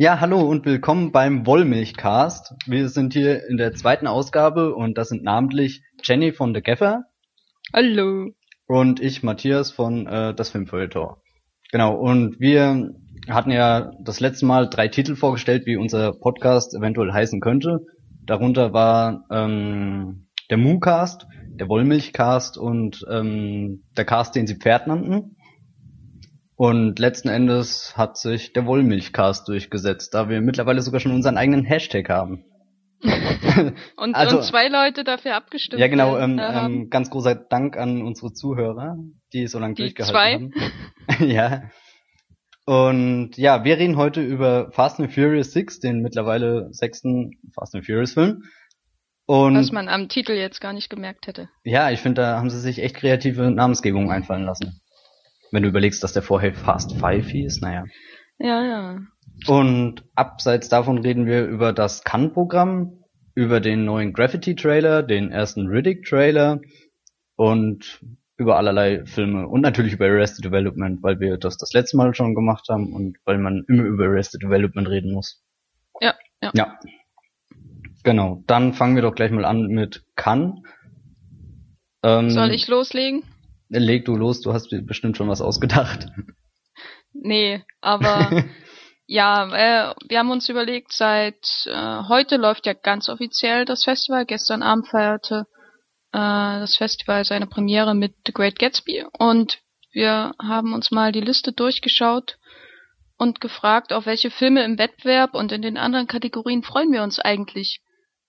Ja, hallo und willkommen beim Wollmilchcast. Wir sind hier in der zweiten Ausgabe und das sind namentlich Jenny von The Gaffer. Hallo. Und ich, Matthias von äh, Das Filmfeuilleton. Genau, und wir hatten ja das letzte Mal drei Titel vorgestellt, wie unser Podcast eventuell heißen könnte. Darunter war ähm, der Mu-Cast, der Wollmilchcast und ähm, der Cast, den sie Pferd nannten. Und letzten Endes hat sich der Wollmilchcast durchgesetzt, da wir mittlerweile sogar schon unseren eigenen Hashtag haben. und, also, und zwei Leute dafür abgestimmt Ja, genau. Ähm, ähm, ganz großer Dank an unsere Zuhörer, die so lange die durchgehalten zwei. haben. ja. Und ja, wir reden heute über Fast and Furious 6, den mittlerweile sechsten Fast and Furious Film. Und Was man am Titel jetzt gar nicht gemerkt hätte. Ja, ich finde, da haben sie sich echt kreative Namensgebungen einfallen lassen. Wenn du überlegst, dass der vorher Fast Five hieß, naja. Ja, ja. Und abseits davon reden wir über das Cannes-Programm, über den neuen Graffiti-Trailer, den ersten Riddick-Trailer und über allerlei Filme und natürlich über Arrested Development, weil wir das das letzte Mal schon gemacht haben und weil man immer über Arrested Development reden muss. Ja, ja. Ja. Genau. Dann fangen wir doch gleich mal an mit Cannes. Ähm, Soll ich loslegen? Leg du los, du hast bestimmt schon was ausgedacht. Nee, aber ja, äh, wir haben uns überlegt, seit äh, heute läuft ja ganz offiziell das Festival. Gestern Abend feierte äh, das Festival seine Premiere mit The Great Gatsby und wir haben uns mal die Liste durchgeschaut und gefragt, auf welche Filme im Wettbewerb und in den anderen Kategorien freuen wir uns eigentlich.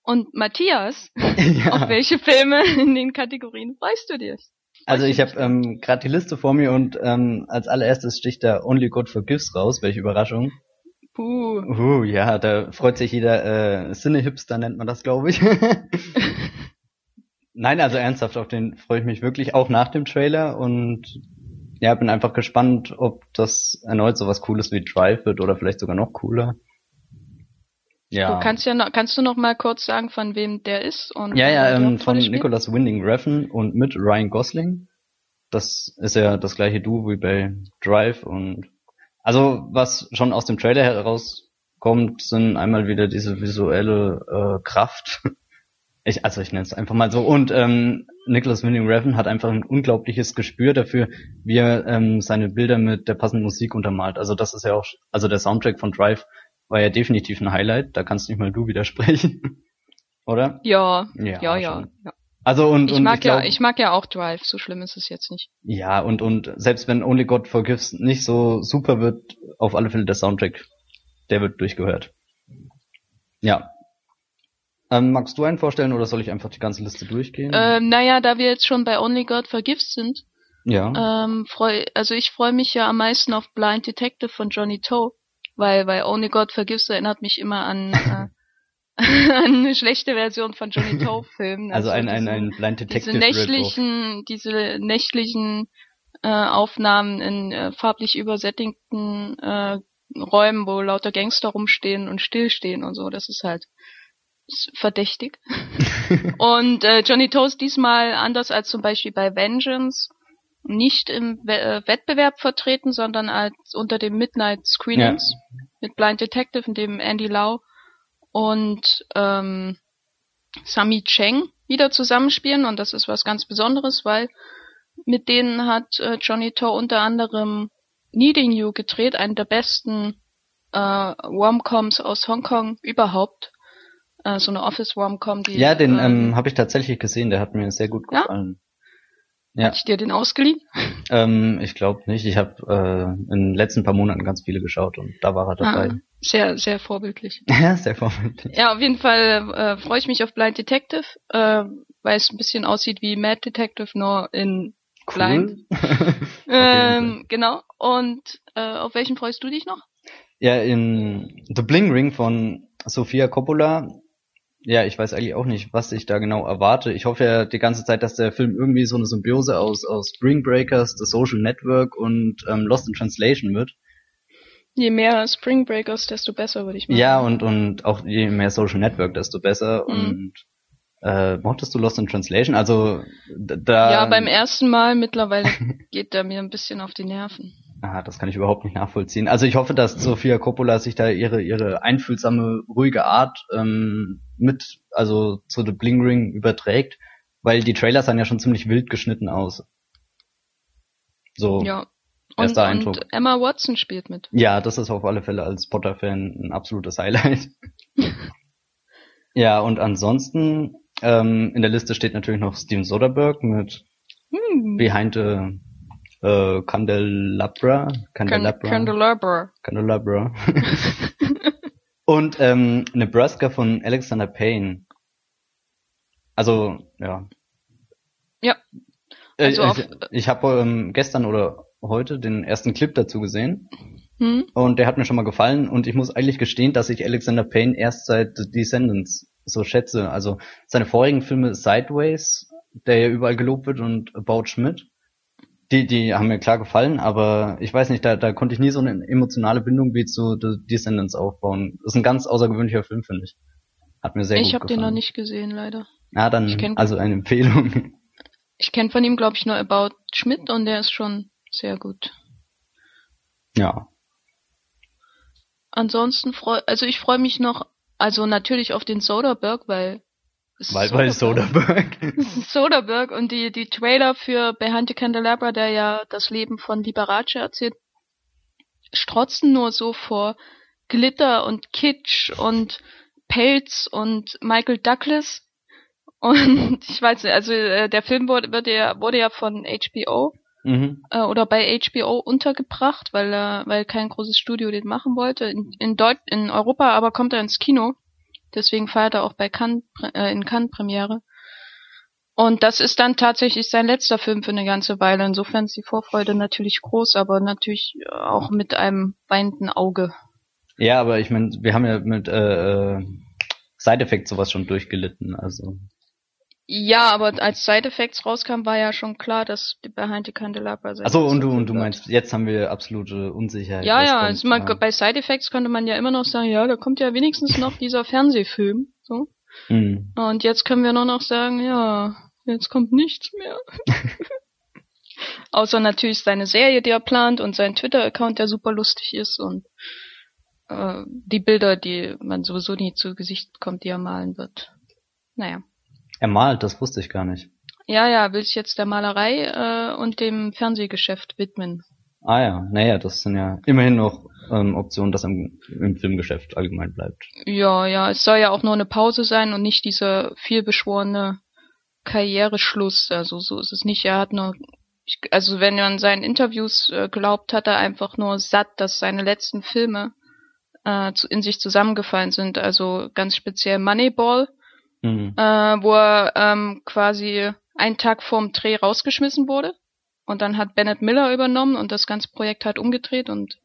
Und Matthias, ja. auf welche Filme in den Kategorien freust du dich? Also ich habe ähm, gerade die Liste vor mir und ähm, als allererstes sticht da Only God Forgives raus. Welche Überraschung. Puh. Uh, ja, da freut sich jeder äh, Cine-Hipster nennt man das, glaube ich. Nein, also ernsthaft, auf den freue ich mich wirklich auch nach dem Trailer und ja, bin einfach gespannt, ob das erneut so was Cooles wie Drive wird oder vielleicht sogar noch cooler. Ja. Du kannst ja noch, kannst du noch mal kurz sagen, von wem der ist und Ja, ja, ähm, von Nicholas Winding Refn und mit Ryan Gosling. Das ist ja das gleiche Duo wie bei Drive und also was schon aus dem Trailer herauskommt, sind einmal wieder diese visuelle äh, Kraft. Ich, also ich nenne es einfach mal so. Und ähm, Nicholas Winding Refn hat einfach ein unglaubliches Gespür dafür, wie er ähm, seine Bilder mit der passenden Musik untermalt. Also das ist ja auch, also der Soundtrack von Drive war ja definitiv ein Highlight. Da kannst nicht mal du widersprechen, oder? Ja, ja, ja. ja, ja. Also und, ich und mag ich glaub, ja, ich mag ja auch Drive. So schlimm ist es jetzt nicht. Ja und und selbst wenn Only God Forgives nicht so super wird, auf alle Fälle der Soundtrack, der wird durchgehört. Ja. Ähm, magst du einen vorstellen oder soll ich einfach die ganze Liste durchgehen? Ähm, naja, da wir jetzt schon bei Only God Forgives sind, ja. Ähm, freu, also ich freue mich ja am meisten auf Blind Detective von Johnny Toe weil, weil Only God Forgives erinnert mich immer an, äh, eine schlechte Version von Johnny Toe Filmen. Also, also ein, ein, ein Blind Detective diese nächtlichen, diese nächtlichen äh, Aufnahmen in äh, farblich übersättigten äh, Räumen, wo lauter Gangster rumstehen und stillstehen und so. Das ist halt ist verdächtig. und äh, Johnny Toast diesmal anders als zum Beispiel bei Vengeance nicht im äh, Wettbewerb vertreten, sondern als unter dem Midnight Screenings ja. mit Blind Detective, in dem Andy Lau und ähm, Sami Cheng wieder zusammenspielen und das ist was ganz Besonderes, weil mit denen hat äh, Johnny To unter anderem Needing You gedreht, einen der besten äh, Romcoms aus Hongkong überhaupt. Äh, so eine Office Romcom, die Ja, den ähm, ähm habe ich tatsächlich gesehen, der hat mir sehr gut gefallen. Ja? Ja. Hat ich dir den ausgeliehen? Ähm, ich glaube nicht. Ich habe äh, in den letzten paar Monaten ganz viele geschaut und da war er dabei. Ah, sehr, sehr vorbildlich. ja, sehr vorbildlich. Ja, auf jeden Fall äh, freue ich mich auf Blind Detective, äh, weil es ein bisschen aussieht wie Mad Detective, nur in cool. Blind. ähm, genau. Und äh, auf welchen freust du dich noch? Ja, in The Bling Ring von Sofia Coppola ja, ich weiß eigentlich auch nicht, was ich da genau erwarte. Ich hoffe ja die ganze Zeit, dass der Film irgendwie so eine Symbiose aus, aus Spring Breakers, The Social Network und ähm, Lost in Translation wird. Je mehr Spring Breakers, desto besser, würde ich mal Ja, und, und auch je mehr Social Network, desto besser. Mhm. Und äh, mochtest du Lost in Translation? Also da. Ja, beim ersten Mal mittlerweile geht der mir ein bisschen auf die Nerven. Ah, das kann ich überhaupt nicht nachvollziehen. Also ich hoffe, dass Sofia Coppola sich da ihre ihre einfühlsame, ruhige Art ähm, mit also zu The Bling Ring überträgt, weil die Trailers sahen ja schon ziemlich wild geschnitten aus. So. Ja. Und, Erster Eindruck. und Emma Watson spielt mit. Ja, das ist auf alle Fälle als Potter-Fan ein absolutes Highlight. ja, und ansonsten ähm, in der Liste steht natürlich noch Steven Soderbergh mit Hm. Behind the äh, Candelabra. Can Candelabra. Candelabra. Candelabra. und ähm, Nebraska von Alexander Payne. Also, ja. Ja. Äh, Also auf- ich ich habe ähm, gestern oder heute den ersten Clip dazu gesehen Hm? und der hat mir schon mal gefallen und ich muss eigentlich gestehen, dass ich Alexander Payne erst seit The Descendants so schätze. Also seine vorigen Filme Sideways, der ja überall gelobt wird und About Schmidt, die, die haben mir klar gefallen, aber ich weiß nicht, da, da konnte ich nie so eine emotionale Bindung wie zu The Descendants aufbauen. Das ist ein ganz außergewöhnlicher Film, finde ich. Hat mir sehr Ich gut habe den gefallen. noch nicht gesehen, leider. Ah, dann Ich kenn- also eine Empfehlung. Ich kenne von ihm, glaube ich, nur About Schmidt und der ist schon sehr gut. ja. Ansonsten freu, also ich freue mich noch, also natürlich auf den Soderbergh, weil Weil, weil Soderbergh. Soderbergh und die, die Trailer für Behind the Candelabra, der ja das Leben von Liberace erzählt, strotzen nur so vor Glitter und Kitsch und Pelz und Michael Douglas. Und ich weiß nicht, also äh, der Film wurde, wurde, ja, wurde ja von HBO mhm. äh, oder bei HBO untergebracht, weil er, weil kein großes Studio den machen wollte. In, in, Deut in Europa aber kommt er ins Kino. Deswegen feiert er auch bei Cannes, äh, in Cannes Premiere. Und das ist dann tatsächlich sein letzter Film für eine ganze Weile. Insofern ist die Vorfreude natürlich groß, aber natürlich auch mit einem weinenden Auge. Ja, aber ich meine, wir haben ja mit äh, äh, Side Effects sowas schon durchgelitten, also. Ja, aber als Side Effects rauskam, war ja schon klar, dass die Behind the Candelabra sein Achso, und du, und du meinst, jetzt haben wir absolute Unsicherheit. Ja, ja, also man, bei Side Effects könnte man ja immer noch sagen, ja, da kommt ja wenigstens noch dieser Fernsehfilm. So. Hm. Und jetzt können wir nur noch sagen, ja, jetzt kommt nichts mehr. Außer natürlich seine Serie, die er plant und sein Twitter-Account, der super lustig ist und äh, die Bilder, die man sowieso nie zu Gesicht kommt, die er malen wird. Naja. Er malt, das wusste ich gar nicht. Ja, ja, will sich jetzt der Malerei äh, und dem Fernsehgeschäft widmen. Ah ja, naja, das sind ja immerhin noch ähm, Optionen, dass er im, im Filmgeschäft allgemein bleibt. Ja, ja, es soll ja auch nur eine Pause sein und nicht dieser vielbeschworene Karriereschluss. Also so ist es nicht. Er hat nur, ich, also wenn man seinen Interviews äh, glaubt, hat er einfach nur satt, dass seine letzten Filme äh, zu, in sich zusammengefallen sind. Also ganz speziell Moneyball, Hm. äh, wo er ähm, quasi einen Tag vorm Dreh rausgeschmissen wurde. Und dann hat Bennett Miller übernommen und das ganze Projekt hat umgedreht und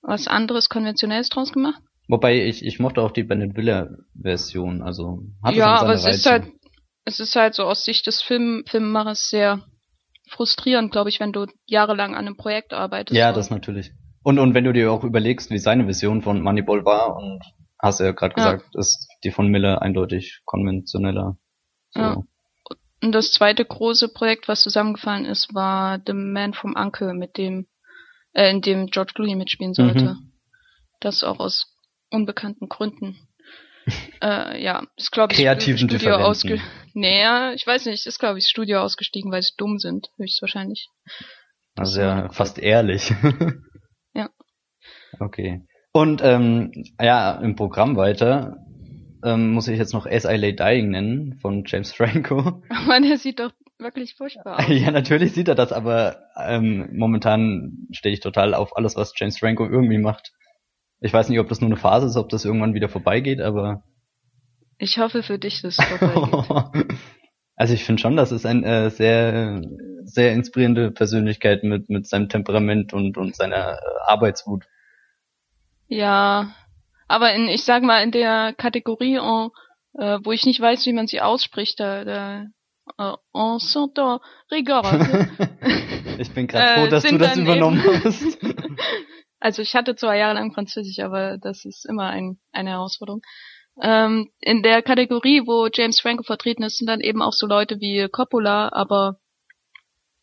was anderes Konventionelles draus gemacht. Wobei ich, ich mochte auch die Bennett Willer Version, also hat ja, aber es ist halt, es ist halt so aus Sicht des Film, Filmemachers sehr frustrierend, glaube ich, wenn du jahrelang an einem Projekt arbeitest. Ja, das natürlich. Und, und wenn du dir auch überlegst, wie seine Vision von Moneyball war, und hast ja gerade Ja. gesagt, ist die von Miller eindeutig konventioneller. So. Ja. Und das zweite große Projekt, was zusammengefallen ist, war The Man from Uncle, mit dem, äh, in dem George Clooney mitspielen sollte. Mhm. Das auch aus unbekannten Gründen. äh, ja, ist glaube ich Kreativen Studio ausge. Nee, ja, ich weiß nicht, ist glaube ich Studio ausgestiegen, weil sie dumm sind, höchstwahrscheinlich. Also ja, fast ehrlich. Ja. Okay. Und ähm, ja, im Programm weiter ähm, muss ich jetzt noch As I Lay Dying nennen von James Franco. Aber der sieht doch wirklich furchtbar aus. ja, natürlich sieht er das, aber ähm, momentan stehe ich total auf alles, was James Franco irgendwie macht. Ich weiß nicht, ob das nur eine Phase ist, ob das irgendwann wieder vorbeigeht, aber Ich hoffe für dich, dass es vorbeigeht. also ich finde schon, das ist ein äh, sehr sehr inspirierende Persönlichkeit mit mit seinem Temperament und und seiner äh, Arbeitswut. Ja, aber in, ich sag mal, in der Kategorie, en, äh, wo ich nicht weiß, wie man sie ausspricht, da, da äh, en sortant regarde. ich bin gerade Äh, froh, dass du das übernommen eben- hast. Also ich hatte zwei Jahre lang Französisch, aber das ist immer ein, eine Herausforderung. Ähm, in der Kategorie, wo James Franco vertreten ist, sind dann eben auch so Leute wie Coppola, aber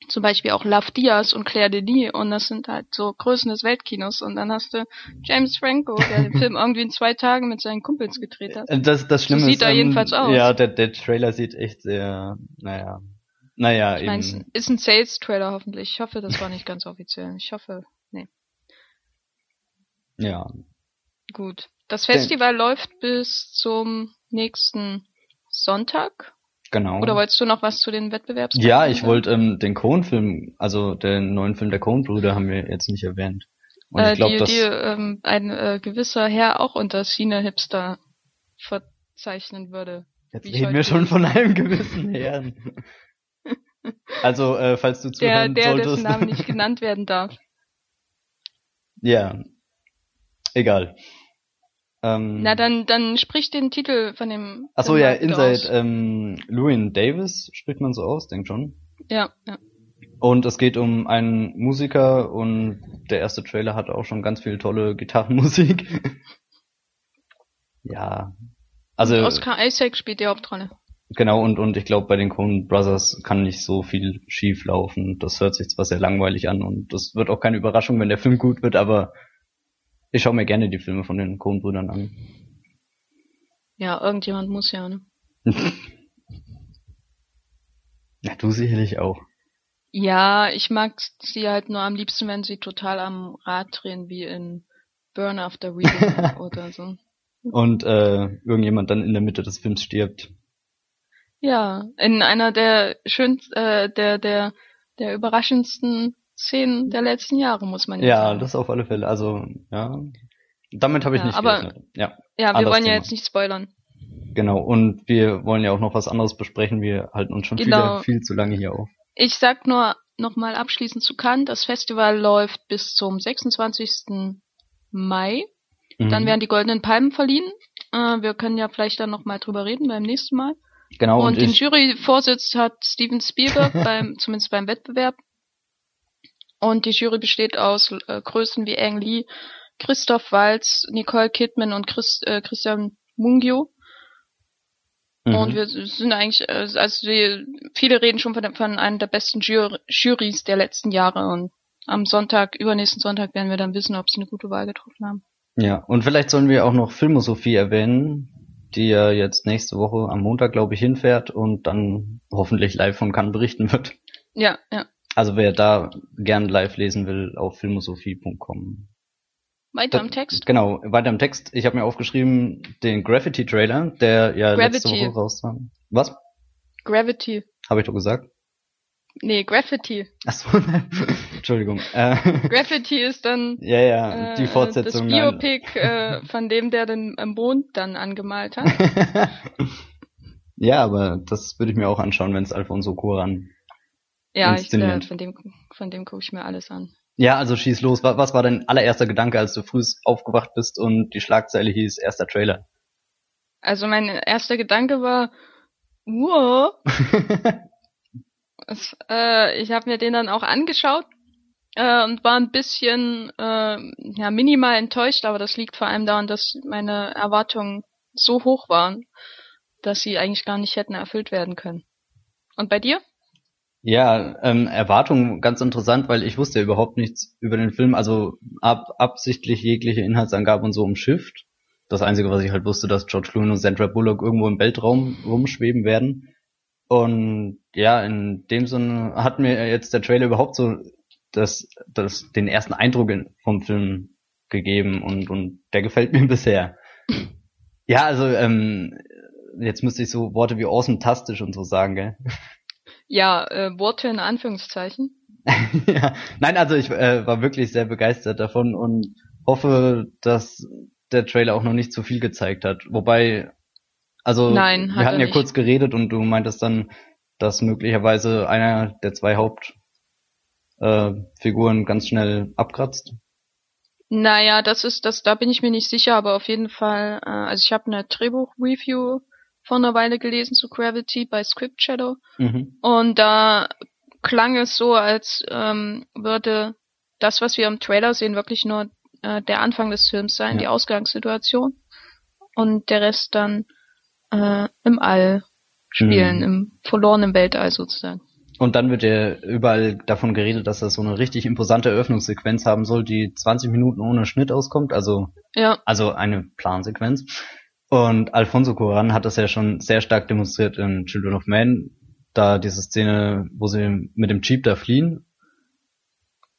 zum Beispiel auch Love Diaz und Claire Denis und das sind halt so Größen des Weltkinos und dann hast du James Franco, der den Film irgendwie in zwei Tagen mit seinen Kumpels gedreht hat. Das, das Schlimme so sieht ist, er ähm, jedenfalls aus. Ja, der, der Trailer sieht echt sehr, naja, naja, Ich eben. ist ein Sales-Trailer hoffentlich. Ich hoffe, das war nicht ganz offiziell. Ich hoffe, nee. Ja. Gut. Das Festival läuft bis zum nächsten Sonntag. Genau. Oder wolltest du noch was zu den Wettbewerbs? ja, ich wollte ähm, den Coen-Film, also den neuen Film der Coen-Brüder haben wir jetzt nicht erwähnt. Und äh, ich glaube, die, das die ähm, ein äh, gewisser Herr auch unter Cine-Hipster verzeichnen würde. jetzt reden wir schon von einem gewissen Herrn. also, äh, falls du Der, zuhören der solltest. dessen Name nicht genannt werden darf. ja. Egal. Ähm, Na, dann, dann sprich den Titel von dem. Achso, ja, Inside, ähm, Llewyn Davis spricht man so aus, denk schon. Ja, ja. Und es geht um einen Musiker und der erste Trailer hat auch schon ganz viel tolle Gitarrenmusik. ja. Also, Oscar Isaac spielt die Hauptrolle. genau, und, und ich glaube, bei den Coen Brothers kann nicht so viel schief laufen. Das hört sich zwar sehr langweilig an und das wird auch keine Überraschung, wenn der Film gut wird, aber ich schaue mir gerne die Filme von den Coen Brüdern an. Ja, irgendjemand muss ja, ne? Ja, du sicherlich auch. Ja, ich mag sie halt nur am liebsten, wenn sie total am Rad drehen, wie in Burn After Reading oder so. Und äh, irgendjemand dann in der Mitte des Films stirbt. Ja, in einer der schönsten, äh, der, der, der überraschendsten Szenen der letzten Jahre, muss man ja, Ja, sagen. das auf alle Fälle. Also, ja. Damit habe ich Ja, nicht aber- gerechnet. Ja, ja, wir wollen ja Thema. jetzt nicht spoilern. genau. Und wir wollen ja auch noch was anderes besprechen. Wir halten uns schon Genau. viel, viel zu lange hier auf. Ich sag nur nochmal abschließend zu Cannes, das Festival läuft bis zum 26. Mai. Dann Mhm. werden die Goldenen Palmen verliehen. Äh, wir können ja vielleicht dann nochmal drüber reden beim nächsten Mal. genau, und und, den Juryvorsitz hat Steven Spielberg beim, zumindest beim Wettbewerb. Und die Jury besteht aus äh, Größen wie Ang Lee, Christoph Waltz, Nicole Kidman und Chris, äh, Christian Mungio. mhm. Und wir sind eigentlich, äh, also wir, viele reden schon von, von einer der besten Jury, Jurys der letzten Jahre. Und am Sonntag, übernächsten Sonntag werden wir dann wissen, ob sie eine gute Wahl getroffen haben. ja, und vielleicht sollen wir auch noch Filmosophie erwähnen, die ja jetzt nächste Woche am Montag, glaube ich, hinfährt und dann hoffentlich live von Cannes berichten wird. Ja, ja. Also wer da gern live lesen will, auf filmosophie.com. Weiter im Text. Genau, weiter im Text. Ich habe mir aufgeschrieben den Graffiti-Trailer, der ja letzte Gravity. Woche rauskam. Was? Gravity. Habe ich doch gesagt? Nee, Graffiti. Achso, Entschuldigung. Äh, Graffiti ist dann ja, ja, äh, die Fortsetzung. Das Biopic äh, von dem, der den äh, Mond dann angemalt hat. ja, aber das würde ich mir auch anschauen, wenn es Alfonso Cuarón. Ja, ich, äh, von dem, von dem gucke ich mir alles an. Ja, also schieß los. Was, was war dein allererster Gedanke, als du früh aufgewacht bist und die Schlagzeile hieß erster Trailer? Also mein erster Gedanke war, wow. Es, äh, ich habe mir den dann auch angeschaut äh, und war ein bisschen äh, ja minimal enttäuscht, aber das liegt vor allem daran, dass meine Erwartungen so hoch waren, dass sie eigentlich gar nicht hätten erfüllt werden können. Und bei dir? Ja, ähm, Erwartung ganz interessant, weil ich wusste ja überhaupt nichts über den Film, also ab, absichtlich jegliche Inhaltsangaben und so umschifft. Das Einzige, was ich halt wusste, dass George Clooney und Sandra Bullock irgendwo im Weltraum rumschweben werden. Und ja, in dem Sinne hat mir jetzt der Trailer überhaupt so das, das, den ersten Eindruck in, vom Film gegeben und, und der gefällt mir bisher. Ja, also ähm, jetzt müsste ich so Worte wie awesome-tastisch und so sagen, gell? Ja, äh, Worte in Anführungszeichen. ja, nein, also ich äh, war wirklich sehr begeistert davon und hoffe, dass der Trailer auch noch nicht zu viel gezeigt hat. Wobei, also Nein, wir hat hatten ja nicht. kurz geredet und du meintest dann, dass möglicherweise einer der zwei Hauptfiguren äh, ganz schnell abkratzt. Naja, das ist das, da bin ich mir nicht sicher, aber auf jeden Fall, äh, also ich habe eine Drehbuch-Review vor einer Weile gelesen zu Gravity bei Script Shadow Mhm. und da klang es so, als ähm, würde das, was wir im Trailer sehen, wirklich nur äh, der Anfang des Films sein, Ja. die Ausgangssituation und der Rest dann äh, im All spielen, Mhm. im verlorenen Weltall sozusagen. Und dann wird ja überall davon geredet, dass das so eine richtig imposante Eröffnungssequenz haben soll, die 20 Minuten ohne Schnitt auskommt, also, Ja, also eine Plansequenz. Und Alfonso Cuarón hat das ja schon sehr stark demonstriert in Children of Men, da diese Szene, wo sie mit dem Jeep da fliehen.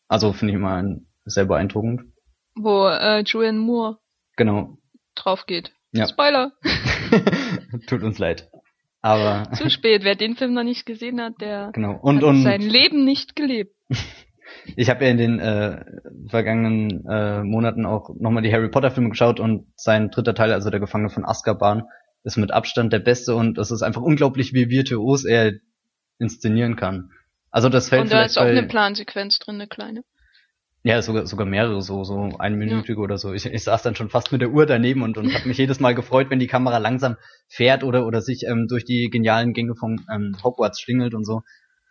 Also finde ich ein, sehr beeindruckend. wo äh, Julian Moore Genau. drauf geht. Ja. Spoiler. Tut uns leid. Aber Zu spät. Wer den Film noch nicht gesehen hat, der genau. Und hat und sein Leben nicht gelebt. ich habe ja in den äh, vergangenen äh, Monaten auch nochmal die Harry Potter Filme geschaut und sein dritter Teil, also der Gefangene von Azkaban, ist mit Abstand der beste und es ist einfach unglaublich, wie virtuos er inszenieren kann. Also das fällt Und da ist auch eine Plansequenz drin, eine kleine. ja sogar sogar mehrere so so einminütige oder so. Ich, ich saß dann schon fast mit der Uhr daneben und und habe mich jedes Mal gefreut, wenn die Kamera langsam fährt oder oder sich ähm, durch die genialen Gänge von ähm, Hogwarts schlingelt und so.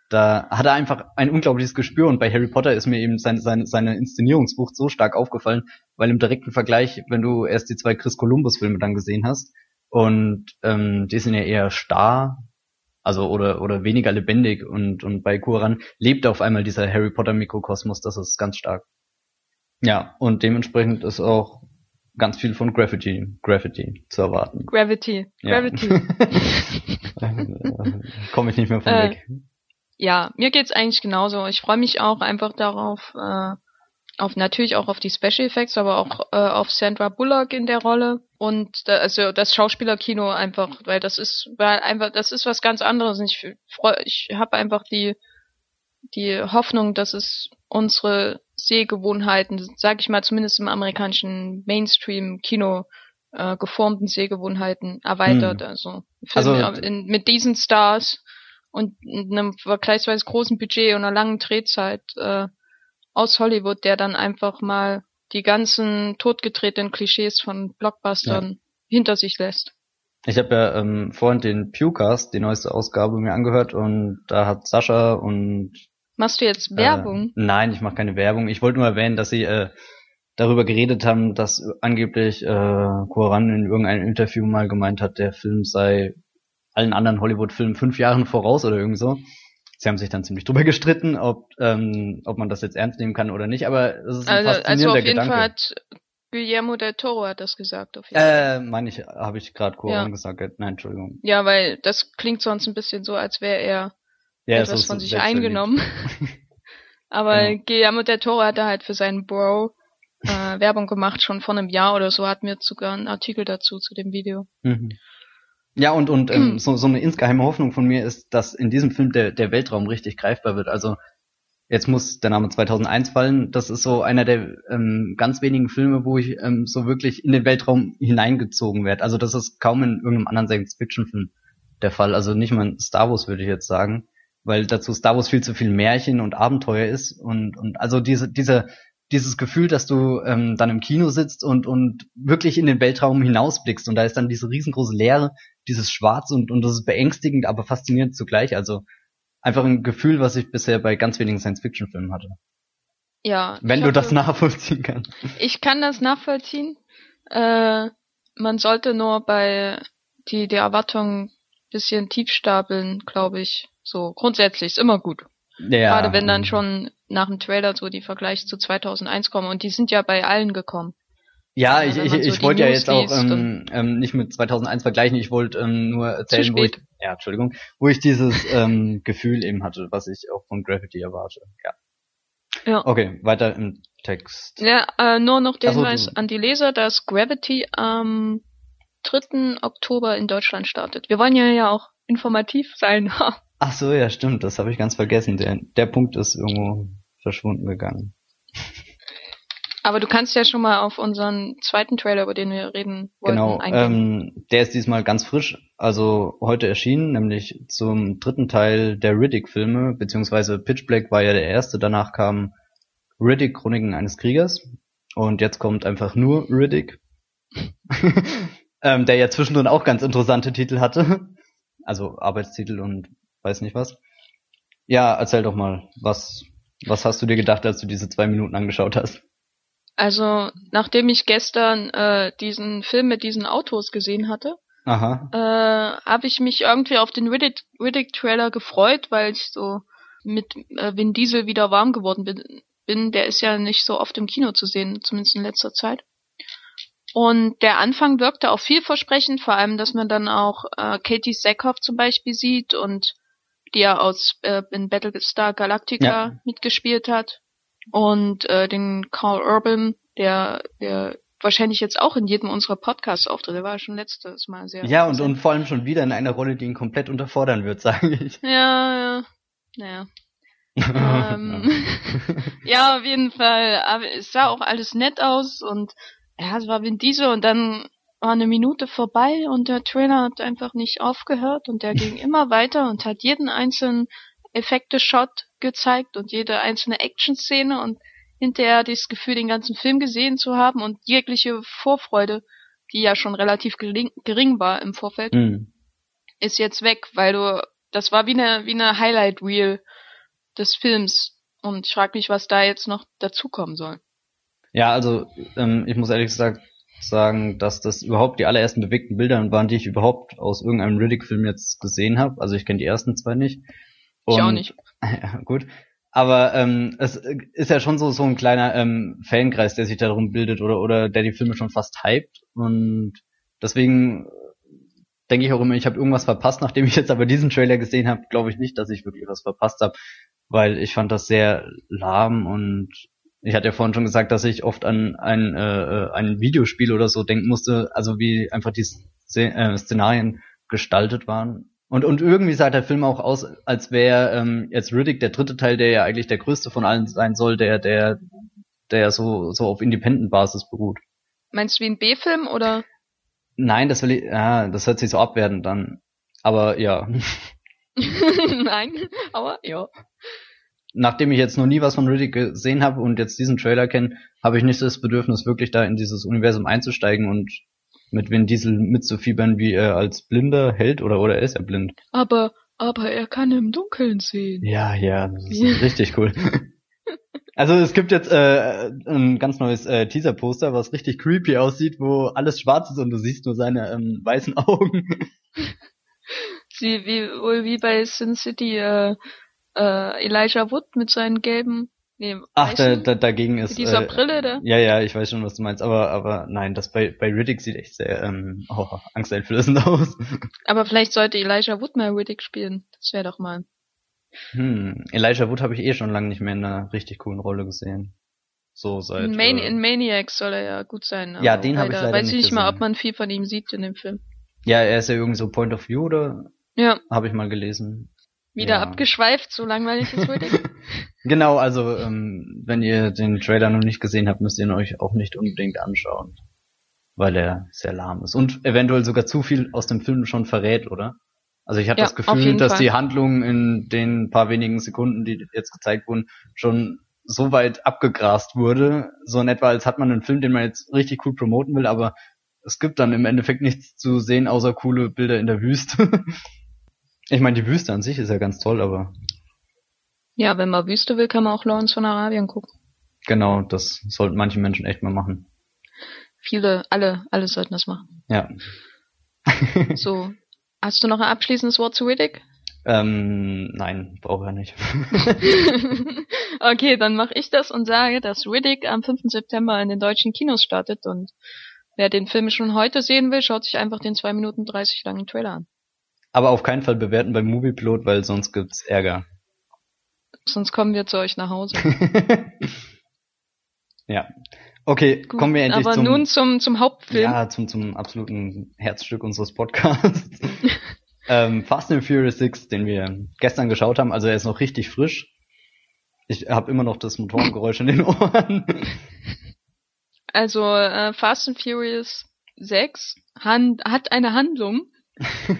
Da hat er einfach ein unglaubliches Gespür und bei Harry Potter ist mir eben seine, seine, seine Inszenierungswucht so stark aufgefallen, weil im direkten Vergleich, wenn du erst die zwei Chris Columbus Filme dann gesehen hast und ähm, die sind ja eher starr, also oder oder weniger lebendig und und bei Kuran lebt auf einmal dieser Harry Potter Mikrokosmos, das ist ganz stark. Ja, und dementsprechend ist auch ganz viel von Graffiti, Graffiti zu erwarten. Gravity. Ja. Gravity. Komme ich nicht mehr von Äh, weg. Ja, mir geht's eigentlich genauso. Ich freue mich auch einfach darauf, äh, auf natürlich auch auf die Special Effects, aber auch äh, auf Sandra Bullock in der Rolle und da, also das Schauspielerkino einfach, weil das ist weil einfach das ist was ganz anderes. Und ich freu, ich habe einfach die die Hoffnung, dass es unsere Sehgewohnheiten, sag ich mal zumindest im amerikanischen Mainstream-Kino äh, geformten Sehgewohnheiten erweitert. Hm. Also, Filme Also- in, mit diesen Stars und einem vergleichsweise großen Budget und einer langen Drehzeit äh, aus Hollywood, der dann einfach mal die ganzen totgetretenen Klischees von Blockbustern hinter sich lässt. Ich habe ja ähm, vorhin den Pewcast, die neueste Ausgabe, mir angehört und da hat Sascha und Machst du jetzt Werbung? Äh, nein, ich mache keine Werbung. Ich wollte nur erwähnen, dass sie äh, darüber geredet haben, dass angeblich äh, Koran in irgendeinem Interview mal gemeint hat, der Film sei allen anderen Hollywood-Filmen fünf Jahren voraus oder irgendwie so. Sie haben sich dann ziemlich drüber gestritten, ob ähm, ob man das jetzt ernst nehmen kann oder nicht, aber es ist ein also, also faszinierender auf jeden Gedanke. Fall hat Guillermo del Toro hat das gesagt. Auf jeden Fall. äh, meine ich, habe ich gerade Koran Ja. gesagt? Nein, Entschuldigung. Ja, weil das klingt sonst ein bisschen so, als wäre er Ja, etwas von sich eingenommen. Aber Genau. Guillermo del Toro hat da halt für seinen Bro äh, Werbung gemacht, schon vor einem Jahr oder so, hatten wir sogar einen Artikel dazu, zu dem Video. Mhm. Ja, und, und ähm, so, so eine insgeheime Hoffnung von mir ist, dass in diesem Film der, der Weltraum richtig greifbar wird. Also jetzt muss der Name 2001 fallen. Das ist so einer der ähm, ganz wenigen Filme, wo ich ähm, so wirklich in den Weltraum hineingezogen werde. Also das ist kaum in irgendeinem anderen Science-Fiction-Film der Fall. Also nicht mal in Star Wars würde ich jetzt sagen, weil dazu Star Wars viel zu viel Märchen und Abenteuer ist und und also diese diese dieses Gefühl, dass du ähm, dann im Kino sitzt und und wirklich in den Weltraum hinausblickst und da ist dann diese riesengroße Leere, dieses Schwarz und und das ist beängstigend, aber faszinierend zugleich. Also einfach ein Gefühl, was ich bisher bei ganz wenigen Science-Fiction-Filmen hatte. Ja. Wenn du hoffe- das nachvollziehen kannst. Ich kann das nachvollziehen. Äh, man sollte nur bei die, die Erwartungen bisschen tief stapeln, glaube ich. So, grundsätzlich ist immer gut. Ja, Gerade wenn dann ähm, schon nach dem Trailer so die Vergleiche zu 2001 kommen. Und die sind ja bei allen gekommen. Ja, Ja, ich, ich, so ich wollte ja jetzt auch ähm, ähm, nicht mit 2001 vergleichen. Ich wollte ähm, nur erzählen, wo ich, ja, Entschuldigung, wo ich dieses ähm, Gefühl eben hatte, was ich auch von Gravity erwarte. Ja. Ja. Okay, weiter im Text. Ja, äh, nur noch der so, Hinweis du- an die Leser, dass Gravity am 3. Oktober in Deutschland startet. Wir wollen ja ja auch informativ sein. Ach so, ja, stimmt, das habe ich ganz vergessen. Der, der Punkt ist irgendwo verschwunden gegangen. Aber du kannst ja schon mal auf unseren zweiten Trailer, über den wir reden wollten, Genau, eingehen. ähm, der ist diesmal ganz frisch, also heute erschienen, nämlich zum dritten Teil der Riddick-Filme, beziehungsweise Pitch Black war ja der erste, danach kam Riddick, Chroniken eines Kriegers und jetzt kommt einfach nur Riddick, ähm, der ja zwischendrin auch ganz interessante Titel hatte, also Arbeitstitel und weiß nicht was. Ja, erzähl doch mal, was, was hast du dir gedacht, als du diese zwei Minuten angeschaut hast? Also, nachdem ich gestern äh, diesen Film mit diesen Autos gesehen hatte, Aha, äh, habe ich mich irgendwie auf den Riddick- Riddick-Trailer gefreut, weil ich so mit äh, Vin Diesel wieder warm geworden bin, bin. Der ist ja nicht so oft im Kino zu sehen, zumindest in letzter Zeit. Und der Anfang wirkte auch vielversprechend, vor allem, dass man dann auch äh, Katie Sackhoff zum Beispiel sieht und die ja aus äh, in Battlestar Galactica ja. mitgespielt hat. Und äh, den Carl Urban, der, der wahrscheinlich jetzt auch in jedem unserer Podcasts auftritt. Der war schon letztes Mal sehr. Ja, und, und vor allem schon wieder in einer Rolle, die ihn komplett unterfordern wird, sage ich. Ja, ja. Naja. ähm, ja, auf jeden Fall. Aber es sah auch alles nett aus und ja, es war Vin Diesel und dann war eine Minute vorbei und der Trailer hat einfach nicht aufgehört und der ging immer weiter und hat jeden einzelnen Effekte-Shot gezeigt und jede einzelne Action-Szene und hinterher das Gefühl, den ganzen Film gesehen zu haben und jegliche Vorfreude, die ja schon relativ gering, gering war im Vorfeld, mhm. ist jetzt weg, weil du, das war wie eine, wie eine Highlight-Reel des Films und ich frage mich, was da jetzt noch dazukommen soll. Ja, also ähm, ich muss ehrlich gesagt sagen, dass das überhaupt die allerersten bewegten Bilder waren, die ich überhaupt aus irgendeinem Riddick-Film jetzt gesehen habe. Also ich kenne die ersten zwei nicht. Und, ich auch nicht. Ja, gut. Aber ähm, es ist ja schon so so ein kleiner ähm, Fankreis, der sich darum bildet oder oder der die Filme schon fast hypt und deswegen denke ich auch immer, ich habe irgendwas verpasst. Nachdem ich jetzt aber diesen Trailer gesehen habe, glaube ich nicht, dass ich wirklich was verpasst habe, weil ich fand das sehr lahm und ich hatte ja vorhin schon gesagt, dass ich oft an ein, äh, äh ein Videospiel oder so denken musste, also wie einfach die äh, Szenarien gestaltet waren. Und, und irgendwie sah der Film auch aus, als wäre ähm, jetzt Riddick der dritte Teil, der ja eigentlich der größte von allen sein soll, der, der, der so, so auf Independent-Basis beruht. Meinst du wie ein B-Film oder? Nein, das will ich, ja, das hört sich so abwerten dann. Aber ja. Nein, aber ja. Nachdem ich jetzt noch nie was von Riddick gesehen habe und jetzt diesen Trailer kenne, habe ich nicht das Bedürfnis, wirklich da in dieses Universum einzusteigen und mit Vin Diesel mitzufiebern, wie er als blinder Held oder oder ist er blind? Aber aber er kann im Dunkeln sehen. Ja, ja, das ist richtig cool. Also es gibt jetzt äh, ein ganz neues äh, Teaser-Poster, was richtig creepy aussieht, wo alles schwarz ist und du siehst nur seine ähm, weißen Augen. Sie wie wohl wie bei Sin City äh, äh, Elijah Wood mit seinen gelben Nee, Ach, da, da, dagegen ist. Dieser äh, Brille da? Ja, ja, ich weiß schon, was du meinst, aber, aber nein, das bei, bei Riddick sieht echt sehr ähm, oh, angsteinflößend aus. Aber vielleicht sollte Elijah Wood mal Riddick spielen. Das wäre doch mal. Hm, Elijah Wood habe ich eh schon lange nicht mehr in einer richtig coolen Rolle gesehen. So seit. In, Man äh, in Maniacs soll er ja gut sein. Ja, den habe ich leider weiß ich nicht mal, ob man viel von ihm sieht in dem Film. Ja, er ist ja irgendwie so Point of View oder? Ja. Habe ich mal gelesen. Wieder ja. abgeschweift, so langweilig ist heute. genau, also ähm, wenn ihr den Trailer noch nicht gesehen habt, müsst ihr ihn euch auch nicht unbedingt anschauen. Weil er sehr lahm ist. Und eventuell sogar zu viel aus dem Film schon verrät, oder? Also ich hatte ja, das Gefühl, dass Fall. die Handlung in den paar wenigen Sekunden, die jetzt gezeigt wurden, schon so weit abgegrast wurde, so in etwa, als hat man einen Film, den man jetzt richtig cool promoten will, aber es gibt dann im Endeffekt nichts zu sehen, außer coole Bilder in der Wüste. Ich meine, die Wüste an sich ist ja ganz toll, aber. Ja, wenn man Wüste will, kann man auch Lawrence von Arabien gucken. Genau, das sollten manche Menschen echt mal machen. Viele, alle, alle sollten das machen. Ja. so. Hast du noch ein abschließendes Wort zu Riddick? Ähm, nein, brauche er nicht. okay, dann mache ich das und sage, dass Riddick am 5. September in den deutschen Kinos startet und wer den Film schon heute sehen will, schaut sich einfach den 2 Minuten 30 langen Trailer an. Aber auf keinen Fall bewerten beim Movieplot, weil sonst gibt's Ärger. Sonst kommen wir zu euch nach Hause. ja. Okay, Gut, kommen wir endlich aber zum... nun zum, zum Hauptfilm. Ja, zum, zum absoluten Herzstück unseres Podcasts. ähm, Fast and Furious 6, den wir gestern geschaut haben. Also er ist noch richtig frisch. Ich habe immer noch das Motorengeräusch in den Ohren. Also äh, Fast and Furious 6 hat eine Handlung,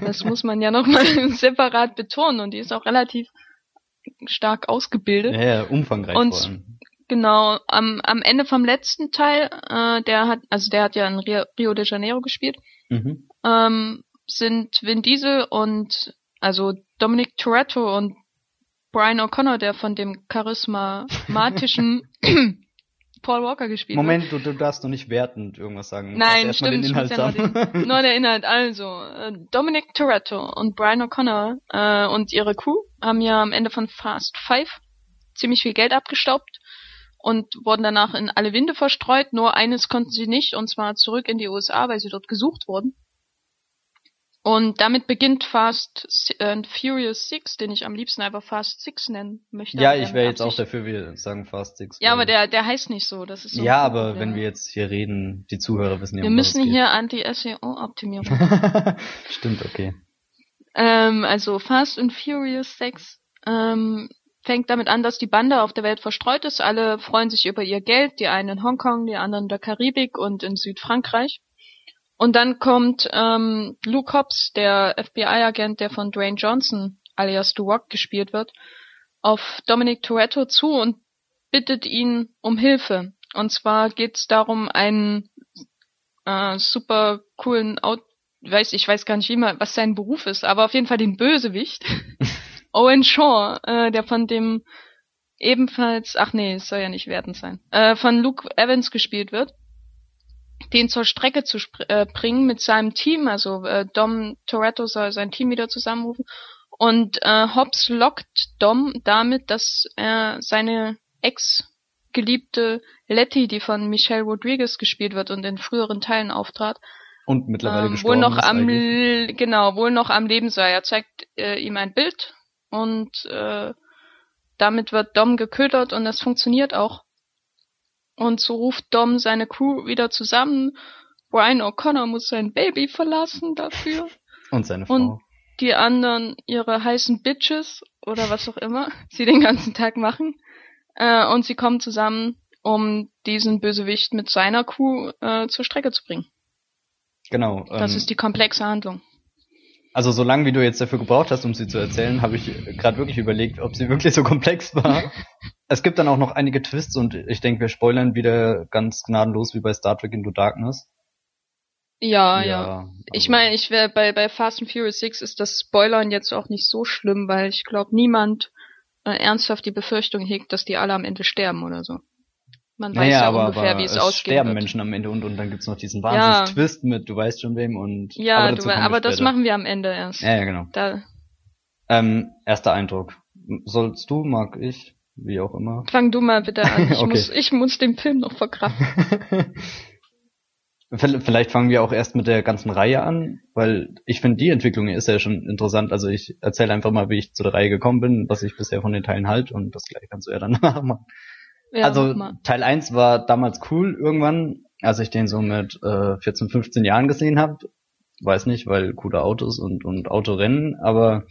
das muss man ja nochmal separat betonen und die ist auch relativ stark ausgebildet. Ja, ja umfangreich und, vor allem. Genau, am, am Ende vom letzten Teil, äh, der hat, also der hat ja in Rio, Rio de Janeiro gespielt, mhm. ähm, sind Vin Diesel und also Dominic Toretto und Brian O'Connor, der von dem charismatischen Paul Walker gespielt Moment, wird. Moment, du, du darfst noch nicht wertend irgendwas sagen. Nein, erst stimmt. Mal den Inhalt ja sagen. den, nur der Inhalt. Also, äh, Dominic Toretto und Brian O'Connor äh, und ihre Crew haben ja am Ende von Fast Five ziemlich viel Geld abgestaubt und wurden danach in alle Winde verstreut. Nur eines konnten sie nicht, und zwar zurück in die USA, weil sie dort gesucht wurden. Und damit beginnt Fast and Furious 6, den ich am liebsten einfach Fast 6 nennen möchte. ja, ich wäre jetzt auch dafür, wir sagen Fast Six. Ja, weil- aber der, der heißt nicht so. Das ist so ja, aber Problem. wenn wir jetzt hier reden, die Zuhörer wissen ja, Wir um müssen hier Anti-SEO-Optimierung. Stimmt, okay. ähm, also Fast and Furious 6 ähm, fängt damit an, dass die Bande auf der Welt verstreut ist. Alle freuen sich über ihr Geld, die einen in Hongkong, die anderen in der Karibik und in Südfrankreich. Und dann kommt ähm, Luke Hobbs, der FBI-Agent, der von Dwayne Johnson alias The Rock gespielt wird, auf Dominic Toretto zu und bittet ihn um Hilfe. Und zwar geht es darum, einen äh, super coolen Out weiß ich weiß gar nicht wie man, was sein Beruf ist, aber auf jeden Fall den Bösewicht Owen Shaw, äh, der von dem ebenfalls, ach nee, es soll ja nicht wertend sein, äh, von Luke Evans gespielt wird, den zur Strecke zu äh, bringen mit seinem Team, also äh, Dom Toretto soll sein Team wieder zusammenrufen und äh, Hobbs lockt Dom damit, dass er seine Ex-Geliebte Letty, die von Michelle Rodriguez gespielt wird und in früheren Teilen auftrat, Und mittlerweile ähm, gestorben wohl noch am eigentlich. Genau wohl noch am Leben sei. Er zeigt äh, ihm ein Bild und äh, damit wird Dom geködert und das funktioniert auch. Und so ruft Dom seine Crew wieder zusammen. Brian O'Connor muss sein Baby verlassen dafür. Und seine und- Frau. Die anderen ihre heißen Bitches oder was auch immer sie den ganzen Tag machen. Äh, und sie kommen zusammen, um diesen Bösewicht mit seiner Crew äh, zur Strecke zu bringen. Genau. Das ähm, ist die komplexe Handlung. Also so lange wie du jetzt dafür gebraucht hast, um sie zu erzählen, habe ich gerade wirklich überlegt, ob sie wirklich so komplex war. es gibt dann auch noch einige Twists und ich denke, wir spoilern wieder ganz gnadenlos wie bei Star Trek Into Darkness. Ja, ja. also- Ich meine, ich wäre bei, bei Fast and Furious 6 ist das Spoilern jetzt auch nicht so schlimm, weil ich glaube, niemand äh, ernsthaft die Befürchtung hegt, dass die alle am Ende sterben oder so. Man weiß naja, ja aber, ungefähr, wie es, es ausgehen sterben wird. Menschen am Ende und, und dann gibt's noch diesen Ja. Wahnsinns-Twist mit, du weißt schon wem und Ja, aber, du, aber das machen wir am Ende erst. Ja, ja, genau. Da Ähm, erster Eindruck. Sollst du, mag ich, wie auch immer. fang du mal bitte an. Ich Okay. muss ich muss den Film noch verkraften. Vielleicht fangen wir auch erst mit der ganzen Reihe an, weil ich finde, die Entwicklung ist ja schon interessant. Also ich erzähle einfach mal, wie ich zu der Reihe gekommen bin, was ich bisher von den Teilen halt und das gleiche kannst du ja dann machen. Ja, also mal. Teil 1 war damals cool irgendwann, als ich den so mit äh, 14, 15 Jahren gesehen habe. Weiß nicht, weil coole Autos und, und Autorennen, aber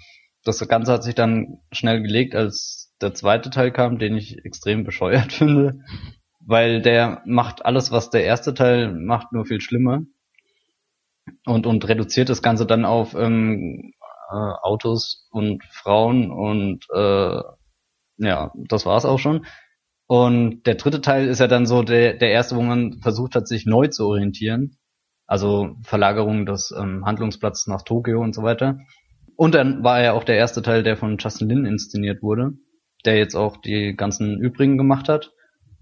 das Ganze hat sich dann schnell gelegt, als der zweite Teil kam, den ich extrem bescheuert finde, weil der macht alles, was der erste Teil macht, nur viel schlimmer und, und reduziert das Ganze dann auf ähm, äh, Autos und Frauen und äh, ja, das war's auch schon. Und der dritte Teil ist ja dann so der, der erste, wo man versucht hat, sich neu zu orientieren. Also Verlagerung des ähm, Handlungsplatzes nach Tokio und so weiter. Und dann war ja auch der erste Teil, der von Justin Lin inszeniert wurde, der jetzt auch die ganzen übrigen gemacht hat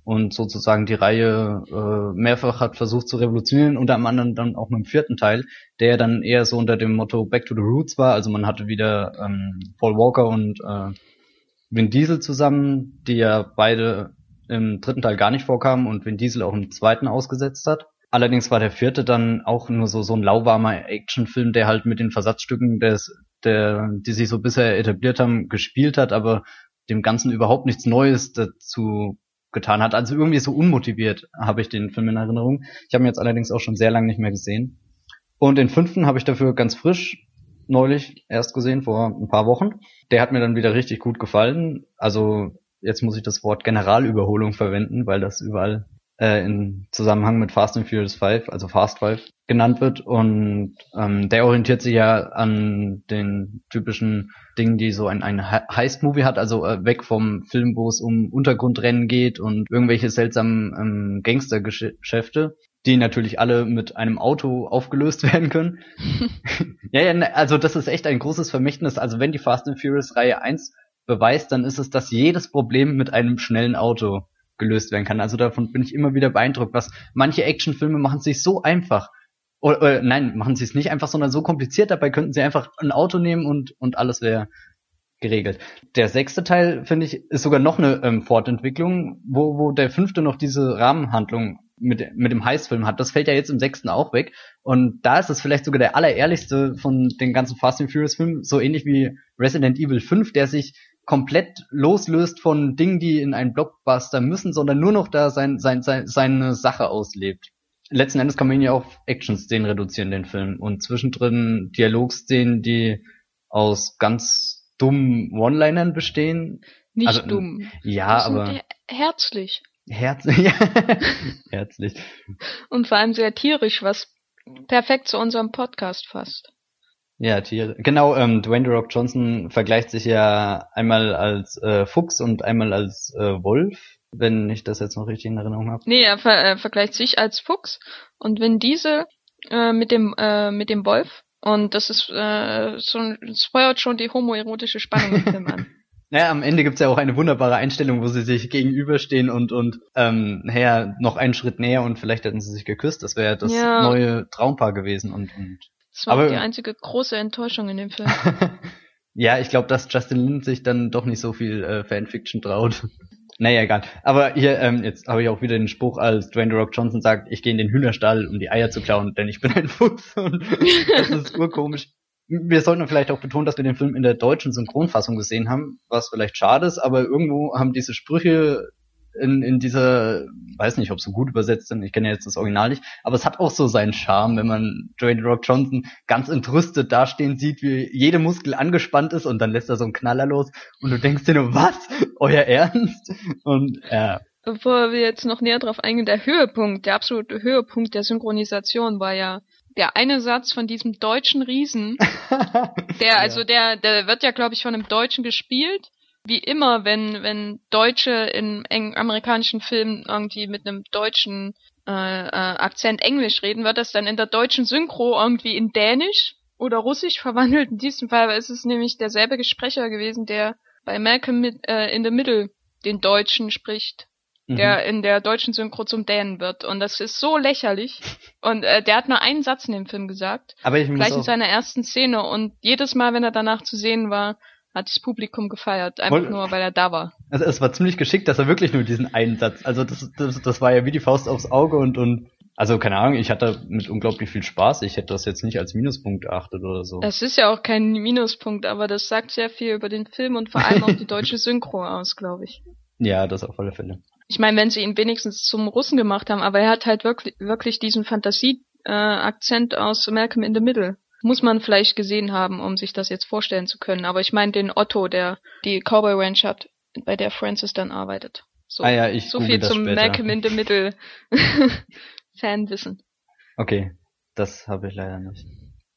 und sozusagen die Reihe äh, mehrfach hat versucht zu revolutionieren, unter anderem dann auch mit dem vierten Teil, der dann eher so unter dem Motto Back to the Roots war. Also man hatte wieder ähm, Paul Walker und äh, Vin Diesel zusammen, die ja beide im dritten Teil gar nicht vorkamen und Vin Diesel auch im zweiten ausgesetzt hat. Allerdings war der vierte dann auch nur so, so ein lauwarmer Actionfilm, der halt mit den Versatzstücken des, der, die sich so bisher etabliert haben, gespielt hat, aber dem Ganzen überhaupt nichts Neues dazu getan hat. Also irgendwie so unmotiviert habe ich den Film in Erinnerung. Ich habe ihn jetzt allerdings auch schon sehr lange nicht mehr gesehen. Und den fünften habe ich dafür ganz frisch neulich erst gesehen, vor ein paar Wochen. Der hat mir dann wieder richtig gut gefallen. Also jetzt muss ich das Wort Generalüberholung verwenden, weil das überall äh, in Zusammenhang mit Fast and Furious 5, also Fast 5, genannt wird. Und ähm, der orientiert sich ja an den typischen Dingen, die so ein, ein He- Heist-Movie hat, also äh, weg vom Film, wo es um Untergrundrennen geht und irgendwelche seltsamen ähm, Gangstergeschäfte, die natürlich alle mit einem Auto aufgelöst werden können. ja, ja, ne, also das ist echt ein großes Vermächtnis. Also wenn die Fast and Furious Reihe 1 beweist, dann ist es, dass jedes Problem mit einem schnellen Auto gelöst werden kann. Also davon bin ich immer wieder beeindruckt, was manche Actionfilme machen sich so einfach. Oder, oder nein, machen sie es nicht einfach, sondern so kompliziert. Dabei könnten sie einfach ein Auto nehmen und, und alles wäre geregelt. Der sechste Teil, finde ich, ist sogar noch eine ähm, Fortentwicklung, wo, wo der fünfte noch diese Rahmenhandlung mit, mit dem Heißfilm hat. Das fällt ja jetzt im sechsten auch weg. Und da ist es vielleicht sogar der allerehrlichste von den ganzen Fast and Furious Filmen, so ähnlich wie Resident Evil 5, der sich komplett loslöst von Dingen, die in einen Blockbuster müssen, sondern nur noch da sein, sein, sein, seine Sache auslebt. Letzten Endes kann man ihn ja auf Action-Szenen reduzieren, den Film. Und zwischendrin Dialogszenen, die aus ganz dummen One-Linern bestehen. Nicht also, dumm. Ja, aber. Herzlich. Herzlich. ja. herzlich. Und vor allem sehr tierisch, was perfekt zu unserem Podcast fasst. Ja, Tiere. Genau, ähm, Dwayne The Rock Johnson vergleicht sich ja einmal als äh, Fuchs und einmal als äh, Wolf, wenn ich das jetzt noch richtig in Erinnerung habe. Nee, er ver äh, vergleicht sich als Fuchs und wenn diese äh, mit dem äh, mit dem Wolf und das ist äh, schon, es feuert schon die homoerotische Spannung im Film an. Naja, am Ende gibt's ja auch eine wunderbare Einstellung, wo sie sich gegenüberstehen und und ähm, naja, noch einen Schritt näher und vielleicht hätten sie sich geküsst. Das wäre das ja. neue Traumpaar gewesen und, und das war aber, die einzige große Enttäuschung in dem Film. ja, ich glaube, dass Justin Lin sich dann doch nicht so viel äh, Fanfiction traut. Naja, egal. Aber hier, ähm, jetzt habe ich auch wieder den Spruch, als Dwayne Rock Johnson sagt, ich gehe in den Hühnerstall, um die Eier zu klauen, denn ich bin ein Fuchs. Und das ist urkomisch. Wir sollten vielleicht auch betonen, dass wir den Film in der deutschen Synchronfassung gesehen haben, was vielleicht schade ist, aber irgendwo haben diese Sprüche in, in dieser, weiß nicht, ob so gut übersetzt sind, ich kenne ja jetzt das Original nicht, aber es hat auch so seinen Charme, wenn man Dwayne Rock Johnson ganz entrüstet dastehen sieht, wie jede Muskel angespannt ist und dann lässt er so einen Knaller los und du denkst dir nur, was? Euer Ernst? Und ja. Bevor wir jetzt noch näher drauf eingehen, der Höhepunkt, der absolute Höhepunkt der Synchronisation war ja der eine Satz von diesem deutschen Riesen, der, also der, der wird ja, glaube ich, von einem Deutschen gespielt wie immer, wenn, wenn Deutsche in eng amerikanischen Filmen irgendwie mit einem deutschen äh, äh, Akzent Englisch reden, wird das dann in der deutschen Synchro irgendwie in Dänisch oder Russisch verwandelt. In diesem Fall ist es nämlich derselbe Sprecher gewesen, der bei Malcolm mit, äh, in the Middle den Deutschen spricht, mhm. der in der deutschen Synchro zum Dänen wird. Und das ist so lächerlich. Und äh, der hat nur einen Satz in dem Film gesagt. Aber ich gleich in seiner ersten Szene. Und jedes Mal, wenn er danach zu sehen war, hat das Publikum gefeiert, einfach Voll, nur weil er da war. Also es war ziemlich geschickt, dass er wirklich nur diesen einen Satz, also das, das, das war ja wie die Faust aufs Auge und, und also keine Ahnung, ich hatte mit unglaublich viel Spaß. Ich hätte das jetzt nicht als Minuspunkt erachtet oder so. Es ist ja auch kein Minuspunkt, aber das sagt sehr viel über den Film und vor allem auch die deutsche Synchro aus, glaube ich. Ja, das auf alle Fälle. Ich meine, wenn sie ihn wenigstens zum Russen gemacht haben, aber er hat halt wirklich, wirklich diesen Fantasie-Akzent äh, aus Malcolm in the Middle muss man vielleicht gesehen haben, um sich das jetzt vorstellen zu können. Aber ich meine den Otto, der die Cowboy Ranch hat, bei der Francis dann arbeitet. So, ah ja, ich so viel zum später. Malcolm in the Middle Fanwissen. Okay, das habe ich leider nicht.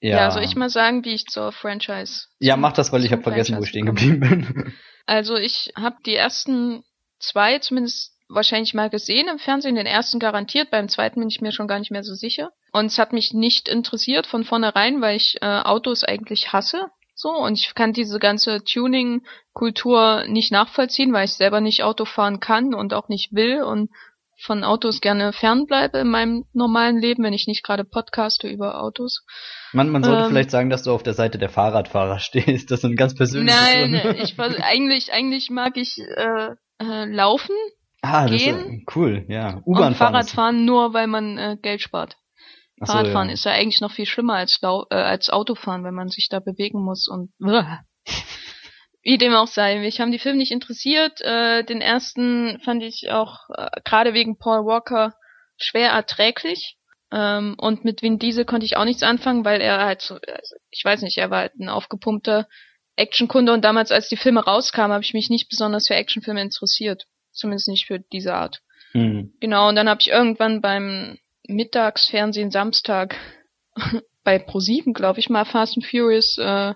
Ja. ja, soll ich mal sagen, wie ich zur Franchise. Ja, mach das, weil ich habe vergessen, wo ich stehen geblieben bin. Also ich habe die ersten zwei zumindest wahrscheinlich mal gesehen im Fernsehen, den ersten garantiert, beim zweiten bin ich mir schon gar nicht mehr so sicher. Und es hat mich nicht interessiert von vornherein, weil ich äh, Autos eigentlich hasse. So, und ich kann diese ganze Tuning-Kultur nicht nachvollziehen, weil ich selber nicht Auto fahren kann und auch nicht will und von Autos gerne fernbleibe in meinem normalen Leben, wenn ich nicht gerade podcaste über Autos. Man, man sollte ähm, vielleicht sagen, dass du auf der Seite der Fahrradfahrer stehst. Das sind ganz persönliche Nein, ich eigentlich eigentlich mag ich äh, äh, laufen Ah, das gehen. Ist, cool, ja. U-Bahn fahren. Fahrradfahren nur, weil man äh, Geld spart. Ach Fahrradfahren ja. ist ja eigentlich noch viel schlimmer als, äh, als Autofahren, wenn man sich da bewegen muss und wie dem auch sei. Mich haben die Filme nicht interessiert. Äh, den ersten fand ich auch äh, gerade wegen Paul Walker schwer erträglich. Ähm, und mit Vin Diesel konnte ich auch nichts anfangen, weil er halt so, also ich weiß nicht, er war halt ein aufgepumpter Actionkunde und damals, als die Filme rauskamen, habe ich mich nicht besonders für Actionfilme interessiert. Zumindest nicht für diese Art. Mhm. Genau, und dann habe ich irgendwann beim Mittagsfernsehen Samstag bei Pro7, glaube ich mal, Fast and Furious äh,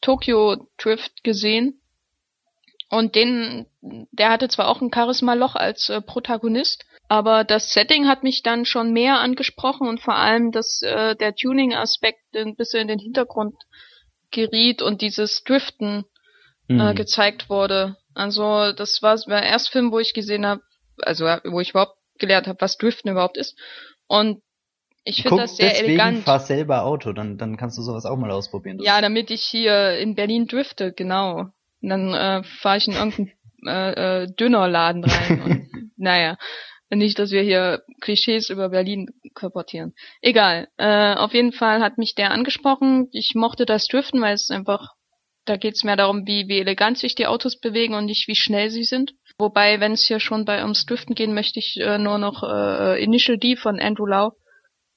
Tokyo Drift gesehen. Und den, der hatte zwar auch ein Charisma-Loch als äh, Protagonist, aber das Setting hat mich dann schon mehr angesprochen und vor allem, dass äh, der Tuning-Aspekt ein bisschen in den Hintergrund geriet und dieses Driften äh, mhm. gezeigt wurde. Also das war der erste Film, wo ich gesehen habe, also wo ich überhaupt gelernt habe, was Driften überhaupt ist. Und ich finde das sehr deswegen elegant. fahr selber Auto, dann, dann kannst du sowas auch mal ausprobieren. Ja, damit ich hier in Berlin drifte, genau. Und dann äh, fahre ich in irgendeinen äh, äh, Dönerladen rein. und, naja, nicht, dass wir hier Klischees über Berlin kolportieren. Egal. Äh, auf jeden Fall hat mich der angesprochen. Ich mochte das Driften, weil es einfach, da geht's mehr darum, wie, wie elegant sich die Autos bewegen und nicht wie schnell sie sind. Wobei, wenn es hier schon bei ums Driften geht, möchte ich äh, nur noch äh, Initial D von Andrew Lau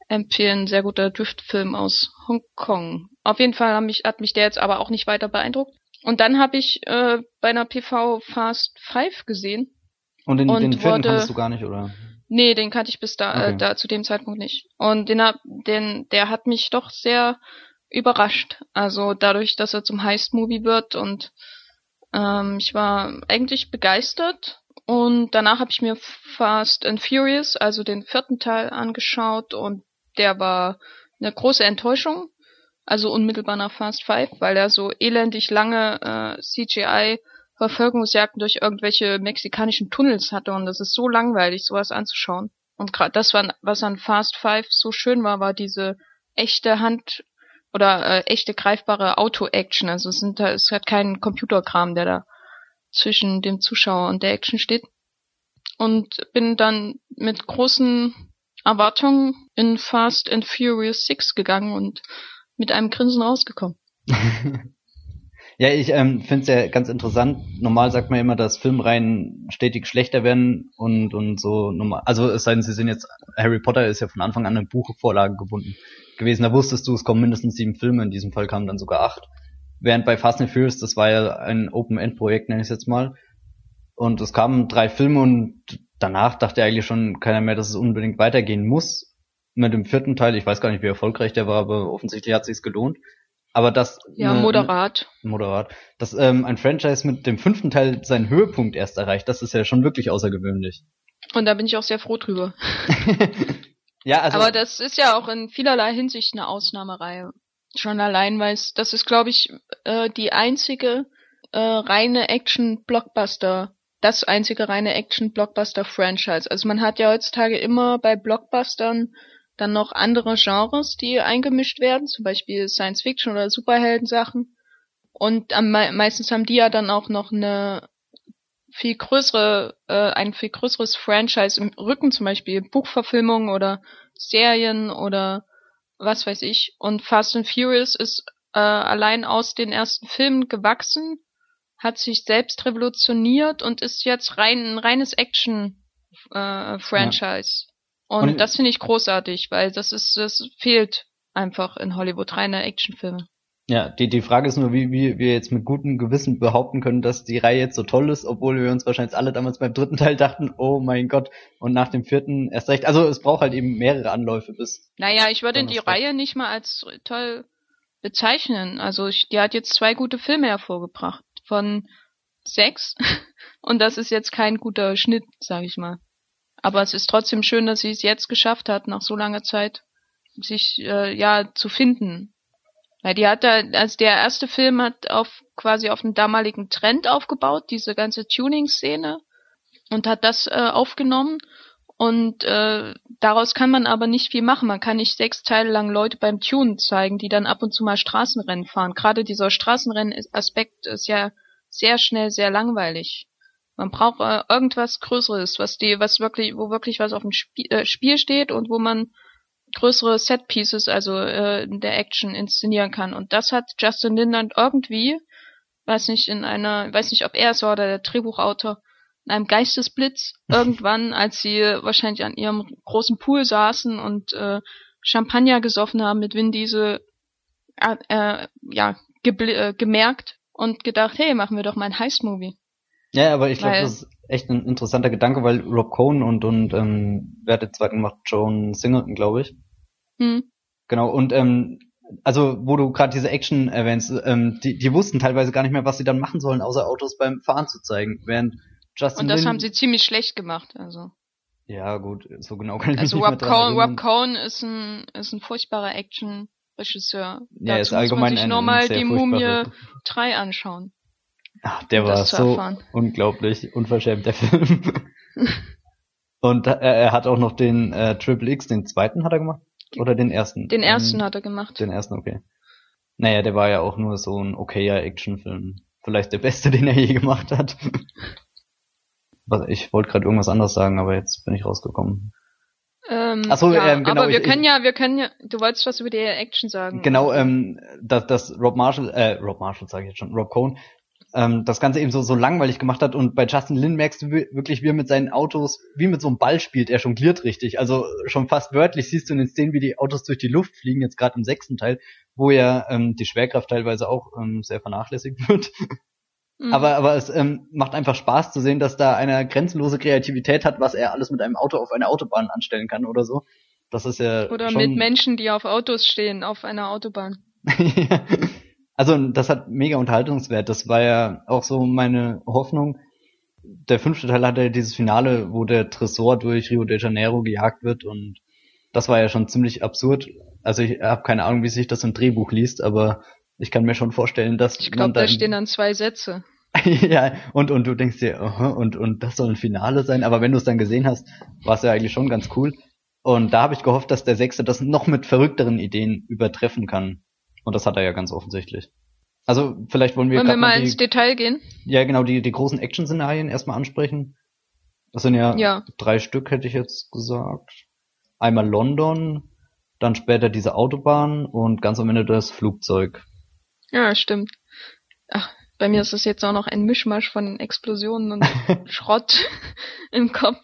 empfehlen. Sehr guter Driftfilm aus Hongkong. Auf jeden Fall hat mich, hat mich der jetzt aber auch nicht weiter beeindruckt. Und dann habe ich äh, bei einer PV Fast 5 gesehen. Und den, und den vierten wurde- kannst du gar nicht, oder? Nee, den kannte ich bis da, Okay. äh, da zu dem Zeitpunkt nicht. Und den, den, der hat mich doch sehr überrascht. Also dadurch, dass er zum Heist-Movie wird und ähm, ich war eigentlich begeistert. Und danach habe ich mir Fast and Furious, also den vierten Teil, angeschaut und der war eine große Enttäuschung. Also unmittelbar nach Fast Five, weil er so elendig lange äh, CGI Verfolgungsjagden durch irgendwelche mexikanischen Tunnels hatte und das ist so langweilig, sowas anzuschauen. Und gerade das, was an Fast Five so schön war, war diese echte Hand oder äh, echte greifbare Auto-Action. Also es, sind, es hat keinen Computerkram, der da zwischen dem Zuschauer und der Action steht. Und bin dann mit großen Erwartungen in Fast and Furious 6 gegangen und mit einem Grinsen rausgekommen. ja, ich ähm, finde es ja ganz interessant. Normal sagt man immer, dass Filmreihen stetig schlechter werden und, und so normal. Also es sei denn, sie sind jetzt, Harry Potter ist ja von Anfang an an Buchvorlagen gebunden gewesen. Da wusstest du, es kommen mindestens sieben Filme, in diesem Fall kamen dann sogar acht. Während bei Fast and Furious, das war ja ein Open-End-Projekt, nenne ich es jetzt mal. Und es kamen drei Filme und danach dachte eigentlich schon keiner mehr, dass es unbedingt weitergehen muss. Mit dem vierten Teil, ich weiß gar nicht, wie erfolgreich der war, aber offensichtlich hat sich's gelohnt. Aber das Ja, ne- moderat. moderat, dass ähm, ein Franchise mit dem fünften Teil seinen Höhepunkt erst erreicht, das ist ja schon wirklich außergewöhnlich. Und da bin ich auch sehr froh drüber. ja, also Aber das ist ja auch in vielerlei Hinsicht eine Ausnahmereihe. Schon allein, weil es, das ist, glaube ich, äh, die einzige äh, reine Action-Blockbuster, das einzige reine Action-Blockbuster-Franchise. Also man hat ja heutzutage immer bei Blockbustern dann noch andere Genres, die eingemischt werden, zum Beispiel Science-Fiction oder Superhelden-Sachen. Und am, mei- meistens haben die ja dann auch noch eine viel größere, äh, ein viel größeres Franchise im Rücken, zum Beispiel Buchverfilmungen oder Serien oder was weiß ich. Und Fast and Furious ist äh, allein aus den ersten Filmen gewachsen, hat sich selbst revolutioniert und ist jetzt rein ein reines Action äh, Franchise. Und, Und- das finde ich großartig, weil das ist das fehlt einfach in Hollywood reine Actionfilme. ja, die, die Frage ist nur, wie, wie wir jetzt mit gutem Gewissen behaupten können, dass die Reihe jetzt so toll ist, obwohl wir uns wahrscheinlich alle damals beim dritten Teil dachten, oh mein Gott, und nach dem vierten erst recht. Also es braucht halt eben mehrere Anläufe bis. Naja, ich würde die. Reihe nicht mal als toll bezeichnen. Also ich, die hat jetzt zwei gute Filme hervorgebracht von sechs und das ist jetzt kein guter Schnitt, sage ich mal. Aber es ist trotzdem schön, dass sie es jetzt geschafft hat, nach so langer Zeit sich äh, ja zu finden. Weil die hat da, also der erste Film hat auf quasi auf einen damaligen Trend aufgebaut, diese ganze Tuning-Szene und hat das äh, aufgenommen und äh, daraus kann man aber nicht viel machen. Man kann nicht sechs Teile lang Leute beim Tunen zeigen, die dann ab und zu mal Straßenrennen fahren. Gerade dieser Straßenrennen-Aspekt ist ja sehr schnell sehr langweilig. Man braucht äh, irgendwas Größeres, was die, was wirklich, wo wirklich was auf dem Spie äh, Spiel steht und wo man größere Set-Pieces, also äh, in der Action inszenieren kann. Und das hat Justin Lindland irgendwie, weiß nicht, in einer, weiß nicht, ob er es war oder der Drehbuchautor, in einem Geistesblitz irgendwann, als sie wahrscheinlich an ihrem großen Pool saßen und äh, Champagner gesoffen haben mit Vin Diesel, äh, äh, ja, äh, gemerkt und gedacht, hey, machen wir doch mal ein Heist-Movie. Ja, aber ich glaube, das ist echt ein interessanter Gedanke, weil Rob Cohn und, und ähm, wer hat den zweiten gemacht? Joan Singleton, glaube ich. Hm. Genau, und ähm, also wo du gerade diese Action erwähnst, ähm, die, die wussten teilweise gar nicht mehr, was sie dann machen sollen, außer Autos beim Fahren zu zeigen. Während Justin Und das Lin- haben sie ziemlich schlecht gemacht. Also, Ja, gut, so genau kann ich also mich nicht Rob mehr dran Cohn, erinnern. Rob Cohn ist ein, ist ein furchtbarer Action-Regisseur. Ja, ist Dazu muss allgemein man sich ein- nur ein mal sehr die Mumie furchtbarer- 3 anschauen. Ach, der um war so erfahren. unglaublich unverschämt, der Film. Und er, er hat auch noch den äh, Triple X, den zweiten hat er gemacht? Oder den ersten? Den ersten ähm, hat er gemacht. Den ersten, okay. Naja, der war ja auch nur so ein okayer Actionfilm. Vielleicht der beste, den er je gemacht hat. Ich wollte gerade irgendwas anderes sagen, aber jetzt bin ich rausgekommen. Ähm, Ach so, ja, ähm, genau, aber wir ich- können ja, wir können ja, du wolltest was über die Action sagen. Genau, ähm, dass, dass Rob Marshall, äh, Rob Marshall sage ich jetzt schon, Rob Cohn, ähm, das Ganze eben so, so langweilig gemacht hat und bei Justin Lin merkst du wi- wirklich, wie er mit seinen Autos, wie mit so einem Ball spielt, er jongliert richtig. Also schon fast wörtlich siehst du in den Szenen, wie die Autos durch die Luft fliegen, jetzt gerade im sechsten Teil, wo ja ähm, die Schwerkraft teilweise auch ähm, sehr vernachlässigt wird. Mhm. Aber, aber es ähm, macht einfach Spaß zu sehen, dass da einer grenzenlose Kreativität hat, was er alles mit einem Auto auf einer Autobahn anstellen kann oder so. Das ist ja Oder schon mit Menschen, die auf Autos stehen, auf einer Autobahn. also das hat mega Unterhaltungswert. Das war ja auch so meine Hoffnung. Der fünfte Teil hatte ja dieses Finale, wo der Tresor durch Rio de Janeiro gejagt wird und das war ja schon ziemlich absurd. Also ich habe keine Ahnung, wie sich das im Drehbuch liest, aber ich kann mir schon vorstellen, dass Ich glaube, da stehen dann zwei Sätze. ja, und, und du denkst dir, aha, und, und das soll ein Finale sein, aber wenn du es dann gesehen hast, war es ja eigentlich schon ganz cool. Und da habe ich gehofft, dass der Sechste das noch mit verrückteren Ideen übertreffen kann. Und das hat er ja ganz offensichtlich. Also vielleicht wollen wir, Wollen wir mal die, ins Detail gehen? ja genau die, die großen Action-Szenarien erstmal ansprechen. Das sind ja, Ja. drei Stück, hätte ich jetzt gesagt. Einmal London, dann später diese Autobahn und ganz am Ende das Flugzeug. Ja, stimmt. Ach, bei mir ist es jetzt auch noch ein Mischmasch von Explosionen und Schrott im Kopf.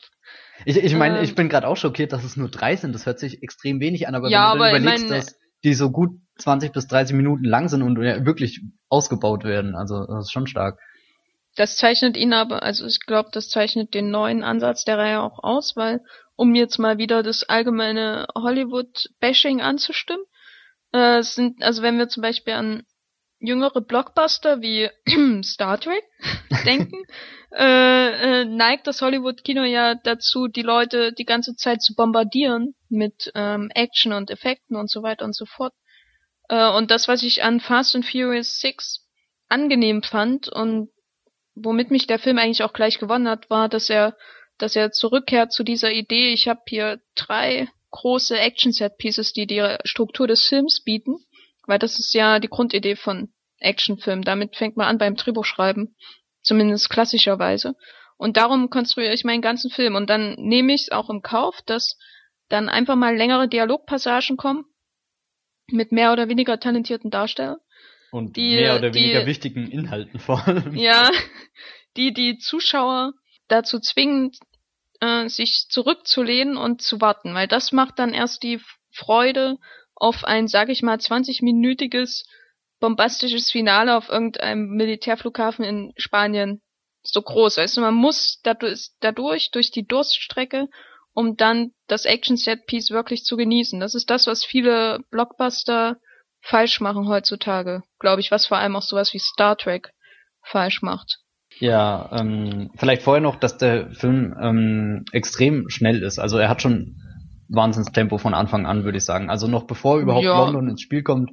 Ich, ich meine, Ähm. ich bin gerade auch schockiert, dass es nur drei sind. Das hört sich extrem wenig an, aber Ja, wenn du aber überlegst, meine- dass die so gut 20 bis 30 Minuten lang sind und ja wirklich ausgebaut werden, also das ist schon stark. Das zeichnet ihn aber, also ich glaube, das zeichnet den neuen Ansatz der Reihe auch aus, weil, um jetzt mal wieder das allgemeine Hollywood-Bashing anzustimmen, äh, sind, also wenn wir zum Beispiel an jüngere Blockbuster wie Star Trek denken, äh, äh, neigt das Hollywood-Kino ja dazu, die Leute die ganze Zeit zu bombardieren mit ähm, Action und Effekten und so weiter und so fort. Äh, und das, was ich an Fast and Furious 6 angenehm fand und womit mich der Film eigentlich auch gleich gewonnen hat, war, dass er, dass er zurückkehrt zu dieser Idee. Ich habe hier drei große Action-Set-Pieces, die die Struktur des Films bieten, weil das ist ja die Grundidee von Actionfilmen. Damit fängt man an beim Drehbuchschreiben, zumindest klassischerweise. Und darum konstruiere ich meinen ganzen Film. Und dann nehme ich es auch im Kauf, dass dann einfach mal längere Dialogpassagen kommen mit mehr oder weniger talentierten Darstellern. Und Die- mehr oder die- weniger wichtigen Inhalten vor allem. Ja, die die Zuschauer dazu zwingen, äh, sich zurückzulehnen und zu warten, weil das macht dann erst die Freude auf ein, sag ich mal, 20-minütiges bombastisches Finale auf irgendeinem Militärflughafen in Spanien so groß. Also man muss dadurch, dadurch durch die Durststrecke, um dann das Action-Set-Piece wirklich zu genießen. Das ist das, was viele Blockbuster falsch machen heutzutage, glaube ich, was vor allem auch sowas wie Star Trek falsch macht. Ja, ähm, vielleicht vorher noch, dass der Film ähm, extrem schnell ist. Also er hat schon Wahnsinnstempo von Anfang an, würde ich sagen. Also noch bevor überhaupt Ja. London ins Spiel kommt,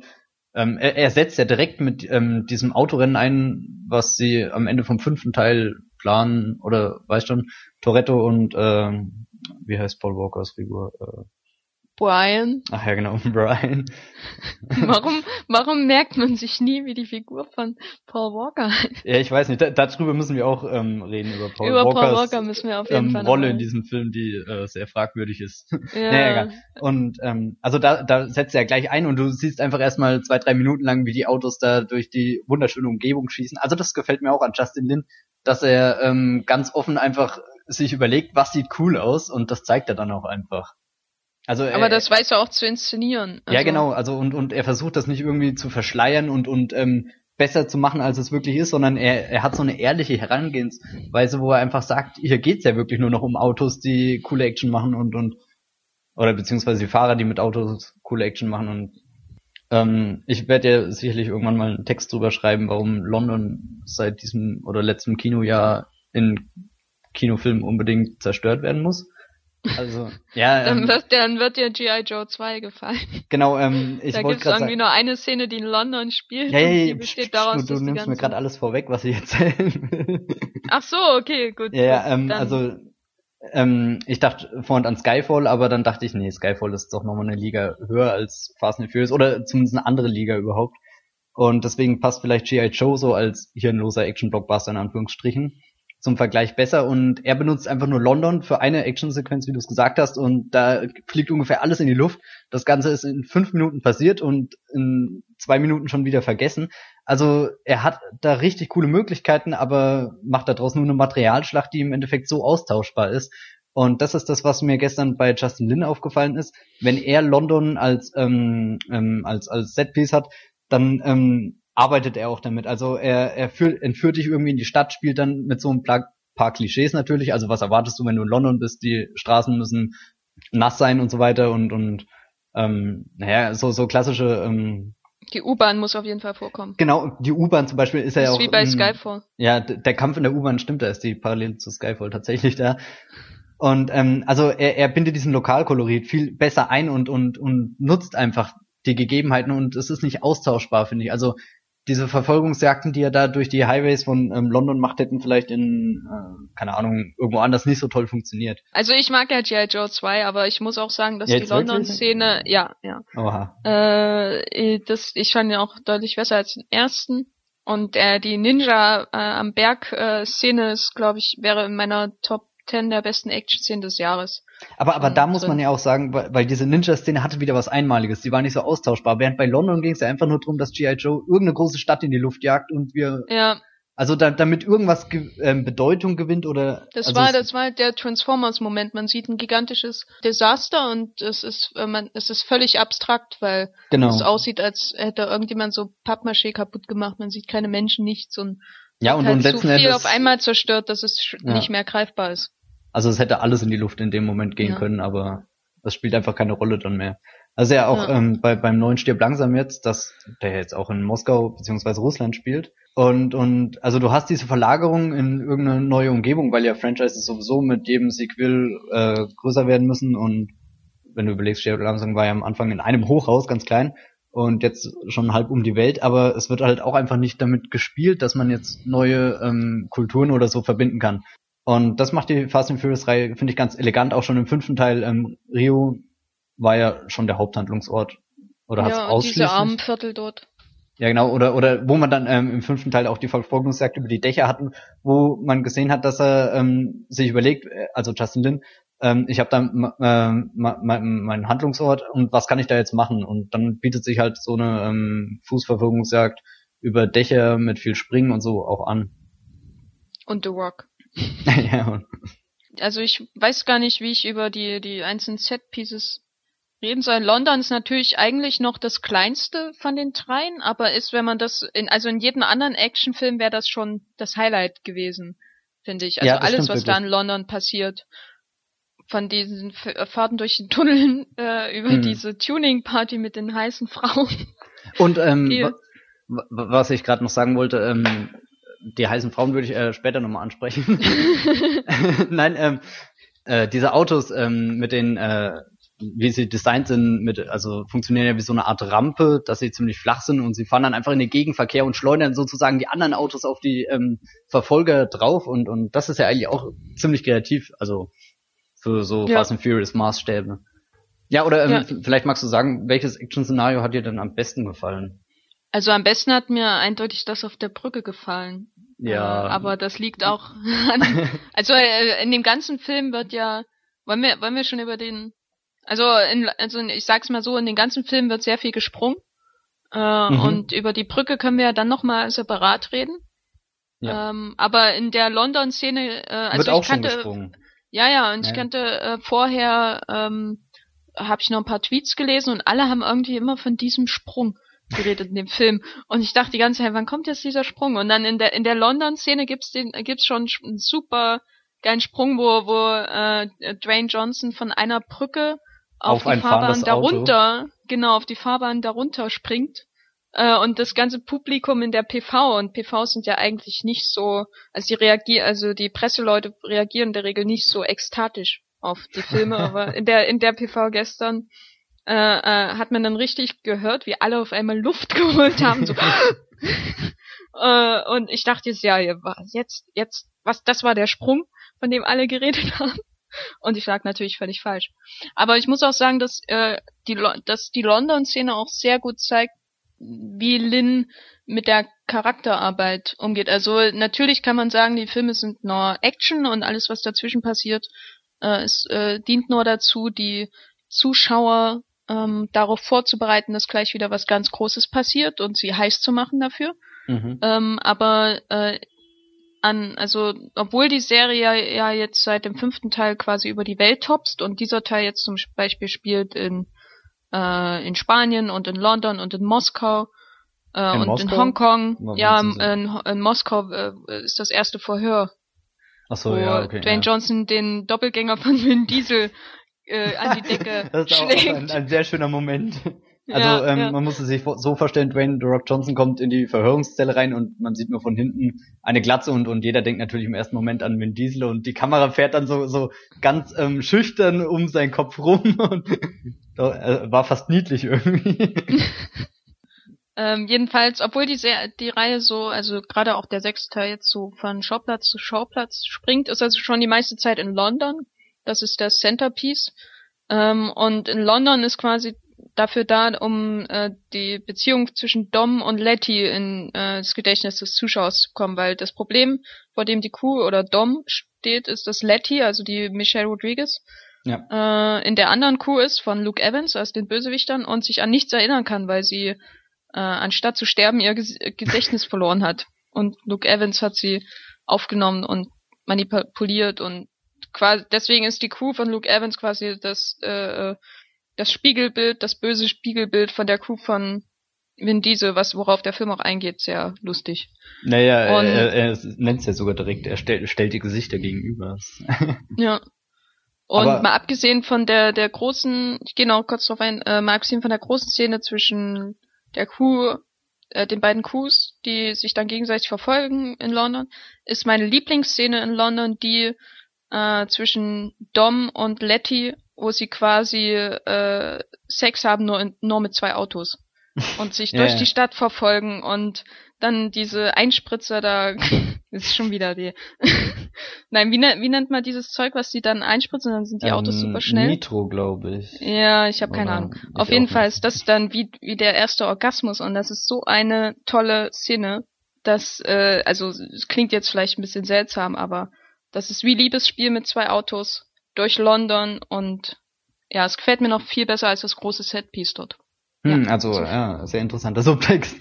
ähm, er, er setzt ja direkt mit ähm, diesem Autorennen ein, was sie am Ende vom fünften Teil planen, oder weißt schon, Toretto und ähm, wie heißt Paul Walkers Figur? Äh, Brian, ach ja, genau, Brian. warum, warum merkt man sich nie, wie die Figur von Paul Walker heißt? Ja, ich weiß nicht, da, darüber müssen wir auch ähm, reden, über Paul Über Paul Walkers Walker müssen wir auf jeden ähm, Fall Rolle in diesem Film, die äh, sehr fragwürdig ist. Ja, Naja, egal. Und ähm, also da, da setzt er gleich ein und du siehst einfach erstmal zwei, drei Minuten lang, wie die Autos da durch die wunderschöne Umgebung schießen. Also das gefällt mir auch an Justin Lin, dass er ähm, ganz offen einfach sich überlegt, was sieht cool aus und das zeigt er dann auch einfach. Also er, aber das weiß er auch zu inszenieren. ja Also, genau, also und und er versucht das nicht irgendwie zu verschleiern und und ähm, besser zu machen, als es wirklich ist, sondern er, er hat so eine ehrliche Herangehensweise, wo er einfach sagt, hier geht's ja wirklich nur noch um Autos, die coole Action machen und und oder beziehungsweise die Fahrer, die mit Autos coole Action machen und ähm, ich werde ja sicherlich irgendwann mal einen Text drüber schreiben, warum London seit diesem oder letztem Kinojahr in Kinofilmen unbedingt zerstört werden muss. Also ja, Dann ähm, wird, dann wird dir G.I. Joe 2 gefallen. genau. Ähm, ich da wollte gibt's gerade irgendwie sagen, nur eine Szene, die in London spielt. ja, ja, die besteht daraus, du, du nimmst mir gerade alles vorweg, was ich erzählen will. Ach so, okay, gut. ja, ja, ähm, dann- also ähm, ich dachte vorhin an Skyfall, aber dann dachte ich, nee, Skyfall ist doch nochmal eine Liga höher als Fast and Furious oder zumindest eine andere Liga überhaupt. Und deswegen passt vielleicht G.I. Joe so als hirnloser Action-Blockbuster in Anführungsstrichen zum Vergleich besser und er benutzt einfach nur London für eine Actionsequenz, wie du es gesagt hast, und da fliegt ungefähr alles in die Luft. Das Ganze ist in fünf Minuten passiert und in zwei Minuten schon wieder vergessen. Also er hat da richtig coole Möglichkeiten, aber macht daraus nur eine Materialschlacht, die im Endeffekt so austauschbar ist. Und das ist das, was mir gestern bei Justin Lin aufgefallen ist. Wenn er London als ähm, ähm, als als Setpiece hat, dann ähm, arbeitet er auch damit. Also er, er führt, entführt dich irgendwie in die Stadt, spielt dann mit so ein paar, Klischees natürlich. Also was erwartest du, wenn du in London bist? Die Straßen müssen nass sein und so weiter und und ähm, naja, so so klassische ähm, die U-Bahn muss auf jeden Fall vorkommen. Genau, die U-Bahn zum Beispiel ist ja auch. Wie bei Skyfall. Ja, der Kampf in der U-Bahn stimmt, da ist die parallel zu Skyfall tatsächlich da. Und ähm, also er, er bindet diesen Lokalkolorit viel besser ein und und und nutzt einfach die Gegebenheiten und es ist nicht austauschbar, finde ich. Also diese Verfolgungsjagden, die er da durch die Highways von ähm, London macht, hätten vielleicht in, äh, keine Ahnung, irgendwo anders nicht so toll funktioniert. Also ich mag ja G.I. Joe 2, aber ich muss auch sagen, dass Jetzt die London-Szene, ja, ja. Oha. Äh, das, ich fand ihn auch deutlich besser als den ersten. Und äh, die Ninja äh, am Berg-Szene äh, ist, glaube ich, wäre in meiner Top 10 der besten Action-Szenen des Jahres. Aber, aber da muss man ja auch sagen, weil, weil diese Ninja-Szene hatte wieder was Einmaliges. Die war nicht so austauschbar. Während bei London ging es ja einfach nur darum, dass G.I. Joe irgendeine große Stadt in die Luft jagt und wir. Ja. Also da, damit irgendwas ge ähm, Bedeutung gewinnt oder. Das also war, das war der Transformers-Moment. Man sieht ein gigantisches Desaster und es ist, äh, man, es ist völlig abstrakt, weil genau. es aussieht, als hätte irgendjemand so Pappmaché kaputt gemacht. Man sieht keine Menschen, nichts und ja, und, halt und so letzten viel Endes, auf einmal zerstört, dass es ja. nicht mehr greifbar ist. Also es hätte alles in die Luft in dem Moment gehen ja. können, aber das spielt einfach keine Rolle dann mehr. Also ja auch ja. Ähm, bei, beim neuen Stirb langsam jetzt, dass der jetzt auch in Moskau beziehungsweise Russland spielt. Und, und also du hast diese Verlagerung in irgendeine neue Umgebung, weil ja Franchises sowieso mit jedem Sequel äh, größer werden müssen und wenn du überlegst, Stirb langsam war ja am Anfang in einem Hochhaus ganz klein und jetzt schon halb um die Welt, aber es wird halt auch einfach nicht damit gespielt, dass man jetzt neue ähm, Kulturen oder so verbinden kann. Und das macht die Fast and Furious Reihe, finde ich, ganz elegant. Auch schon im fünften Teil, ähm, Rio war ja schon der Haupthandlungsort. Oder ja, hat's ausschließlich? diese Armenviertel dort. Ja, genau. Oder, oder wo man dann ähm, im fünften Teil auch die Verfolgungsjagd über die Dächer hatten, wo man gesehen hat, dass er ähm, sich überlegt, äh, also Justin Lin, ähm, ich habe da äh, meinen mein Handlungsort und was kann ich da jetzt machen? Und dann bietet sich halt so eine ähm, Fußverfolgungsjagd über Dächer mit viel Springen und so auch an. Und The Rock. ja. Also ich weiß gar nicht, wie ich über die, die einzelnen Set-Pieces reden soll. London ist natürlich eigentlich noch das kleinste von den dreien, aber ist, wenn man das in, also in jedem anderen Actionfilm wäre das schon das Highlight gewesen, finde ich. Also ja, alles, was wirklich. da in London passiert. Von diesen Fahrten durch den Tunnel äh, über hm. diese Tuning-Party mit den heißen Frauen. Und ähm, was ich gerade noch sagen wollte, ähm, die heißen Frauen würde ich äh, später nochmal ansprechen. Nein, ähm, äh, diese Autos ähm, mit den, äh, wie sie designt sind, mit, also funktionieren ja wie so eine Art Rampe, dass sie ziemlich flach sind und sie fahren dann einfach in den Gegenverkehr und schleudern sozusagen die anderen Autos auf die ähm, Verfolger drauf und, und das ist ja eigentlich auch ziemlich kreativ, also für so ja. Fast and Furious Maßstäbe. Ja, oder ähm, ja. vielleicht magst du sagen, welches Action-Szenario hat dir denn am besten gefallen? Also am besten hat mir eindeutig das auf der Brücke gefallen. Ja. Äh, aber das liegt auch an, also äh, in dem ganzen Film wird ja, wollen wir, wollen wir schon über den, also, in, also ich sag's mal so, in den ganzen Film wird sehr viel gesprungen. Äh, mhm. Und über die Brücke können wir ja dann nochmal separat reden. Ja. Ähm, aber in der London-Szene, äh, also wird auch ich kannte, schon gesprungen. Ja, ja, und ja. ich kannte äh, vorher, ähm, habe ich noch ein paar Tweets gelesen und alle haben irgendwie immer von diesem Sprung geredet in dem Film. Und ich dachte die ganze Zeit, wann kommt jetzt dieser Sprung? Und dann in der in der London-Szene gibt's den gibt's schon einen super geilen Sprung, wo wo äh, Dwayne Johnson von einer Brücke auf, auf die Fahrbahn darunter, Auto. genau auf die Fahrbahn darunter springt. Äh, und das ganze Publikum in der PV und PV sind ja eigentlich nicht so, also die reagieren, also die Presseleute reagieren in der Regel nicht so ekstatisch auf die Filme, aber in der in der PV gestern äh, äh, hat man dann richtig gehört, wie alle auf einmal Luft geholt haben. So. äh, und ich dachte jetzt, ja, jetzt, jetzt, was, das war der Sprung, von dem alle geredet haben. Und ich lag natürlich völlig falsch. Aber ich muss auch sagen, dass, äh, die, dass die London-Szene auch sehr gut zeigt, wie Lin mit der Charakterarbeit umgeht. Also natürlich kann man sagen, die Filme sind nur Action und alles, was dazwischen passiert, äh, es äh, dient nur dazu, die Zuschauer ähm, darauf vorzubereiten, dass gleich wieder was ganz Großes passiert und sie heiß zu machen dafür. Mhm. Ähm, aber äh, an, also obwohl die Serie ja jetzt seit dem fünften Teil quasi über die Welt topst und dieser Teil jetzt zum Beispiel spielt in äh, in Spanien und in London und in Moskau äh, in und Moskau? in Hongkong. Was ja, in, in, Moskau äh, ist das erste Verhör. Ach so, ja, okay. Dwayne ja. Johnson den Doppelgänger von Vin Diesel äh, an die Decke das ist schlägt. Auch ein, ein sehr schöner Moment. Also ja, ähm, ja. man muss es sich so vorstellen, Dwayne The Rock Johnson kommt in die Verhörungszelle rein und man sieht nur von hinten eine Glatze und, und jeder denkt natürlich im ersten Moment an Vin Diesel und die Kamera fährt dann so, so ganz ähm, schüchtern um seinen Kopf rum und war fast niedlich irgendwie. ähm, jedenfalls, obwohl die, sehr, die Reihe so, also gerade auch der sechste Teil jetzt so von Schauplatz zu Schauplatz springt, ist also schon die meiste Zeit in London. Das ist das Centerpiece. Ähm, und in London ist quasi dafür da, um äh, die Beziehung zwischen Dom und Letty in äh, das Gedächtnis des Zuschauers zu kommen, weil das Problem, vor dem die Crew oder Dom steht, ist, dass Letty, also die Michelle Rodriguez, ja. äh, in der anderen Crew ist von Luke Evans, also den Bösewichtern, und sich an nichts erinnern kann, weil sie äh, anstatt zu sterben ihr Ges Gedächtnis verloren hat. Und Luke Evans hat sie aufgenommen und manipuliert und quasi deswegen ist die Crew von Luke Evans quasi das äh, das Spiegelbild, das böse Spiegelbild von der Crew von Vin Diesel, was worauf der Film auch eingeht, sehr lustig. Naja, und, er, er nennt es ja sogar direkt, er stellt, stellt die Gesichter gegenüber. ja. Und Aber, mal abgesehen von der der großen, ich gehe noch kurz drauf ein, äh, mal abgesehen von der großen Szene zwischen der Crew, äh, den beiden Crews, die sich dann gegenseitig verfolgen in London, ist meine Lieblingsszene in London die äh, zwischen Dom und Letty wo sie quasi äh, Sex haben, nur, in, nur mit zwei Autos. Und sich durch ja. die Stadt verfolgen und dann diese Einspritzer da ist schon wieder die. Nein, wie, ne, wie nennt man dieses Zeug, was die dann einspritzen, dann sind die ähm, Autos super schnell? Nitro, glaube ich. Ja, ich habe keine Ahnung. Auf jeden Fall ist das dann wie, wie der erste Orgasmus und das ist so eine tolle Szene, dass, äh, also es klingt jetzt vielleicht ein bisschen seltsam, aber das ist wie Liebesspiel mit zwei Autos durch London und ja, es gefällt mir noch viel besser als das große Setpiece dort. Hm, ja, also ja, sehr interessanter Subtext.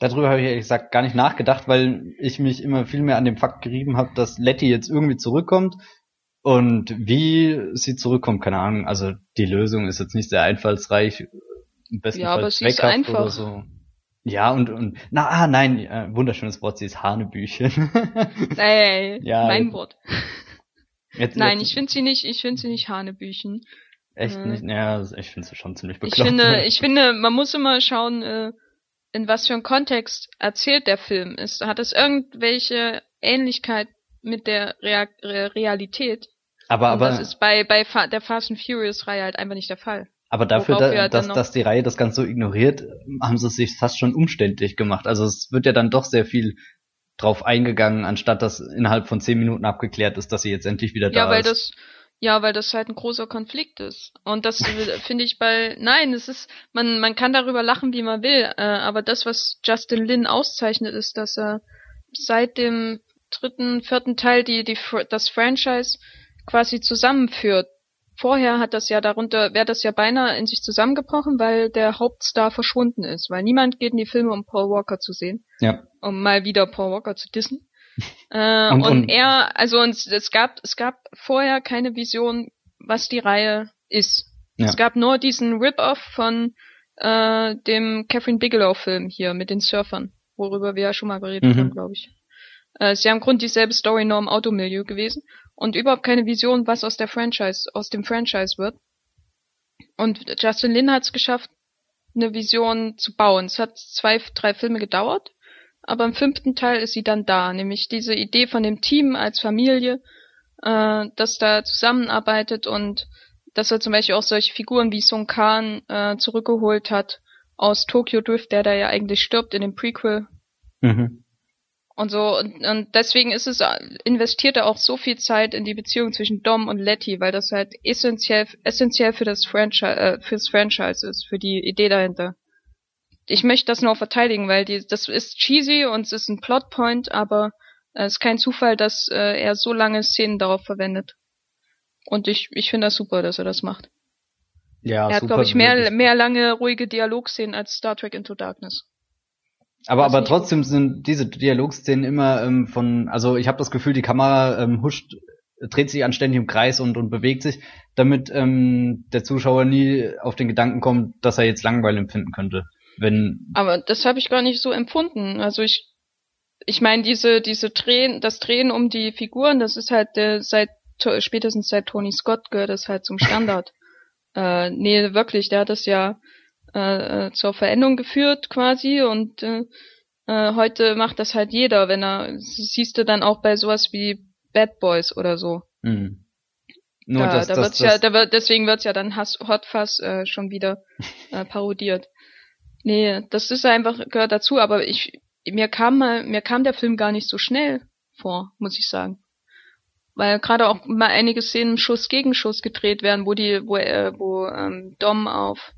Darüber habe ich ehrlich gesagt gar nicht nachgedacht, weil ich mich immer viel mehr an dem Fakt gerieben habe, dass Letty jetzt irgendwie zurückkommt und wie sie zurückkommt, keine Ahnung. Also die Lösung ist jetzt nicht sehr einfallsreich, im besten ja, Fall aber sie ist einfach. oder so. Ja, und, und, na, ah, nein, äh, wunderschönes Wort, sie ist Hanebüchen. Ey, ja, mein Wort. Jetzt, Nein, jetzt, ich finde sie nicht, ich finde sie nicht Hanebüchen. Echt äh, nicht? Ja, ich finde sie schon ziemlich bekloppt. Ich finde, ich finde, man muss immer schauen, äh, in was für einem Kontext erzählt der Film ist. Hat es irgendwelche Ähnlichkeit mit der Rea Realität? Aber, aber. das ist bei, bei Fa der Fast and Furious Reihe halt einfach nicht der Fall. Aber dafür, da, dass, dass die Reihe das Ganze so ignoriert, haben sie es sich fast schon umständlich gemacht. Also es wird ja dann doch sehr viel drauf eingegangen, anstatt dass innerhalb von zehn Minuten abgeklärt ist, dass sie jetzt endlich wieder da ja, weil ist. Das, ja, weil das halt ein großer Konflikt ist. Und das finde ich bei, nein, es ist, man, man kann darüber lachen, wie man will, äh, aber das, was Justin Lin auszeichnet, ist, dass er seit dem dritten, vierten Teil die, die, das Franchise quasi zusammenführt. Vorher hat das ja darunter, wäre das ja beinahe in sich zusammengebrochen, weil der Hauptstar verschwunden ist, weil niemand geht in die Filme, um Paul Walker zu sehen. Ja um mal wieder Paul Walker zu dissen. Äh, und, und, er, also uns, es gab, es gab vorher keine Vision, was die Reihe ist. Ja. Es gab nur diesen Rip-Off von äh, dem Catherine Bigelow-Film hier mit den Surfern, worüber wir ja schon mal geredet mhm. haben, glaube ich. Äh, ist ja im Grunde dieselbe Story nur im Automilieu gewesen und überhaupt keine Vision, was aus der Franchise, aus dem Franchise wird. Und Justin Lin hat es geschafft, eine Vision zu bauen. Es hat zwei, drei Filme gedauert, aber im fünften Teil ist sie dann da, nämlich diese Idee von dem Team als Familie, äh, das da zusammenarbeitet und dass er zum Beispiel auch solche Figuren wie Sung Khan äh, zurückgeholt hat aus Tokyo Drift, der da ja eigentlich stirbt in dem Prequel. Mhm. Und so, und, und deswegen ist es, investiert er auch so viel Zeit in die Beziehung zwischen Dom und Letty, weil das halt essentiell, essentiell für das Franchise, äh, fürs Franchise ist, für die Idee dahinter. Ich möchte das nur verteidigen, weil die, das ist cheesy und es ist ein Plotpoint, aber äh, es ist kein Zufall, dass äh, er so lange Szenen darauf verwendet. Und ich, ich finde das super, dass er das macht. Ja, er hat, glaube ich, mehr, mehr lange ruhige Dialogszenen als Star Trek Into Darkness. Aber, aber trotzdem sind diese Dialogszenen immer ähm, von, also ich habe das Gefühl, die Kamera ähm, huscht, dreht sich anständig im Kreis und, und bewegt sich, damit ähm, der Zuschauer nie auf den Gedanken kommt, dass er jetzt Langweil empfinden könnte. Wenn aber das habe ich gar nicht so empfunden. Also ich, ich meine, diese, diese Drehen, das Drehen um die Figuren, das ist halt äh, seit spätestens seit Tony Scott gehört das halt zum Standard. äh, nee, wirklich, der hat das ja äh, äh, zur Veränderung geführt quasi und äh, äh, heute macht das halt jeder, wenn er, siehst du dann auch bei sowas wie Bad Boys oder so. Mhm. Nur da, das, da das, wird's das, ja, da wird, deswegen wird's ja dann Hass, Hot Fuzz äh, schon wieder äh, parodiert. Nee, das ist einfach, gehört dazu, aber ich, mir kam mal, mir kam der Film gar nicht so schnell vor, muss ich sagen. Weil gerade auch mal einige Szenen Schuss gegen Schuss gedreht werden, wo die, wo, äh, wo ähm, Dom auf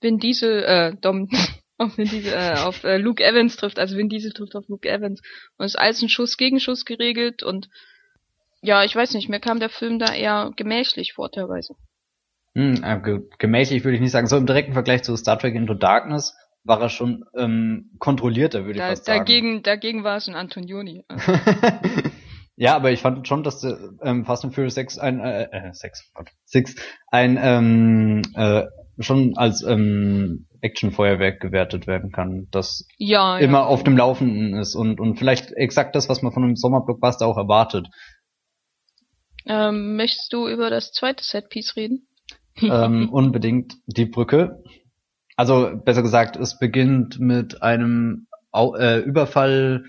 Vin Diesel, äh, Dom, auf Vin Diesel, äh, auf äh, Luke Evans trifft, also Vin Diesel trifft auf Luke Evans. Und es ist alles ein Schuss gegen Schuss geregelt und ja, ich weiß nicht, mir kam der Film da eher gemächlich vor teilweise. Hm, äh, gemächlich würde ich nicht sagen. So im direkten Vergleich zu Star Trek Into Darkness war er schon ähm, kontrollierter, würde ich da, fast sagen. Dagegen, dagegen war es ein Antonioni. ja, aber ich fand schon, dass der, ähm, Fast and Furious 6 ein äh, äh 6, Gott, 6 ein ähm, äh, schon als ähm, Actionfeuerwerk gewertet werden kann, das ja, immer ja. auf dem Laufenden ist und, und vielleicht exakt das, was man von einem Sommerblockbuster auch erwartet. Ähm, möchtest du über das zweite Setpiece reden? ähm, unbedingt die Brücke. Also besser gesagt, es beginnt mit einem Au äh, Überfall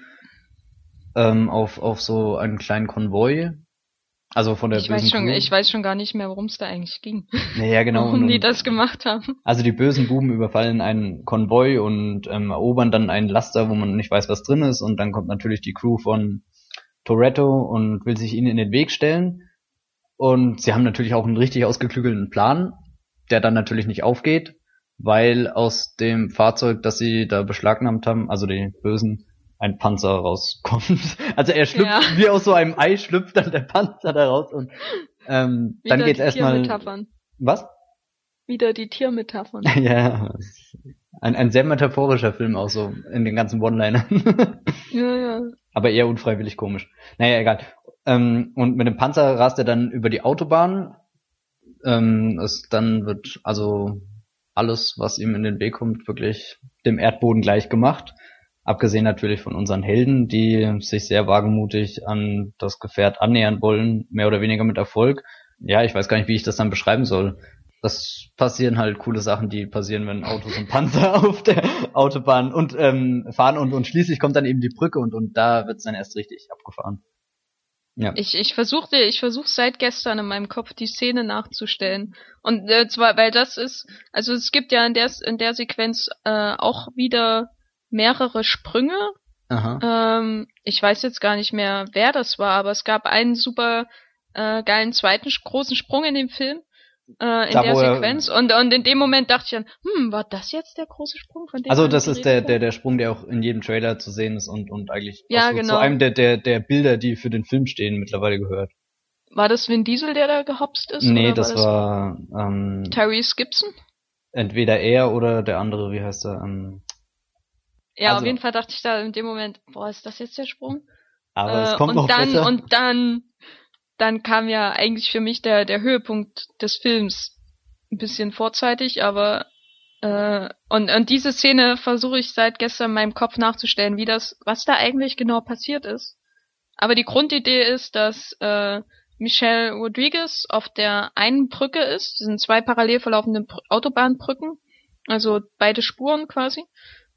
ähm, auf, auf so einen kleinen Konvoi also von der ich bösen weiß schon. Ich weiß schon gar nicht mehr, worum es da eigentlich ging. Naja, genau. Warum und, die das gemacht haben. Also die bösen Buben überfallen einen Konvoi und ähm, erobern dann einen Laster, wo man nicht weiß, was drin ist. Und dann kommt natürlich die Crew von Toretto und will sich ihnen in den Weg stellen. Und sie haben natürlich auch einen richtig ausgeklügelten Plan, der dann natürlich nicht aufgeht, weil aus dem Fahrzeug, das sie da beschlagnahmt haben, also die Bösen, ein Panzer rauskommt. Also er schlüpft, ja. wie aus so einem Ei schlüpft dann der Panzer da raus und ähm, dann geht's erstmal. Was? Wieder die Tiermetaphern. ja, ein, ein sehr metaphorischer Film auch so in den ganzen One-Linern. ja, ja. Aber eher unfreiwillig komisch. Naja, egal. Ähm, und mit dem Panzer rast er dann über die Autobahn. Ähm, es, dann wird also alles, was ihm in den Weg kommt, wirklich dem Erdboden gleich gemacht. Abgesehen natürlich von unseren Helden, die sich sehr wagemutig an das Gefährt annähern wollen, mehr oder weniger mit Erfolg. Ja, ich weiß gar nicht, wie ich das dann beschreiben soll. Das passieren halt coole Sachen, die passieren, wenn Autos und Panzer auf der Autobahn und ähm, fahren und, und schließlich kommt dann eben die Brücke und, und da wird's dann erst richtig abgefahren. Ja. Ich, ich versuchte, ich versuche seit gestern in meinem Kopf die Szene nachzustellen. Und äh, zwar, weil das ist, also es gibt ja in der in der Sequenz äh, auch wieder mehrere Sprünge. Ähm, ich weiß jetzt gar nicht mehr, wer das war, aber es gab einen super äh, geilen zweiten großen Sprung in dem Film. Äh, in da, der Sequenz und, und in dem Moment dachte ich dann, hm, war das jetzt der große Sprung von dem? Also das ist der, der, der Sprung, der auch in jedem Trailer zu sehen ist und, und eigentlich ja, genau. zu einem der, der, der Bilder, die für den Film stehen, mittlerweile gehört. War das Vin Diesel, der da gehopst ist? Nee, das war, das war ähm, Tyrese Gibson? Entweder er oder der andere, wie heißt er? Ähm, ja, also, auf jeden Fall dachte ich da in dem Moment, boah, ist das jetzt der Sprung? Aber äh, es kommt und noch dann, besser. Und dann, dann kam ja eigentlich für mich der, der Höhepunkt des Films. Ein bisschen vorzeitig, aber äh, und, und diese Szene versuche ich seit gestern in meinem Kopf nachzustellen, wie das, was da eigentlich genau passiert ist. Aber die Grundidee ist, dass äh, Michelle Rodriguez auf der einen Brücke ist, das sind zwei parallel verlaufende Autobahnbrücken, also beide Spuren quasi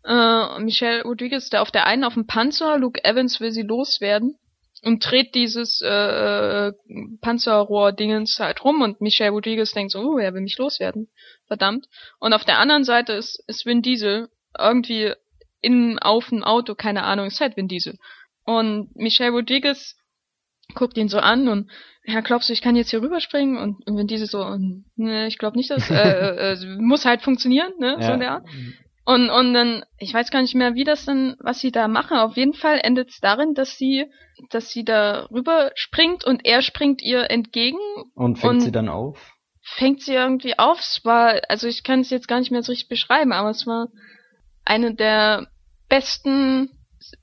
äh, Michelle Rodriguez da auf der einen auf dem Panzer, Luke Evans will sie loswerden und dreht dieses äh, äh, Panzerrohr-Dingens halt rum und Michelle Rodriguez denkt so, oh, er will mich loswerden. Verdammt. Und auf der anderen Seite ist, ist Vin Diesel irgendwie in, auf dem Auto, keine Ahnung, ist halt Vin Diesel. Und Michelle Rodriguez guckt ihn so an und ja, glaubst du, ich kann jetzt hier rüberspringen? Und, und wenn diese so, ne, ich glaube nicht, dass äh, äh, äh, muss halt funktionieren, ne, ja. so in der Art. Und und dann, ich weiß gar nicht mehr, wie das dann, was sie da machen. Auf jeden Fall endet es darin, dass sie, dass sie da rüberspringt und er springt ihr entgegen. Und fängt und sie dann auf? Fängt sie irgendwie auf. Es war, also ich kann es jetzt gar nicht mehr so richtig beschreiben, aber es war eine der besten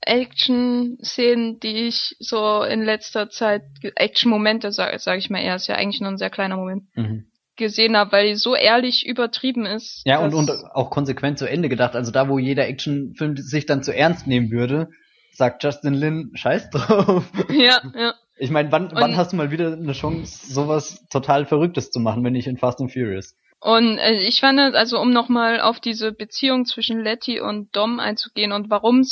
Action-Szenen, die ich so in letzter Zeit, Action-Momente, sage sag ich mal eher, ist ja eigentlich nur ein sehr kleiner Moment, mhm. Gesehen habe, weil die so ehrlich übertrieben ist. Ja, und, und auch konsequent zu Ende gedacht. Also da, wo jeder Actionfilm sich dann zu ernst nehmen würde, sagt Justin Lin, scheiß drauf. Ja, ja. Ich meine, wann, wann hast du mal wieder eine Chance, sowas total Verrücktes zu machen, wenn nicht in Fast and Furious? Und äh, ich fand, also um nochmal auf diese Beziehung zwischen Letty und Dom einzugehen und warum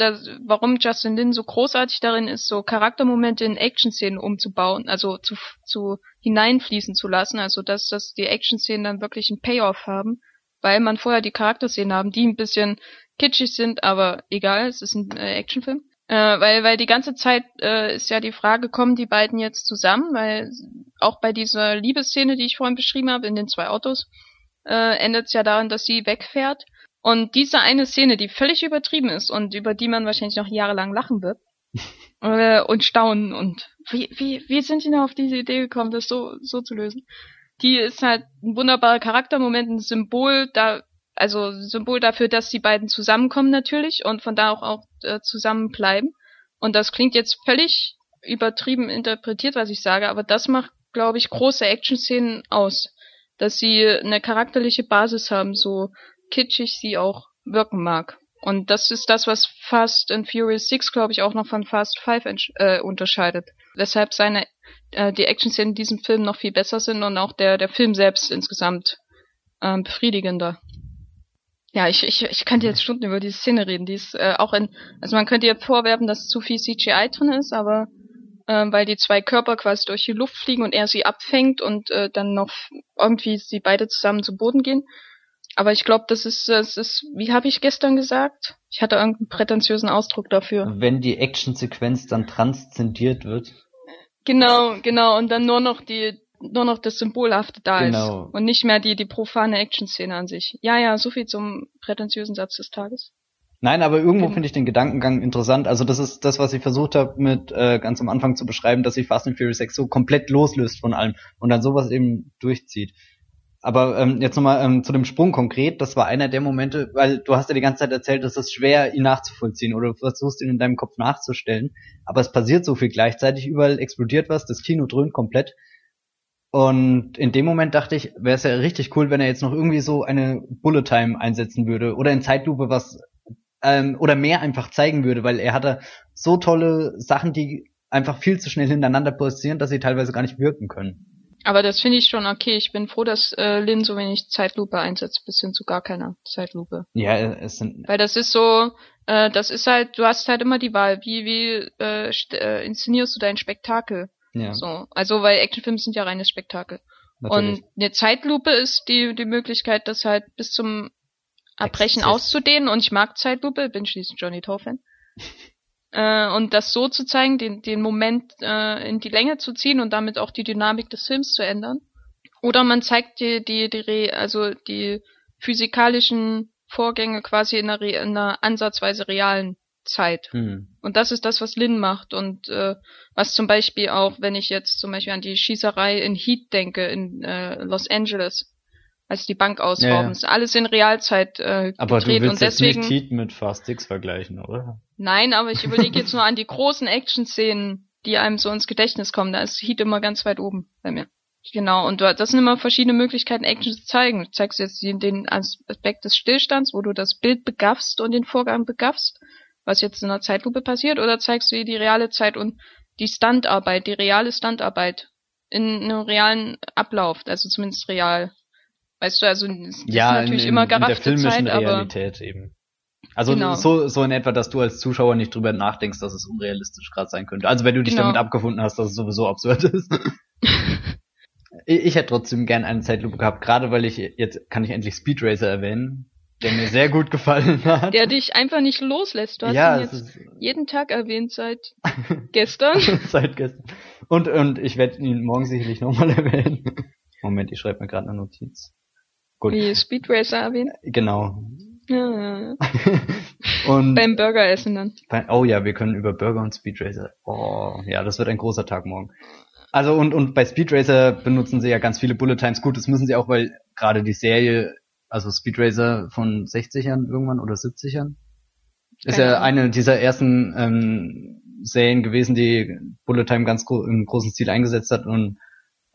das, warum Justin Lin so großartig darin ist, so Charaktermomente in Action-Szenen umzubauen, also zu, zu hineinfließen zu lassen, also dass, dass die Action-Szenen dann wirklich einen Payoff haben, weil man vorher die Charakterszenen haben, die ein bisschen kitschig sind, aber egal, es ist ein äh, Actionfilm. Äh, weil, weil die ganze Zeit äh, ist ja die Frage, kommen die beiden jetzt zusammen, weil auch bei dieser Liebesszene, die ich vorhin beschrieben habe, in den zwei Autos, äh, endet es ja daran, dass sie wegfährt und diese eine Szene, die völlig übertrieben ist und über die man wahrscheinlich noch jahrelang lachen wird äh, und staunen und wie, wie, wie sind die noch auf diese Idee gekommen, das so, so zu lösen? Die ist halt ein wunderbarer Charaktermoment, ein Symbol da, also Symbol dafür, dass die beiden zusammenkommen natürlich und von da auch, auch äh, zusammenbleiben. Und das klingt jetzt völlig übertrieben interpretiert, was ich sage, aber das macht, glaube ich, große Action-Szenen aus. Dass sie eine charakterliche Basis haben, so kitschig sie auch wirken mag. Und das ist das, was Fast and Furious 6, glaube ich, auch noch von Fast 5 äh, unterscheidet. Weshalb seine äh, die Action-Szenen in diesem Film noch viel besser sind und auch der, der Film selbst insgesamt ähm, befriedigender. Ja, ich, ich, ich könnte jetzt Stunden über diese Szene reden. Die ist äh, auch in, also man könnte ihr vorwerfen, dass zu viel CGI drin ist, aber äh, weil die zwei Körper quasi durch die Luft fliegen und er sie abfängt und äh, dann noch irgendwie sie beide zusammen zu Boden gehen. Aber ich glaube, das ist, das ist, wie habe ich gestern gesagt? Ich hatte irgendeinen prätentiösen Ausdruck dafür. Wenn die Actionsequenz dann transzendiert wird. Genau, genau, und dann nur noch die, nur noch das Symbolhafte da genau. ist. Und nicht mehr die, die profane Action-Szene an sich. Ja, ja, so viel zum prätentiösen Satz des Tages. Nein, aber irgendwo genau. finde ich den Gedankengang interessant. Also das ist das, was ich versucht habe, mit äh, ganz am Anfang zu beschreiben, dass sich Fast and Furious 6 so komplett loslöst von allem und dann sowas eben durchzieht. Aber ähm, jetzt nochmal ähm, zu dem Sprung konkret, das war einer der Momente, weil du hast ja die ganze Zeit erzählt, es ist schwer, ihn nachzuvollziehen oder du versuchst ihn in deinem Kopf nachzustellen, aber es passiert so viel gleichzeitig, überall explodiert was, das Kino dröhnt komplett. Und in dem Moment dachte ich, wäre es ja richtig cool, wenn er jetzt noch irgendwie so eine Bullet Time einsetzen würde oder in Zeitlupe was ähm, oder mehr einfach zeigen würde, weil er hatte so tolle Sachen, die einfach viel zu schnell hintereinander passieren, dass sie teilweise gar nicht wirken können. Aber das finde ich schon okay. Ich bin froh, dass äh, Lin so wenig Zeitlupe einsetzt, bis hin zu gar keiner Zeitlupe. Ja, es sind. Weil das ist so, äh, das ist halt, du hast halt immer die Wahl, wie, wie äh, äh, inszenierst du dein Spektakel? Ja. So, also weil Actionfilme sind ja reines Spektakel. Natürlich. Und eine Zeitlupe ist die die Möglichkeit, das halt bis zum Erbrechen Exzess. auszudehnen. Und ich mag Zeitlupe, bin schließlich Johnny Toe Fan. äh, und das so zu zeigen, den, den Moment äh, in die Länge zu ziehen und damit auch die Dynamik des Films zu ändern. Oder man zeigt die, die, die, also die physikalischen Vorgänge quasi in einer, in einer ansatzweise realen Zeit. Hm. Und das ist das, was Lin macht und äh, was zum Beispiel auch, wenn ich jetzt zum Beispiel an die Schießerei in Heat denke in äh, Los Angeles, als die Bank ausrauben. Ja, ja. Ist alles in Realzeit äh, aber gedreht du willst und deswegen jetzt nicht Heat mit Fast Six vergleichen, oder? Nein, aber ich überlege jetzt nur an die großen Action-Szenen, die einem so ins Gedächtnis kommen. Da ist Heat immer ganz weit oben bei mir. Genau, und das sind immer verschiedene Möglichkeiten, Action zu zeigen. Du zeigst jetzt den Aspekt des Stillstands, wo du das Bild begaffst und den Vorgang begaffst, was jetzt in der Zeitlupe passiert, oder zeigst du die reale Zeit und die Standarbeit, die reale Standarbeit in einem realen Ablauf, also zumindest real. Weißt du, also das ja, ist natürlich in, immer geraffte in der filmischen Zeit, Realität eben. Also genau. so, so in etwa, dass du als Zuschauer nicht drüber nachdenkst, dass es unrealistisch gerade sein könnte. Also wenn du dich genau. damit abgefunden hast, dass es sowieso absurd ist. ich, ich hätte trotzdem gern eine Zeitlupe gehabt, gerade weil ich, jetzt kann ich endlich Speed Racer erwähnen. der mir sehr gut gefallen hat. Der dich einfach nicht loslässt. Du hast ja, ihn es jetzt jeden Tag erwähnt seit gestern. seit gestern. Und, und ich werde ihn morgen sicherlich nochmal erwähnen. Moment, ich schreibe mir gerade eine Notiz. Gut, Wie Speed Racer erwähnt. genau. Ja, ja, ja. Und Beim Burgeressen dann. Bei- Oh ja, wir können über Burger und Speed Racer. Oh, ja, das wird ein großer Tag morgen. Also und und bei Speed Racer benutzen sie ja ganz viele Bullet Times. Gut, das müssen sie auch, weil gerade die Serie, also Speed Racer von 60ern irgendwann oder 70ern, ist Keine ja eine dieser ersten ähm, Serien gewesen, die Bullet Time ganz gro im großen Stil eingesetzt hat und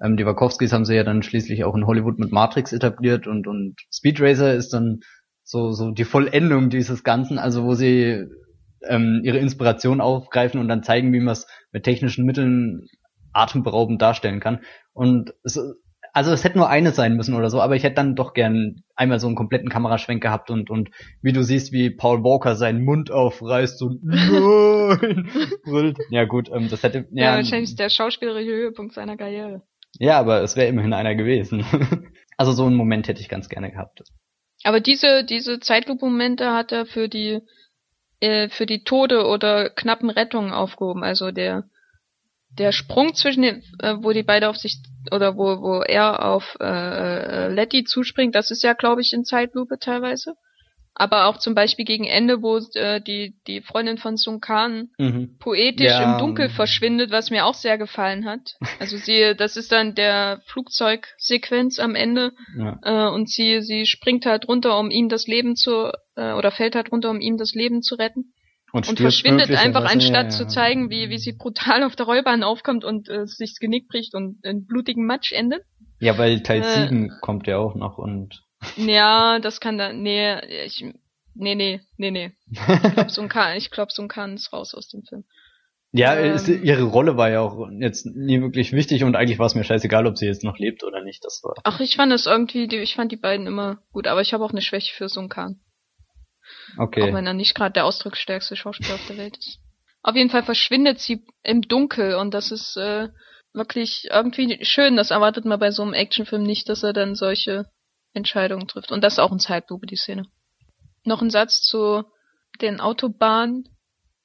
ähm, die Wachowskis haben sie ja dann schließlich auch in Hollywood mit Matrix etabliert und und Speed Racer ist dann so so die Vollendung dieses Ganzen, also wo sie ähm, ihre Inspiration aufgreifen und dann zeigen, wie man es mit technischen Mitteln atemberaubend darstellen kann. Und es, also es hätte nur eine sein müssen oder so, aber ich hätte dann doch gern einmal so einen kompletten Kameraschwenk gehabt und und wie du siehst, wie Paul Walker seinen Mund aufreißt und brüllt. Ja gut, ähm, das hätte Ja, ja, wahrscheinlich der schauspielerische Höhepunkt seiner Karriere. Ja, aber es wäre immerhin einer gewesen. also so einen Moment hätte ich ganz gerne gehabt. Aber diese, diese Zeitlupe-Momente hat er für die, äh, für die Tode oder knappen Rettungen aufgehoben. Also der, der Sprung zwischen den, äh, wo die beide auf sich, oder wo, wo er auf äh, äh, Letty zuspringt, das ist ja, glaube ich, in Zeitlupe teilweise. Aber auch zum Beispiel gegen Ende, wo äh, die, die Freundin von Sun Khan Mhm. poetisch Ja. im Dunkel verschwindet, was mir auch sehr gefallen hat. Also sie, das ist dann der Flugzeugsequenz am Ende Ja. äh, und sie, sie springt halt runter, um ihm das Leben zu, äh, oder fällt halt runter, um ihm das Leben zu retten. Und stirbt verschwindet einfach, anstatt ja, zu zeigen, wie, wie sie brutal auf der Rollbahn aufkommt und äh, sich das Genick bricht und in blutigen Matsch endet. Ja, weil Teil Äh. 7 kommt ja auch noch und Ja, das kann da, nee, ich, nee, nee, nee, nee. Ich glaub, so ein Kahn, ich glaub, so ein Kahn ist raus aus dem Film. Ja, Ähm. es, ihre Rolle war ja auch jetzt nie wirklich wichtig und eigentlich war es mir scheißegal, ob sie jetzt noch lebt oder nicht. Das war. Ach, ich fand es irgendwie, die- ich fand die beiden immer gut, aber ich habe auch eine Schwäche für Sun Khan. Auch Okay. wenn er nicht gerade der ausdrucksstärkste Schauspieler auf der Welt ist. Auf jeden Fall verschwindet sie im Dunkel und das ist äh, wirklich irgendwie schön. Das erwartet man bei so einem Actionfilm nicht, dass er dann solche Entscheidungen trifft. Und das ist auch ein Zeitlupe, die Szene. Noch ein Satz zu den Autobahnen.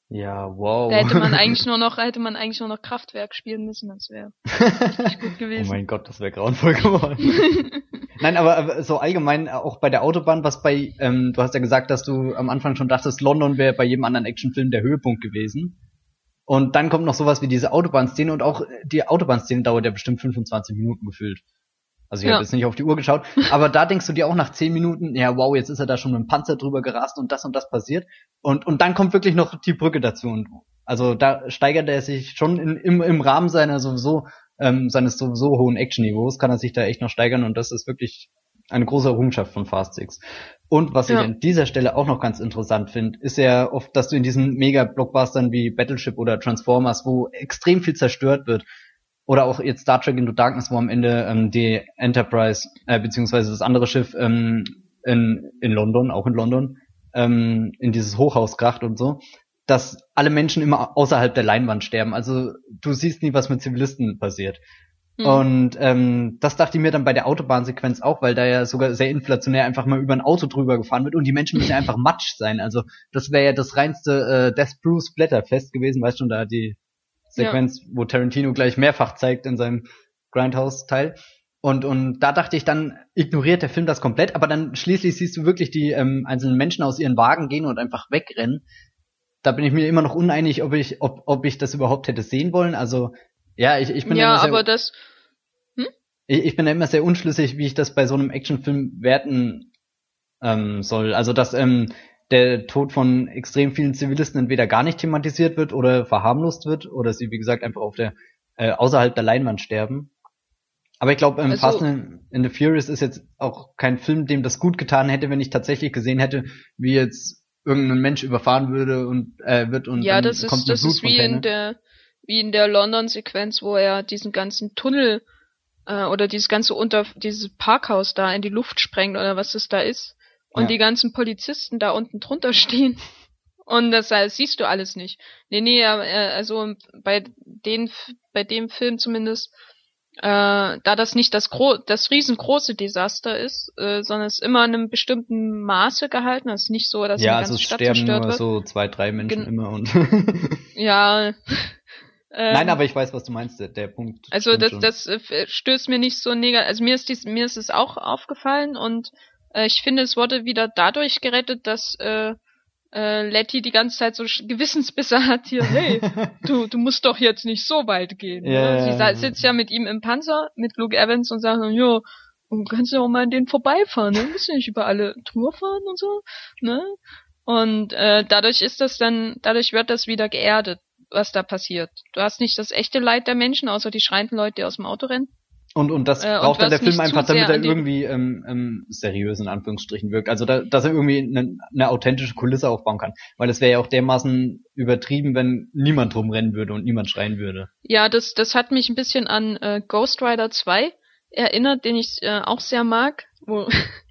Ja, wow. Da hätte man eigentlich nur noch, hätte man eigentlich nur noch Kraftwerk spielen müssen, das wäre gut oh gewesen. mein Gott, das wäre grauenvoll geworden. Nein, aber, aber so allgemein äh, auch bei der Autobahn, was bei, ähm, du hast ja gesagt, dass du am Anfang schon dachtest, London wäre bei jedem anderen Actionfilm der Höhepunkt gewesen. Und dann kommt noch sowas wie diese Autobahnszene und auch die Autobahnszene dauert ja bestimmt 25 Minuten gefühlt. Also ich Ja. habe jetzt nicht auf die Uhr geschaut, aber da denkst du dir auch nach 10 Minuten, ja wow, jetzt ist er da schon mit dem Panzer drüber gerast und das und das passiert. Und, und dann kommt wirklich noch die Brücke dazu. Und also da steigert er sich schon in, im, im Rahmen seiner sowieso, ähm, seines sowieso hohen Action-Niveaus, kann er sich da echt noch steigern und das ist wirklich eine große Errungenschaft von Fast Six. Und was Ja. ich an dieser Stelle auch noch ganz interessant finde, ist ja oft, dass du in diesen Mega-Blockbustern wie Battleship oder Transformers, wo extrem viel zerstört wird, oder auch jetzt Star Trek Into Darkness, wo am Ende ähm, die Enterprise, äh, beziehungsweise das andere Schiff ähm, in, in London, auch in London, ähm, in dieses Hochhaus kracht und so, dass alle Menschen immer außerhalb der Leinwand sterben. Also du siehst nie, was mit Zivilisten passiert. Hm. Und ähm, das dachte ich mir dann bei der Autobahnsequenz auch, weil da ja sogar sehr inflationär einfach mal über ein Auto drüber gefahren wird und die Menschen müssen ja einfach matsch sein. Also das wäre ja das reinste äh, Death Bruce Blätterfest gewesen, weißt schon, da die Sequenz, wo Tarantino gleich mehrfach zeigt in seinem Grindhouse-Teil. Und, und da dachte ich, dann ignoriert der Film das komplett, aber dann schließlich siehst du wirklich die ähm, einzelnen Menschen aus ihren Wagen gehen und einfach wegrennen. Da bin ich mir immer noch uneinig, ob ich, ob, ob ich das überhaupt hätte sehen wollen. Also, ja, ich, ich bin ja, immer sehr, aber das, ich, ich bin da immer sehr unschlüssig, wie ich das bei so einem Actionfilm werten ähm, soll. Also, dass ähm, der Tod von extrem vielen Zivilisten entweder gar nicht thematisiert wird oder verharmlost wird oder sie, wie gesagt, einfach auf der äh, außerhalb der Leinwand sterben. Aber ich glaube, ähm, Also- Fast in the Furious ist jetzt auch kein Film, dem das gut getan hätte, wenn ich tatsächlich gesehen hätte, wie jetzt irgendein Mensch überfahren würde und äh, wird und ja, das kommt ist, das ist wie in der, wie in der London-Sequenz, wo er diesen ganzen Tunnel äh, oder dieses ganze unter dieses Parkhaus da in die Luft sprengt oder was das da ist und Ja. die ganzen Polizisten da unten drunter stehen und das, äh, siehst du alles nicht. Nee, nee, äh, also bei den bei dem Film zumindest äh, da das nicht das, gro das riesengroße Desaster ist, äh, sondern es immer in einem bestimmten Maße gehalten. Es ist nicht so, dass ja, eine also ganze es Stadt sterben zerstört nur wird. so zwei, drei Menschen Gen- immer und. Ja. ähm, Nein, aber ich weiß, was du meinst. Der, der Punkt. Also das, schon. das äh, stößt mir nicht so negativ. Also mir ist dies, mir ist es auch aufgefallen und äh, ich finde, es wurde wieder dadurch gerettet, dass äh, äh, Letty die ganze Zeit so Gewissensbisse hat hier, hey, du, du musst doch jetzt nicht so weit gehen. Ja, ne? Sie sitzt ja mit ihm im Panzer, mit Luke Evans und sagt, ja, du kannst ja auch mal an den vorbeifahren, ne? Du musst ja nicht über alle Tour fahren und so, ne? Und äh, dadurch ist das dann, dadurch wird das wieder geerdet, was da passiert. Du hast nicht das echte Leid der Menschen, außer die schreienden Leute, die aus dem Auto rennen. Und, und das Äh, und braucht dann der Film einfach, damit er irgendwie ähm, ähm, seriös in Anführungsstrichen wirkt. Also da, dass er irgendwie eine, eine authentische Kulisse aufbauen kann. Weil es wäre ja auch dermaßen übertrieben, wenn niemand rumrennen würde und niemand schreien würde. Ja, das, das hat mich ein bisschen an äh, Ghost Rider 2 erinnert, den ich äh, auch sehr mag. Wo,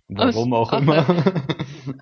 Warum Aus- auch immer.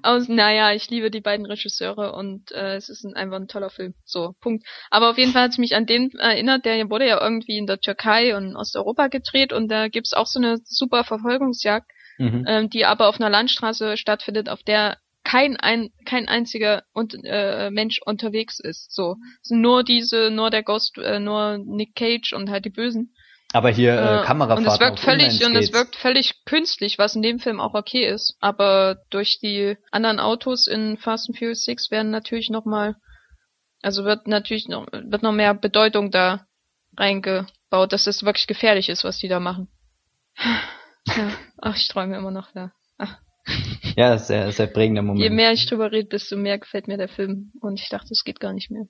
aus, naja, ich liebe die beiden Regisseure und äh, es ist ein, einfach ein toller Film. So, Punkt. Aber auf jeden Fall hat es mich an den erinnert, der wurde ja irgendwie in der Türkei und Osteuropa gedreht und da gibt's auch so eine super Verfolgungsjagd, mhm. ähm, die aber auf einer Landstraße stattfindet, auf der kein ein kein einziger und, äh, Mensch unterwegs ist. So nur diese, nur der Ghost, äh, nur Nick Cage und halt die Bösen. Aber hier äh, Äh, Kamerafahrt und es wirkt völlig und es wirkt völlig künstlich, was in dem Film auch okay ist. Aber durch die anderen Autos in Fast and Furious 6 werden natürlich noch mal, also wird natürlich noch wird noch mehr Bedeutung da reingebaut, dass das wirklich gefährlich ist, was die da machen. Ja, ach, ich träume immer noch da. Ja, das ist sehr, sehr prägender Moment. Je mehr ich drüber rede, desto mehr gefällt mir der Film. Und ich dachte, es geht gar nicht mehr.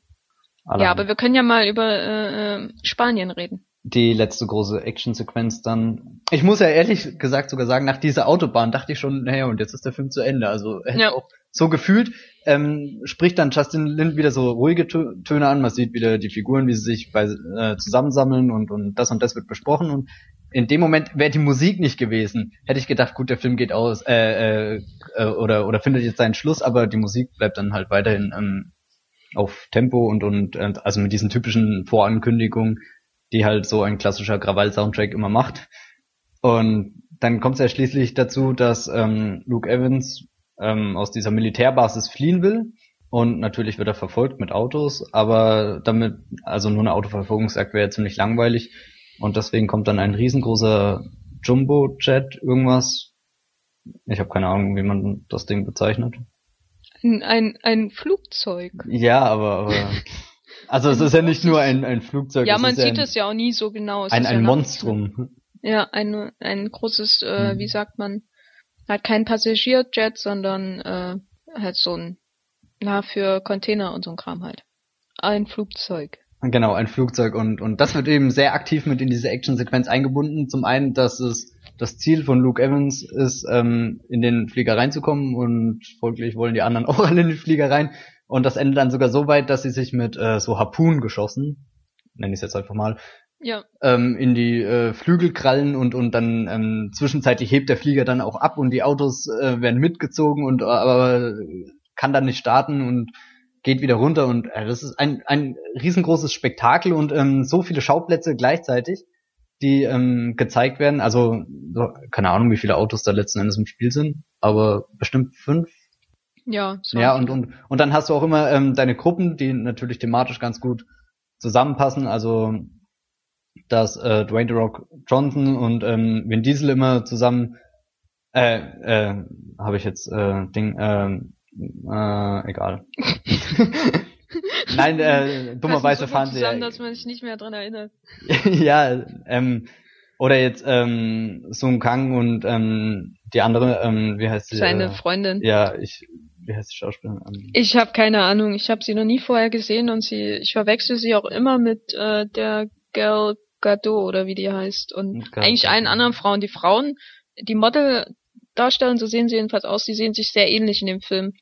Allein. Ja, aber wir können ja mal über äh, äh, Spanien reden. Die letzte große Actionsequenz dann. Ich muss ja ehrlich gesagt sogar sagen, nach dieser Autobahn dachte ich schon, naja, und jetzt ist der Film zu Ende. Also hätte Ja. auch so gefühlt, ähm, spricht dann Justin Lin wieder so ruhige Tö- Töne an. Man sieht wieder die Figuren, wie sie sich bei, äh, zusammensammeln und, und das und das wird besprochen. Und in dem Moment wäre die Musik nicht gewesen, hätte ich gedacht, gut, der Film geht aus äh, äh, äh, oder oder findet jetzt seinen Schluss, aber die Musik bleibt dann halt weiterhin ähm, auf Tempo und und äh, also mit diesen typischen Vorankündigungen, die halt so ein klassischer Krawall-Soundtrack immer macht. Und dann kommt es ja schließlich dazu, dass ähm, Luke Evans ähm, aus dieser Militärbasis fliehen will. Und natürlich wird er verfolgt mit Autos, aber damit, also nur eine Autoverfolgungsjagd wäre ja ziemlich langweilig. Und deswegen kommt dann ein riesengroßer Jumbo-Jet, irgendwas. Ich habe keine Ahnung, wie man das Ding bezeichnet. Ein, ein, Flugzeug. Ja, aber, aber also es ist ja nicht nur ein, ein Flugzeug. Ja, man sieht ein, es ja auch nie so genau. Es ein, ist ein ja Monstrum. Ja, ein, ein großes, äh, Mhm. wie sagt man, halt kein Passagierjet, sondern äh, halt so ein, na, für Container und so ein Kram halt. Ein Flugzeug. Genau, ein Flugzeug und, und das wird eben sehr aktiv mit in diese Actionsequenz eingebunden. Zum einen, dass es das Ziel von Luke Evans ist, ähm, in den Flieger reinzukommen und folglich wollen die anderen auch alle in den Flieger rein. Und das endet dann sogar so weit, dass sie sich mit äh, so Harpunen geschossen, nenne ich es jetzt einfach mal, Ja, ähm, in die äh, Flügel krallen und und dann ähm, zwischenzeitlich hebt der Flieger dann auch ab und die Autos äh, werden mitgezogen und äh, aber kann dann nicht starten und geht wieder runter und äh, das ist ein ein riesengroßes Spektakel und ähm, so viele Schauplätze gleichzeitig, die ähm, gezeigt werden. Also so, keine Ahnung, wie viele Autos da letzten Endes im Spiel sind, aber bestimmt fünf, ja. So ja, und, und, und dann hast du auch immer ähm, deine Gruppen, die natürlich thematisch ganz gut zusammenpassen. Also, dass äh, Dwayne The Rock Johnson und ähm, Vin Diesel immer zusammen, äh, äh, habe ich jetzt äh, Ding, ähm, äh, egal. Nein, äh, dummerweise so fahren sie zusammen, ja. dass man sich nicht mehr dran erinnert. ja, ähm, oder jetzt ähm, Sung Kang und ähm, die andere, ähm, wie heißt sie? Seine äh, Freundin. ja, ich, wie heißt die Schauspielerin? Ich habe keine Ahnung. Ich habe sie noch nie vorher gesehen und sie, ich verwechsel sie auch immer mit äh, der Gal Gadot oder wie die heißt und Gal eigentlich allen anderen Frauen. Die Frauen, die Model darstellen, so sehen sie jedenfalls aus. Die sehen sich sehr ähnlich in dem Film.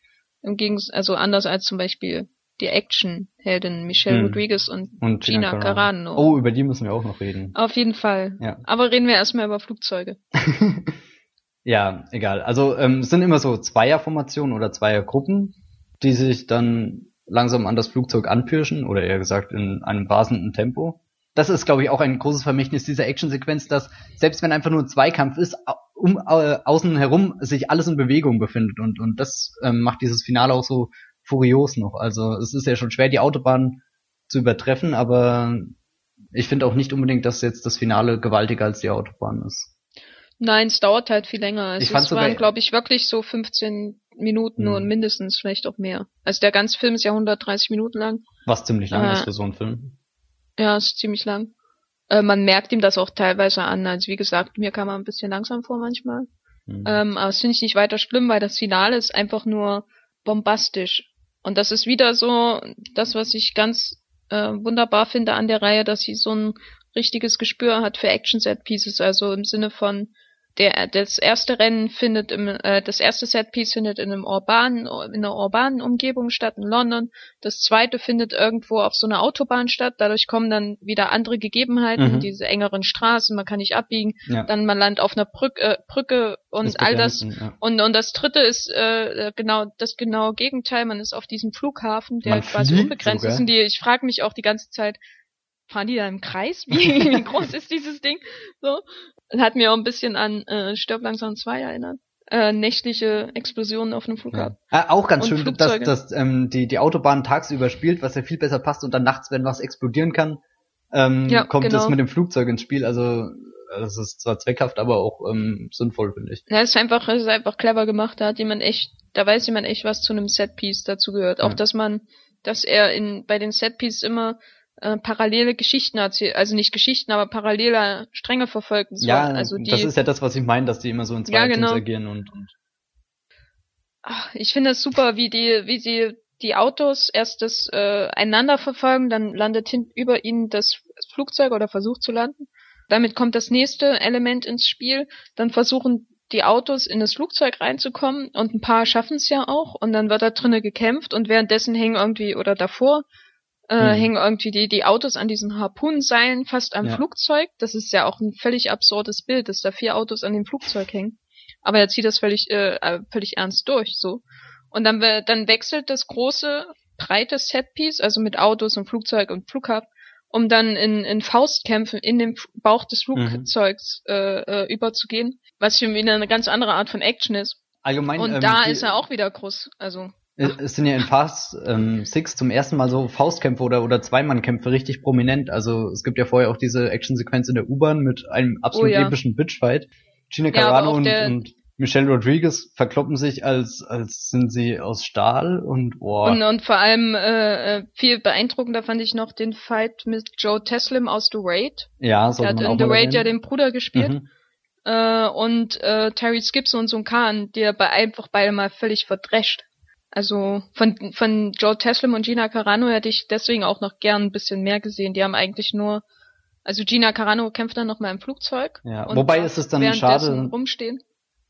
Im Gegensatz, also anders als zum Beispiel die Action-Heldin Michelle Hm. Rodriguez und und Gina Carano. Oh, über die müssen wir auch noch reden. Auf jeden Fall. Ja. Aber reden wir erstmal über Flugzeuge. ja, egal. Also ähm, es sind immer so Zweierformationen oder Zweiergruppen, die sich dann langsam an das Flugzeug anpirschen oder eher gesagt in einem rasenden Tempo. das ist, glaube ich, auch ein großes Vermächtnis dieser Actionsequenz, dass selbst wenn einfach nur ein Zweikampf ist, um äh, außen herum sich alles in Bewegung befindet und und das ähm, macht dieses Finale auch so furios noch. Also es ist ja schon schwer, die Autobahn zu übertreffen, aber ich finde auch nicht unbedingt, dass jetzt das Finale gewaltiger als die Autobahn ist. Nein, es dauert halt viel länger. Also ich fand es waren, glaube ich, wirklich so 15 Minuten hm. und mindestens vielleicht auch mehr. Also der ganze Film ist ja 130 Minuten lang. Was ziemlich lang äh, ist für so einen Film. Ja, ist ziemlich lang. Äh, man merkt ihm das auch teilweise an. Also wie gesagt, mir kam er ein bisschen langsam vor manchmal. Hm. Ähm, aber das finde ich nicht weiter schlimm, weil das Finale ist einfach nur bombastisch. Und das ist wieder so das, was ich ganz äh, wunderbar finde an der Reihe, dass sie so ein richtiges Gespür hat für Action-Set-Pieces. Also im Sinne von, der das erste Rennen findet im äh, das erste Setpiece findet in einem urbanen in einer urbanen Umgebung statt in London das zweite findet irgendwo auf so einer Autobahn statt dadurch kommen dann wieder andere Gegebenheiten mhm. diese engeren Straßen man kann nicht abbiegen ja. dann man landet auf einer Brücke, äh, Brücke und das all das ja. und und das dritte ist äh, genau das genaue Gegenteil man ist auf diesem Flughafen der man quasi unbegrenzt sogar. ist und die ich frage mich auch die ganze Zeit fahren die da im Kreis? Wie, wie groß ist dieses Ding? So. Hat mir auch ein bisschen an äh, Stirb langsam 2 erinnert. Äh, nächtliche Explosionen auf einem Flughafen. Ja. Ah, auch ganz und schön, Flugzeuge. dass, dass ähm, die, die Autobahn tagsüber spielt, was ja viel besser passt und dann nachts, wenn was explodieren kann, ähm, ja, kommt genau. das mit dem Flugzeug ins Spiel. Also das ist zwar zweckhaft, aber auch ähm, sinnvoll, finde ich. Ja, es ist einfach, es ist einfach clever gemacht. Da hat jemand echt, da weiß jemand echt, was zu einem Setpiece dazu gehört. Ja. Auch dass man, dass er in bei den Setpieces immer äh, parallele Geschichten erzählt, also nicht Geschichten, aber parallele Stränge verfolgt. So. Ja, also die, das ist ja das, was ich meine, dass die immer so in zwei ja, genau. agieren und, und Ach, ich finde es super, wie die, wie sie die Autos erst das äh, einander verfolgen, dann landet hin über ihnen das Flugzeug oder versucht zu landen. Damit kommt das nächste Element ins Spiel. Dann versuchen die Autos in das Flugzeug reinzukommen und ein paar schaffen es ja auch und dann wird da drinnen gekämpft und währenddessen hängen irgendwie oder davor äh, mhm. hängen irgendwie die, die Autos an diesen Harpunenseilen fast am ja. Flugzeug. Das ist ja auch ein völlig absurdes Bild, dass da vier Autos an dem Flugzeug hängen. Aber er zieht das völlig, äh, äh völlig ernst durch, so. Und dann, dann wechselt das große, breite Setpiece, also mit Autos und Flugzeug und Flughafen, um dann in, in Faustkämpfen in den Bauch des mhm. Flugzeugs mhm. äh, überzugehen, was für mich eine ganz andere Art von Action ist. Allgemein, und ähm, da ist er auch wieder groß, also. Es sind ja in Fast ähm, Six zum ersten Mal so Faustkämpfe oder, oder Zweimannkämpfe richtig prominent. Also es gibt ja vorher auch diese Actionsequenz in der U-Bahn mit einem absolut oh, ja. epischen Bitchfight. Gina Carano ja, und, und Michelle Rodriguez verkloppen sich, als, als sind sie aus Stahl und boah. Und, und vor allem äh, äh viel beeindruckender fand ich noch den Fight mit Joe Teslim aus The Raid. Ja, so Der hat in The Raid ja den Bruder gespielt. Mhm. Äh, und äh, Terry Skips und so ein Khan, der bei einfach beide mal völlig verdrescht. Also von, von Joe Teslim und Gina Carano hätte ich deswegen auch noch gern ein bisschen mehr gesehen. Die haben eigentlich nur, also Gina Carano kämpft dann noch mal im Flugzeug. Ja, wobei ist es dann schade, rumstehen.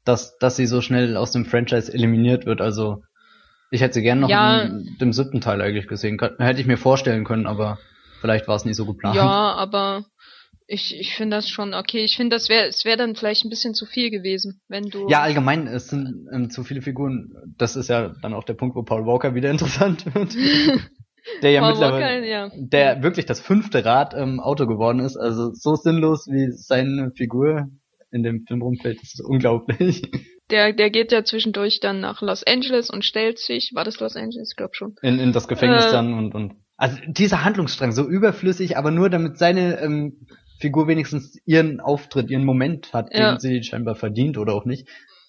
Dass, dass sie so schnell aus dem Franchise eliminiert wird. Also ich hätte sie gern noch ja, in dem siebten Teil eigentlich gesehen. Hätte ich mir vorstellen können, aber vielleicht war es nicht so geplant. Ja, aber ich, ich finde das schon okay. Ich finde, das wäre es wäre dann vielleicht ein bisschen zu viel gewesen, wenn du. Ja, allgemein, es sind ähm, zu viele Figuren. Das ist ja dann auch der Punkt, wo Paul Walker wieder interessant wird. der ja Paul mittlerweile, Walker, ja. der wirklich das fünfte Rad im Auto geworden ist. Also so sinnlos wie seine Figur in dem Film rumfällt, das ist unglaublich. Der, der geht ja zwischendurch dann nach Los Angeles und stellt sich, war das Los Angeles? Ich glaube schon. In, in das Gefängnis äh, dann und, und. Also dieser Handlungsstrang, so überflüssig, aber nur damit seine ähm, Figur wenigstens ihren Auftritt, ihren Moment hat, ja. den sie scheinbar verdient oder auch nicht.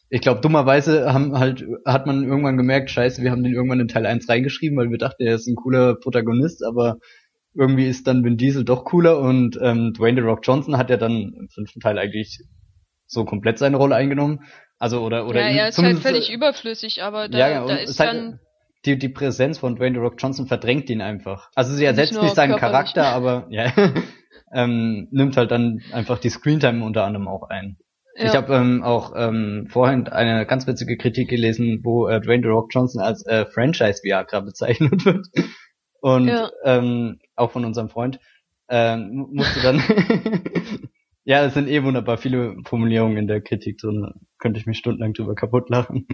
Ich glaube, dummerweise haben halt, hat man irgendwann gemerkt, scheiße, wir haben den irgendwann in Teil 1 reingeschrieben, weil wir dachten, er ist ein cooler Protagonist, aber irgendwie ist dann Vin Diesel doch cooler und ähm, Dwayne The Rock Johnson hat ja dann im fünften Teil eigentlich so komplett seine Rolle eingenommen. Also oder oder ja, er ist halt völlig überflüssig, aber da, ja, da ist halt, dann die, die Präsenz von Dwayne The Rock Johnson verdrängt ihn einfach. Also sie ersetzt nicht, nicht seinen Charakter, aber ja. ähm, nimmt halt dann einfach die Screentime unter anderem auch ein. Ja. Ich habe ähm, auch ähm, vorhin eine ganz witzige Kritik gelesen, wo äh, Dwayne The Rock Johnson als äh, Franchise Viagra bezeichnet wird. Und ja. ähm, auch von unserem Freund ähm, musste dann Ja, es sind eh wunderbar viele Formulierungen in der Kritik, so könnte ich mich stundenlang drüber kaputt lachen.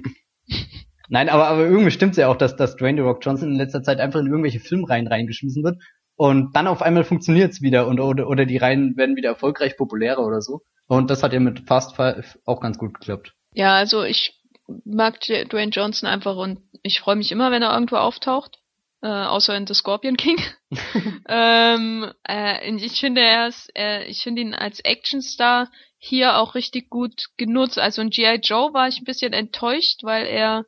Nein, aber, aber irgendwie stimmt's ja auch, dass, dass Dwayne The Rock Johnson in letzter Zeit einfach in irgendwelche Filmreihen reingeschmissen wird und dann auf einmal funktioniert's wieder und oder, oder die Reihen werden wieder erfolgreich populärer oder so. Und das hat ja mit Fast Five auch ganz gut geklappt. Ja, also ich mag Dwayne Johnson einfach und ich freue mich immer, wenn er irgendwo auftaucht. Äh, außer in The Scorpion King. ähm, äh, ich finde er ist, äh, ich finde ihn als Actionstar hier auch richtig gut genutzt. Also in G.I. Joe war ich ein bisschen enttäuscht, weil er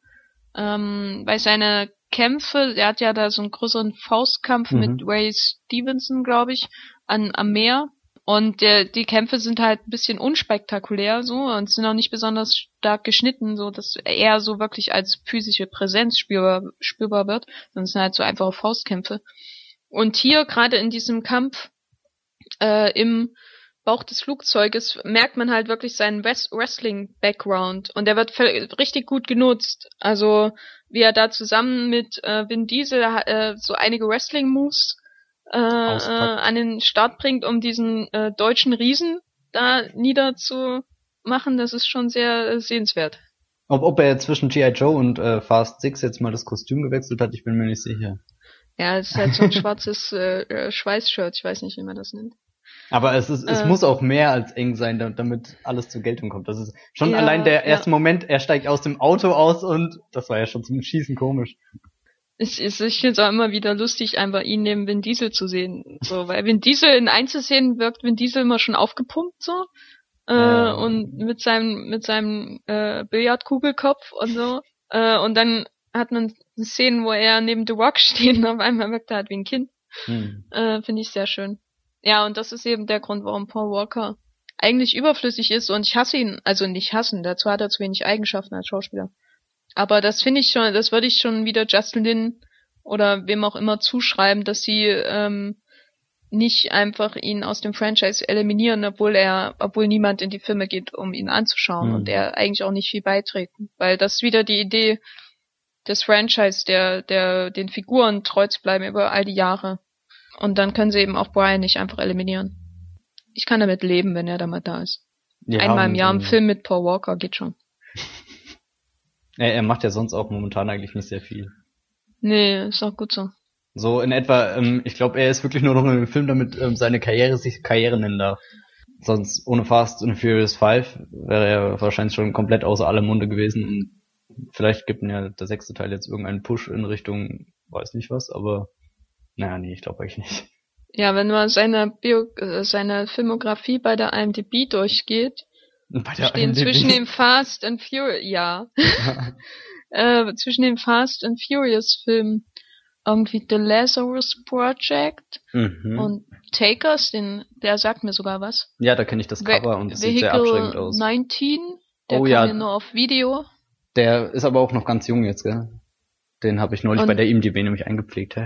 ähm, weil seine Kämpfe, er hat ja da so einen größeren Faustkampf mhm. mit Ray Stevenson, glaube ich, an, am Meer. Und der, die Kämpfe sind halt ein bisschen unspektakulär so und sind auch nicht besonders stark geschnitten, so dass er so wirklich als physische Präsenz spürbar, spürbar wird. Es sind halt so einfache Faustkämpfe. Und hier gerade in diesem Kampf äh, im Bauch des Flugzeuges merkt man halt wirklich seinen Wrestling-Background und der wird richtig gut genutzt. Also wie er da zusammen mit äh, Vin Diesel äh, so einige Wrestling-Moves äh, äh, an den Start bringt, um diesen äh, deutschen Riesen da niederzumachen, das ist schon sehr äh, sehenswert. Ob, ob er zwischen G.I. Joe und äh, Fast Six jetzt mal das Kostüm gewechselt hat, ich bin mir nicht sicher. Ja, es ist halt so ein schwarzes äh, äh, Schweißshirt, ich weiß nicht, wie man das nennt. Aber es ist, es äh, muss auch mehr als eng sein, damit alles zur Geltung kommt. Das ist schon ja, allein der erste ja. Moment, er steigt aus dem Auto aus und das war ja schon zum Schießen komisch. Es ist, ich finde es auch immer wieder lustig, einfach ihn neben Vin Diesel zu sehen. So, weil Vin Diesel in Einzelszenen wirkt Vin Diesel immer schon aufgepumpt so. Äh, ja. und mit seinem, mit seinem äh, Billardkugelkopf und so. Äh, und dann hat man Szenen, wo er neben The Rock steht und auf einmal wirkt er halt wie ein Kind. Hm. Äh, finde ich sehr schön. Ja, und das ist eben der Grund, warum Paul Walker eigentlich überflüssig ist und ich hasse ihn, also nicht hassen, dazu hat er zu wenig Eigenschaften als Schauspieler. Aber das finde ich schon, das würde ich schon wieder Justin Lin oder wem auch immer zuschreiben, dass sie ähm, nicht einfach ihn aus dem Franchise eliminieren, obwohl er, obwohl niemand in die Filme geht, um ihn anzuschauen mhm. und er eigentlich auch nicht viel beiträgt. Weil das ist wieder die Idee des Franchise, der, der den Figuren treu zu bleiben über all die Jahre. Und dann können sie eben auch Brian nicht einfach eliminieren. Ich kann damit leben, wenn er da mal da ist. Ja, Einmal im Jahr im Film mit Paul Walker geht schon. er, er macht ja sonst auch momentan eigentlich nicht sehr viel. Nee, ist auch gut so. So in etwa, ähm, ich glaube, er ist wirklich nur noch in dem Film, damit ähm, seine Karriere sich Karriere nennen darf. Sonst ohne Fast und Furious 5 wäre er wahrscheinlich schon komplett außer allem Munde gewesen und vielleicht gibt ihm ja der sechste Teil jetzt irgendeinen Push in Richtung, weiß nicht was, aber naja, nee, ich glaube eigentlich nicht. Ja, wenn man seine, Bio äh, seine Filmografie bei der IMDb durchgeht, bei der stehen IMDb? zwischen dem Fast and Furious, ja, äh, zwischen dem Fast and Furious Film irgendwie The Lazarus Project mhm. und Takers, den, der sagt mir sogar was. Ja, da kenne ich das Cover Ve und es sieht sehr abschreckend aus. 19, der oh, ja. nur auf Video. Der ist aber auch noch ganz jung jetzt, gell? Den habe ich neulich und, bei der IMDb nämlich eingepflegt.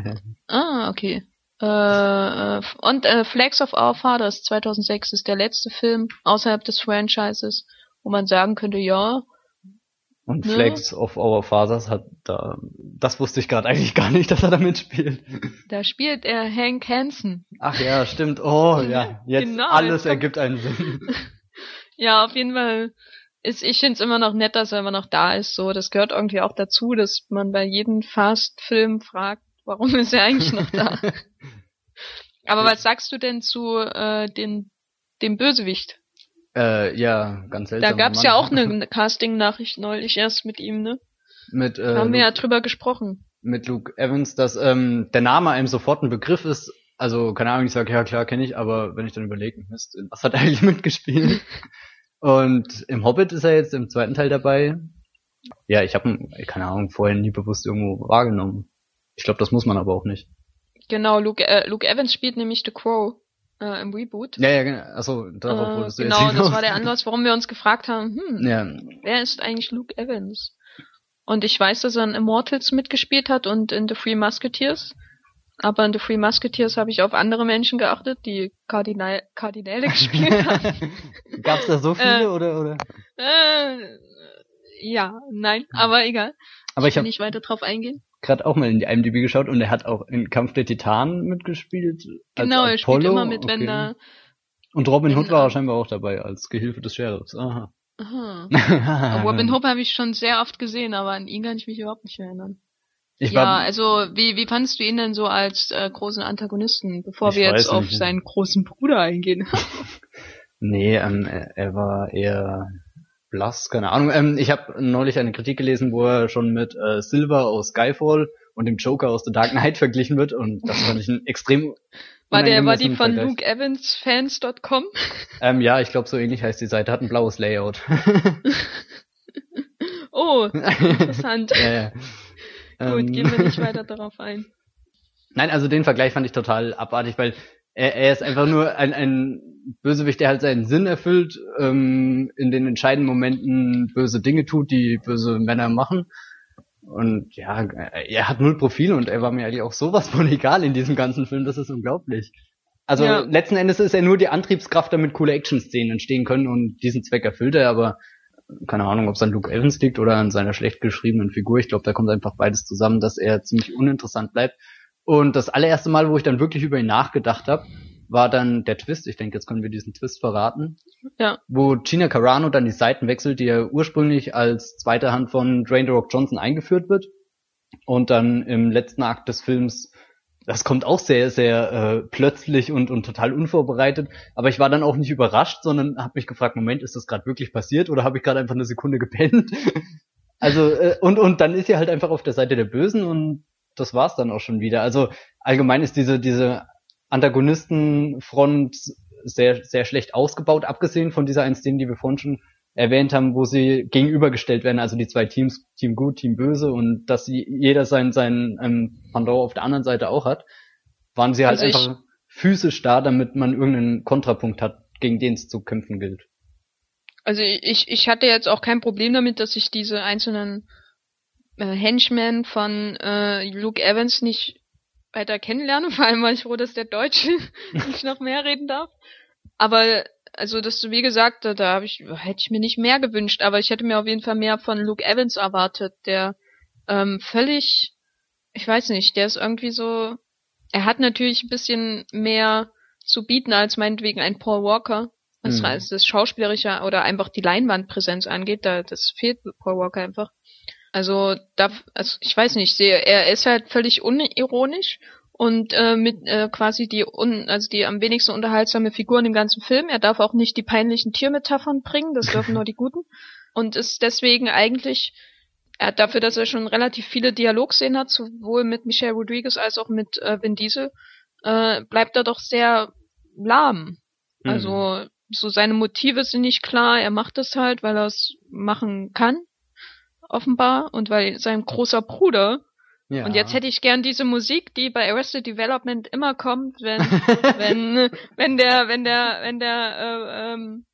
ah, okay. Äh, äh, und äh, Flags of Our Fathers 2006 ist der letzte Film außerhalb des Franchises, wo man sagen könnte, ja. Und ne? Flags of Our Fathers hat da, das wusste ich gerade eigentlich gar nicht, dass er da mitspielt. Da spielt er Hank Hansen. Ach ja, stimmt. Oh ja, jetzt genau, alles ergibt einen Sinn. ja, auf jeden Fall ist, ich finde es immer noch nett, dass er immer noch da ist. So, das gehört irgendwie auch dazu, dass man bei jedem Fast-Film fragt, warum ist er eigentlich noch da? Aber was sagst du denn zu äh, den, dem Bösewicht? Äh, ja, ganz seltsam. Da gab's ja auch eine Casting-Nachricht neulich erst mit ihm, ne? Mit, äh, da haben wir ja drüber gesprochen. Mit Luke Evans, dass ähm, der Name einem sofort ein Begriff ist. Also, keine Ahnung, ich sage, ja klar, kenne ich, aber wenn ich dann überlege, Mist, was hat er eigentlich mitgespielt? Und im Hobbit ist er jetzt im zweiten Teil dabei. Ja, ich habe ihn, keine Ahnung, vorher nie bewusst irgendwo wahrgenommen. Ich glaube, das muss man aber auch nicht. Genau, Luke, äh, Luke Evans spielt nämlich The Crow äh, im Reboot. Ja, ja, genau. Achso, darauf äh, wolltest du Genau, das war der Anlass, warum wir uns gefragt haben, hm, ja. wer ist eigentlich Luke Evans? Und ich weiß, dass er in Immortals mitgespielt hat und in The Three Musketeers. Aber in The Free Musketeers habe ich auf andere Menschen geachtet, die Kardinal Kardinäle gespielt haben. Gab's da so viele äh, oder oder? Äh, ja, nein, aber egal. Aber ich, ich habe nicht weiter drauf eingehen. Gerade auch mal in die IMDb geschaut und er hat auch in Kampf der Titanen mitgespielt. Genau, er spielt immer mit, okay. wenn da. Und Robin Hood war scheinbar auch dabei als Gehilfe des Sheriffs. Aha. Aha. Robin Hood habe ich schon sehr oft gesehen, aber an ihn kann ich mich überhaupt nicht erinnern. Ich ja, war, also wie, wie fandest du ihn denn so als äh, großen Antagonisten, bevor wir jetzt auf seinen großen Bruder eingehen? nee, ähm, er, war eher blass, keine Ahnung. Ähm, ich habe neulich eine Kritik gelesen, wo er schon mit äh, Silver aus Skyfall und dem Joker aus The Dark Knight verglichen wird und das fand ich ein extrem war der war die von lukeevansfans.com? Ähm, ja, ich glaube so ähnlich heißt die Seite, hat ein blaues Layout. oh, interessant. ja, ja. Gut, ähm, gehen wir nicht weiter darauf ein. Nein, also den Vergleich fand ich total abartig, weil er, er ist einfach nur ein, ein Bösewicht, der halt seinen Sinn erfüllt, ähm, in den entscheidenden Momenten böse Dinge tut, die böse Männer machen. Und ja, er hat null Profil und er war mir eigentlich auch sowas von egal in diesem ganzen Film, das ist unglaublich. Also ja. letzten Endes ist er nur die Antriebskraft, damit coole Action-Szenen entstehen können und diesen Zweck erfüllt er, aber keine Ahnung, ob es an Luke Evans liegt oder an seiner schlecht geschriebenen Figur. Ich glaube, da kommt einfach beides zusammen, dass er ziemlich uninteressant bleibt. Und das allererste Mal, wo ich dann wirklich über ihn nachgedacht habe, war dann der Twist. Ich denke, jetzt können wir diesen Twist verraten. Ja. Wo Gina Carano dann die Seiten wechselt, die ja ursprünglich als zweite Hand von Dwayne The Rock Johnson eingeführt wird. Und dann im letzten Akt des Films, das kommt auch sehr, sehr äh, plötzlich und, und total unvorbereitet. Aber ich war dann auch nicht überrascht, sondern habe mich gefragt, Moment, ist das gerade wirklich passiert oder habe ich gerade einfach eine Sekunde gepennt? also, äh, und, und dann ist sie halt einfach auf der Seite der Bösen und das war's dann auch schon wieder. Also allgemein ist diese, diese Antagonistenfront sehr, sehr schlecht ausgebaut, abgesehen von dieser einen Szene, die wir vorhin schon erwähnt haben, wo sie gegenübergestellt werden, also die zwei Teams, Team Gut, Team Böse und dass sie jeder sein, sein ähm, Pandora auf der anderen Seite auch hat, waren sie halt also einfach physisch da, damit man irgendeinen Kontrapunkt hat, gegen den es zu kämpfen gilt. Also ich, ich hatte jetzt auch kein Problem damit, dass ich diese einzelnen äh, Henchmen von äh, Luke Evans nicht weiter kennenlerne. Vor allem war ich froh, dass der Deutsche nicht noch mehr reden darf. Aber also das wie gesagt, da, da habe ich hätte ich mir nicht mehr gewünscht, aber ich hätte mir auf jeden Fall mehr von Luke Evans erwartet, der ähm, völlig, ich weiß nicht, der ist irgendwie so, er hat natürlich ein bisschen mehr zu bieten als meinetwegen ein Paul Walker, was mhm. das Schauspielerische oder einfach die Leinwandpräsenz angeht, da das fehlt Paul Walker einfach. Also da, also ich weiß nicht, er ist halt völlig unironisch und äh, mit äh, quasi die un, also die am wenigsten unterhaltsame Figur in dem ganzen Film. Er darf auch nicht die peinlichen Tiermetaphern bringen, das dürfen nur die guten. Und ist deswegen eigentlich, er hat dafür, dass er schon relativ viele Dialogszenen hat, sowohl mit Michelle Rodriguez als auch mit äh, Vin Diesel, äh, bleibt er doch sehr lahm. Mhm. Also so seine Motive sind nicht klar, er macht es halt, weil er es machen kann offenbar, und weil sein großer Bruder ja. Und jetzt hätte ich gern diese Musik, die bei Arrested Development immer kommt, wenn wenn wenn der wenn der wenn der äh, ähm,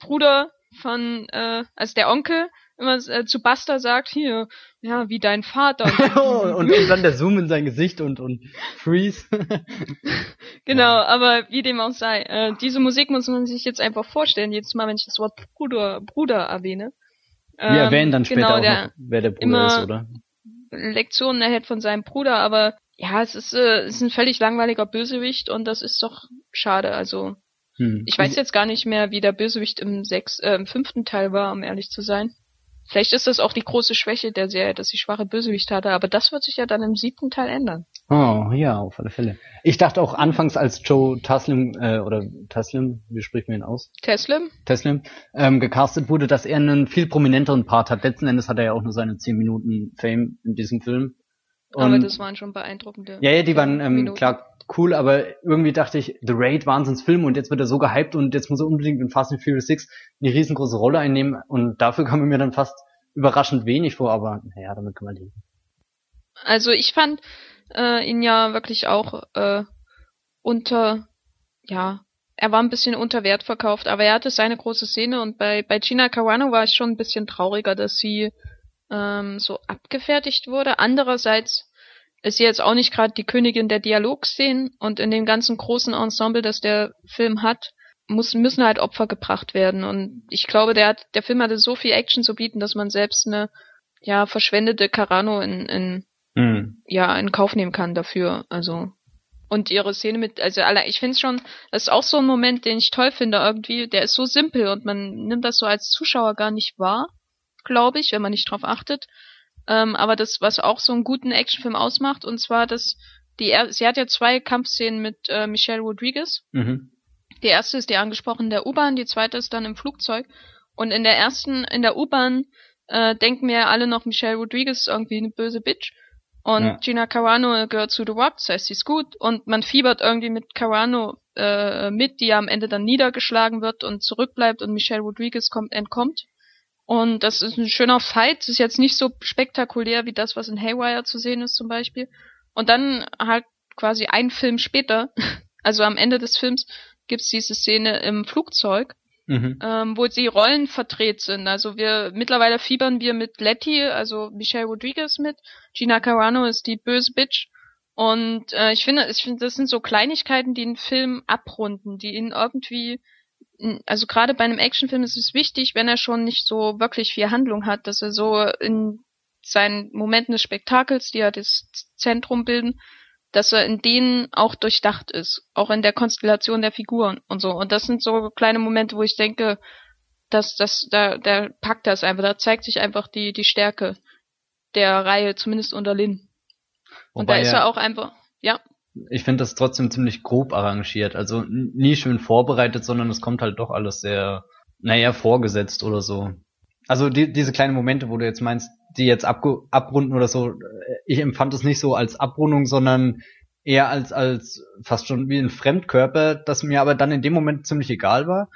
Bruder von äh, also der Onkel immer äh, zu Buster sagt hier ja wie dein Vater und, und dann der Zoom in sein Gesicht und und Freeze genau aber wie dem auch sei äh, diese Musik muss man sich jetzt einfach vorstellen jedes Mal wenn ich das Wort Bruder Bruder erwähne wir erwähnen dann später genau, auch noch, wer der Bruder ist, oder? Lektionen erhält von seinem Bruder, aber ja, es ist, äh, es ist ein völlig langweiliger Bösewicht und das ist doch schade. Also hm. ich weiß jetzt gar nicht mehr, wie der Bösewicht im sechs, äh, im fünften Teil war, um ehrlich zu sein. Vielleicht ist das auch die große Schwäche der Serie, dass sie schwache Bösewicht hatte, aber das wird sich ja dann im siebten Teil ändern. Oh, ja, auf alle Fälle. Ich dachte auch anfangs, als Joe Taslim, äh, oder Taslim, wie spricht man ihn aus? Taslim? Taslim, ähm, gecastet wurde, dass er einen viel prominenteren Part hat. Letzten Endes hat er ja auch nur seine 10 Minuten Fame in diesem Film. Und aber das waren schon beeindruckende. Ja, ja, die waren ähm, klar cool, aber irgendwie dachte ich, The Raid, Wahnsinnsfilm und jetzt wird er so gehypt und jetzt muss er unbedingt in Fast and Furious 6 eine riesengroße Rolle einnehmen und dafür kam er mir dann fast überraschend wenig vor, aber naja, damit kann man leben. Also ich fand äh, ihn ja wirklich auch äh, unter, ja, er war ein bisschen unter Wert verkauft, aber er hatte seine große Szene und bei, bei Gina Carano war ich schon ein bisschen trauriger, dass sie ähm, so abgefertigt wurde. Andererseits ist sie jetzt auch nicht gerade die Königin der Dialogszenen und in dem ganzen großen Ensemble, das der Film hat, muss, müssen halt Opfer gebracht werden. Und ich glaube, der hat, der Film hatte so viel Action zu bieten, dass man selbst eine ja verschwendete Carano in, in mhm. ja in Kauf nehmen kann dafür. Also und ihre Szene mit, also alle, ich finde es schon, das ist auch so ein Moment, den ich toll finde irgendwie. Der ist so simpel und man nimmt das so als Zuschauer gar nicht wahr, glaube ich, wenn man nicht drauf achtet. Ähm, aber das, was auch so einen guten Actionfilm ausmacht, und zwar, dass die, er sie hat ja zwei Kampfszenen mit äh, Michelle Rodriguez. Mhm. Die erste ist die angesprochen in der U-Bahn, die zweite ist dann im Flugzeug. Und in der ersten, in der U-Bahn, äh, denken wir alle noch, Michelle Rodriguez ist irgendwie eine böse Bitch. Und Ja. Gina Carano gehört zu The Rock, das heißt, sie ist gut. Und man fiebert irgendwie mit Carano äh, mit, die ja am Ende dann niedergeschlagen wird und zurückbleibt und Michelle Rodriguez kommt, entkommt. Und das ist ein schöner Fight. Das ist jetzt nicht so spektakulär wie das, was in Haywire zu sehen ist zum Beispiel. Und dann halt quasi ein Film später, also am Ende des Films, gibt's diese Szene im Flugzeug, Mhm. ähm, wo die Rollen verdreht sind. Also wir mittlerweile fiebern wir mit Letty, also Michelle Rodriguez mit. Gina Carano ist die böse Bitch. Und äh, ich finde, ich finde, das sind so Kleinigkeiten, die einen Film abrunden, die ihn irgendwie, also gerade bei einem Actionfilm ist es wichtig, wenn er schon nicht so wirklich viel Handlung hat, dass er so in seinen Momenten des Spektakels, die ja das Zentrum bilden, dass er in denen auch durchdacht ist, auch in der Konstellation der Figuren und so. Und das sind so kleine Momente, wo ich denke, dass das da da packt das einfach, da zeigt sich einfach die die Stärke der Reihe, zumindest unter Lin. Und da Wobei ist er auch einfach, ja, ich finde das trotzdem ziemlich grob arrangiert. Also nie schön vorbereitet, sondern es kommt halt doch alles sehr, naja, vorgesetzt oder so. Also die, diese kleinen Momente, wo du jetzt meinst, die jetzt abrunden oder so, äh, ich empfand es nicht so als Abrundung, sondern eher als, als fast schon wie ein Fremdkörper, das mir aber dann in dem Moment ziemlich egal war.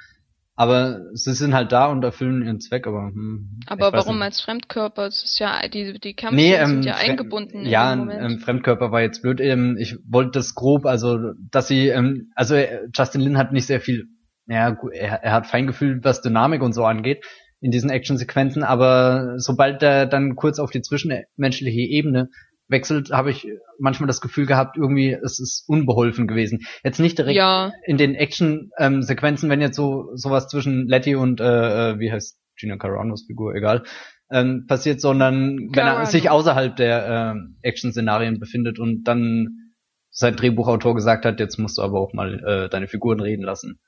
Aber sie sind halt da und erfüllen ihren Zweck, aber hm, aber warum nicht. als Fremdkörper? Es ist ja die die Kämpfe Nee, sind ähm, ja Fre- eingebunden Ja, ähm, Fremdkörper war jetzt blöd. Ähm, ich wollte das grob, also dass sie, ähm, also äh, Justin Lin hat nicht sehr viel, ja, er, er hat Feingefühl, was Dynamik und so angeht in diesen Actionsequenzen, aber sobald er dann kurz auf die zwischenmenschliche Ebene wechselt, habe ich manchmal das Gefühl gehabt, irgendwie es ist unbeholfen gewesen. Jetzt nicht direkt ja, in den Action-Sequenzen, wenn jetzt so sowas zwischen Letty und äh, äh, wie heißt Gina Caranos Figur, egal, ähm, passiert, sondern wenn er sich außerhalb der äh, Action-Szenarien befindet und dann sein Drehbuchautor gesagt hat, jetzt musst du aber auch mal äh, deine Figuren reden lassen.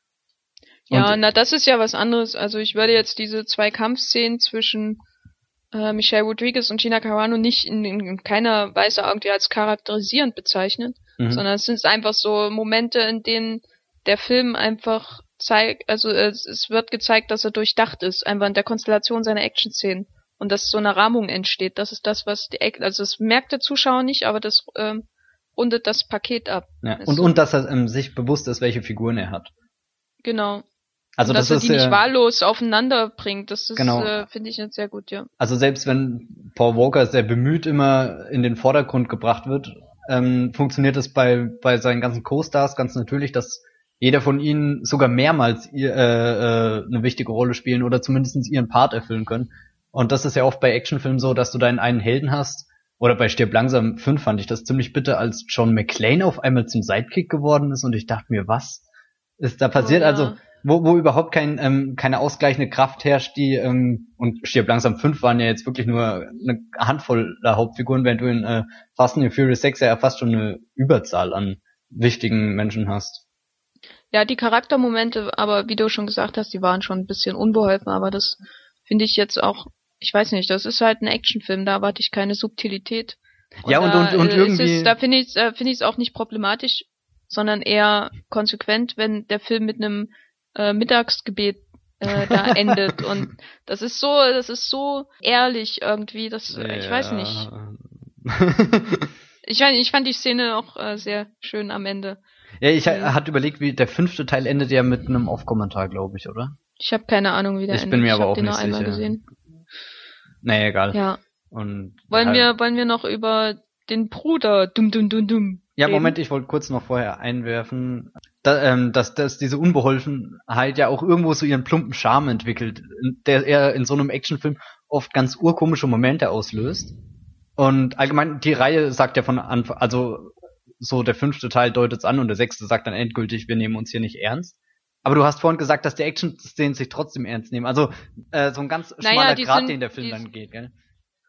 Ja, Und- na, das ist ja was anderes. Also ich würde jetzt diese zwei Kampfszenen zwischen äh, Michelle Rodriguez und Gina Carano nicht in, in, in keiner Weise irgendwie als charakterisierend bezeichnen, Mhm. sondern es sind einfach so Momente, in denen der Film einfach zeigt, also es, es wird gezeigt, dass er durchdacht ist, einfach in der Konstellation seiner Action-Szenen und dass so eine Rahmung entsteht. Das ist das, was die, also das merkt der Zuschauer nicht, aber das ähm, rundet das Paket ab. ja. und, so. und dass er ähm, sich bewusst ist, welche Figuren er hat. Genau. Also und dass das er die ist nicht wahllos aufeinander bringt, das Genau. äh, finde ich jetzt sehr gut, ja. also selbst wenn Paul Walker sehr bemüht immer in den Vordergrund gebracht wird, ähm, funktioniert es bei, bei seinen ganzen Co-Stars ganz natürlich, dass jeder von ihnen sogar mehrmals ihr, äh, äh, eine wichtige Rolle spielen oder zumindest ihren Part erfüllen können. Und das ist ja oft bei Actionfilmen so, dass du deinen einen Helden hast. Oder bei Stirb langsam 5 fand ich das ziemlich bitter, als John McClane auf einmal zum Sidekick geworden ist und ich dachte mir, was ist da passiert? Oh, ja. Also wo, wo überhaupt kein, ähm, keine ausgleichende Kraft herrscht, die, ähm, und Stirb langsam 5 waren ja jetzt wirklich nur eine Handvoll der Hauptfiguren, während du in äh, Fast and Furious 6 ja fast schon eine Überzahl an wichtigen Menschen hast. Ja, die Charaktermomente, aber wie du schon gesagt hast, die waren schon ein bisschen unbeholfen, aber das finde ich jetzt auch, ich weiß nicht, das ist halt ein Actionfilm, da erwarte ich keine Subtilität. Ja, und- da, und- und äh, irgendwie- es, da finde ich äh, finde ich es auch nicht problematisch, sondern eher konsequent, wenn der Film mit einem äh, Mittagsgebet äh, da endet und das ist so, das ist so ehrlich irgendwie, das äh, ich weiß nicht. Ich, fand- ich fand die Szene auch äh, sehr schön am Ende. ja, ich ha- hatte überlegt, wie der fünfte Teil endet ja mit einem Off-Kommentar, glaube ich, oder? Ich habe keine Ahnung, wie der Ich endet. bin mir ich aber auch nicht sicher. gesehen. Nee, egal. Ja. Und Wollen ja, wir, wollen wir noch über den Bruder dum dum dum dum. Ja, reden? Moment, ich wollte kurz noch vorher einwerfen, da, ähm, dass, dass diese Unbeholfenheit ja auch irgendwo so ihren plumpen Charme entwickelt, der eher in so einem Actionfilm oft ganz urkomische Momente auslöst. Und allgemein, die Reihe sagt ja von Anfang, also so der fünfte Teil deutet's an und der sechste sagt dann endgültig, wir nehmen uns hier nicht ernst. Aber du hast vorhin gesagt, dass die Action-Szenen sich trotzdem ernst nehmen. Also äh, so ein ganz Naja, schmaler die Grad, sind- den der Film dann geht, gell?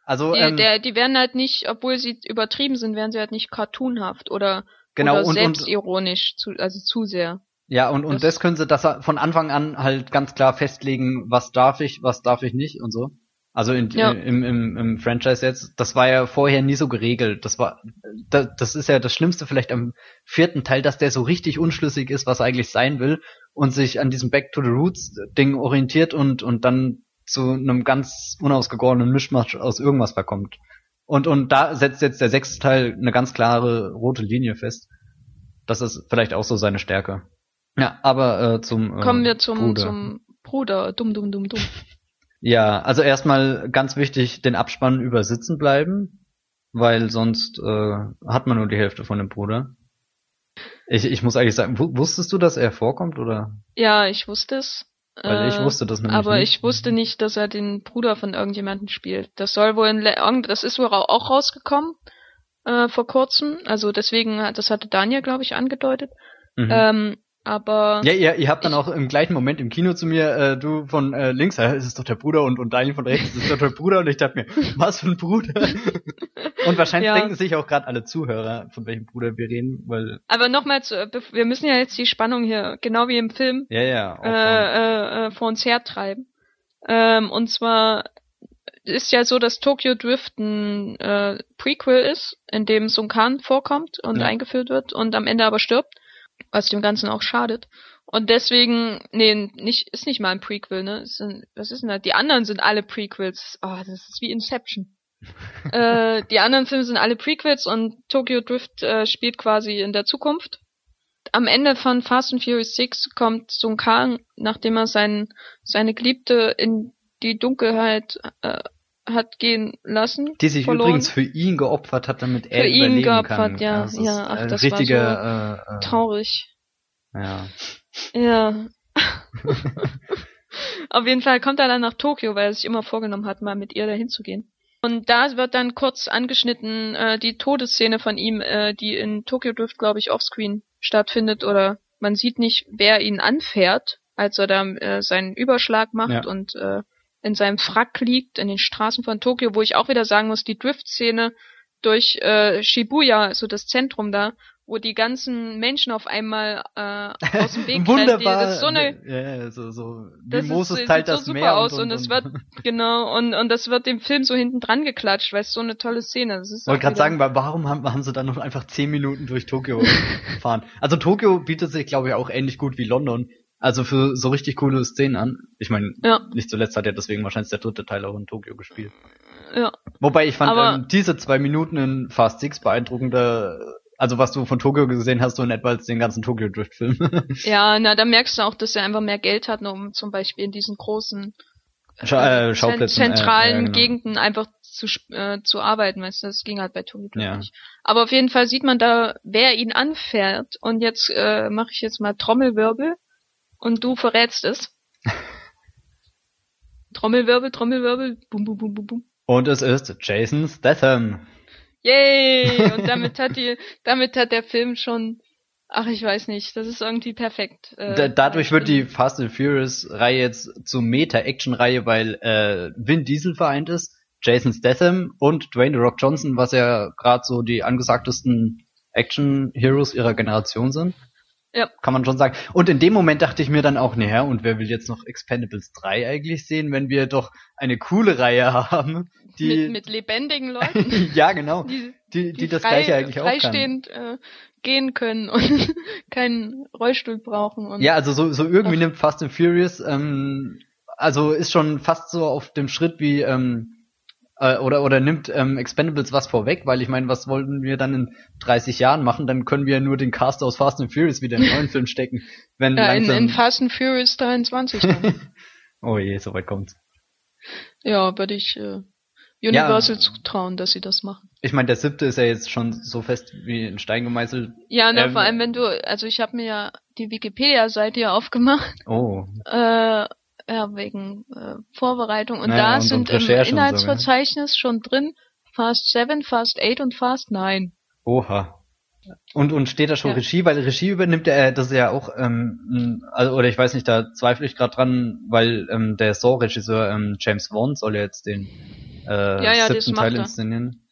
Also Die, ähm, der, die werden halt nicht, obwohl sie übertrieben sind, werden sie halt nicht cartoonhaft oder, genau oder und, und selbstironisch, zu, also zu sehr. Ja, und, und Das- das, können sie das von Anfang an halt ganz klar festlegen, was darf ich, was darf ich nicht und so. Also in, Ja. im, im, im Franchise jetzt, das war ja vorher nie so geregelt. Das war, das, das ist ja das Schlimmste vielleicht am vierten Teil, dass der so richtig unschlüssig ist, was er eigentlich sein will und sich an diesem Back to the Roots Ding orientiert und, und dann zu einem ganz unausgegorenen Mischmasch aus irgendwas verkommt. Und, und da setzt jetzt der sechste Teil eine ganz klare rote Linie fest. Das ist vielleicht auch so seine Stärke. Ja, aber äh, zum äh, Kommen wir zum Bruder. zum Bruder. Dumm, dumm, dumm, dumm. Ja, also erstmal ganz wichtig, den Abspann über sitzen bleiben, weil sonst äh, hat man nur die Hälfte von dem Bruder. Ich, ich muss eigentlich sagen, wu- wusstest du, dass er vorkommt oder? Ja, ich wusste es. Weil ich Äh, wusste das nämlich Aber nicht. ich wusste nicht, dass er den Bruder von irgendjemandem spielt. Das soll wohl in Le das ist wohl au- auch rausgekommen äh, vor kurzem. Also deswegen, hat- das hatte Daniel, glaube ich, angedeutet. Mhm. Ähm, aber ja, ihr, ihr habt dann auch im gleichen Moment im Kino zu mir, äh, du von äh, links, äh, es ist doch der Bruder und, und Daniel von rechts, es ist doch der Bruder und ich dachte mir, was für ein Bruder? und wahrscheinlich Ja. denken sich auch gerade alle Zuhörer, von welchem Bruder wir reden, weil, aber nochmal, äh, wir müssen ja jetzt die Spannung hier, genau wie im Film, ja, ja, äh, äh, äh, vor uns hertreiben. Ähm, und zwar ist ja so, dass Tokyo Drift ein äh, Prequel ist, in dem Sun Khan vorkommt und Ja. eingeführt wird und am Ende aber stirbt, was dem Ganzen auch schadet. Und deswegen, nee, nicht, ist nicht mal ein Prequel, ne? Ist ein, was ist denn da? Die anderen sind alle Prequels. Oh, das ist wie Inception. äh, die anderen Filme sind alle Prequels und Tokyo Drift äh, spielt quasi in der Zukunft. Am Ende von Fast and Furious 6 kommt Sun Kang, nachdem er sein, seine Geliebte in die Dunkelheit äh, hat gehen lassen. Die sich verloren. übrigens für ihn geopfert hat, damit er Für ihn überleben geopfert, kann. ja, ist ja, ach, das war richtiger, äh, äh, Traurig. ja. Ja. Auf jeden Fall kommt er dann nach Tokio, weil er sich immer vorgenommen hat, mal mit ihr dahin zu gehen. Und da wird dann kurz angeschnitten äh, die Todesszene von ihm, äh, die in Tokyo Drift, glaube ich, offscreen stattfindet. Oder man sieht nicht, wer ihn anfährt, als er da äh, seinen Überschlag macht Ja. und äh, in seinem Frack liegt in den Straßen von Tokio, wo ich auch wieder sagen muss, die Drift-Szene durch äh, Shibuya, so das Zentrum da, wo die ganzen Menschen auf einmal äh, aus dem Weg rennen. Die- Wunderbar. Das ist so eine ja, so, so, wie das ist- Moses sieht teilt so das super Meer aus und, und es wird genau und und das wird dem Film so hinten dran geklatscht, weil es so eine tolle Szene. Das ist Ich wollte gerade sagen, wa- warum haben, haben sie dann noch einfach zehn Minuten durch Tokio gefahren? Also Tokio bietet sich, glaube ich, auch ähnlich gut wie London. Also für so richtig coole Szenen an. Ich meine, Ja. nicht zuletzt hat er deswegen wahrscheinlich der dritte Teil auch in Tokio gespielt. ja, Wobei ich fand Aber- ähm, diese zwei Minuten in Fast Six beeindruckender, also was du von Tokio gesehen hast, so in etwa als den ganzen Tokyo Drift Film. ja, na da merkst du auch, dass er einfach mehr Geld hat, um zum Beispiel in diesen großen Scha äh, Schauplätzen. zent- zentralen äh, ja, genau. Gegenden einfach zu äh, zu arbeiten, weißt du, das ging halt bei Tokyo Drift Ja. nicht. Aber auf jeden Fall sieht man da, wer ihn anfährt und jetzt äh, mache ich jetzt mal Trommelwirbel und du verrätst es. Trommelwirbel, Trommelwirbel, bum bum bum bum bum. Und es ist Jason Statham. Yay! Und damit hat die, damit hat der Film schon, ach ich weiß nicht, das ist irgendwie perfekt. Äh, Da, dadurch wird die Fast and Furious Reihe jetzt zur Meta-Action-Reihe, weil äh, Vin Diesel vereint ist, Jason Statham und Dwayne The Rock Johnson, was ja gerade so die angesagtesten Action-Heroes ihrer Generation sind. Ja. Kann man schon sagen. Und in dem Moment dachte ich mir dann auch, naja, und wer will jetzt noch Expendables 3 eigentlich sehen, wenn wir doch eine coole Reihe haben, die mit, mit lebendigen Leuten, ja genau, die, die, die, das frei, gleiche eigentlich auch kann. freistehend äh, gehen können und keinen Rollstuhl brauchen. Und Ja, also so, so irgendwie nimmt Fast and Furious, ähm, also ist schon fast so auf dem Schritt wie, ähm, äh, oder, oder nimmt ähm, Expendables was vorweg, weil ich meine, was wollten wir dann in 30 Jahren machen? Dann können wir nur den Cast aus Fast and Furious wieder in einen neuen Film stecken. Wenn ja, in, langsam, in Fast and Furious 23 dann. oh je, so weit kommt's. ja, würde ich äh, Universal zutrauen, dass sie das machen. Ich meine, der siebte ist ja jetzt schon so fest wie in Stein gemeißelt. Ja, ne, Ähm, vor allem wenn du, also ich habe mir ja die Wikipedia-Seite hier aufgemacht, Oh, äh, ja, wegen äh, Vorbereitung. Und Ja, da und- und sind im Recherche und so, Inhaltsverzeichnis schon drin Fast 7, Fast 8 und Fast 9. oha. Und, und steht da schon Ja. Regie, weil Regie übernimmt er, das ist ja auch, ähm, also, oder ich weiß nicht, da zweifle ich gerade dran, weil ähm, der Saw-Regisseur ähm, James Wan soll ja jetzt den äh, Ja, ja, das siebten Teil er. inszenieren.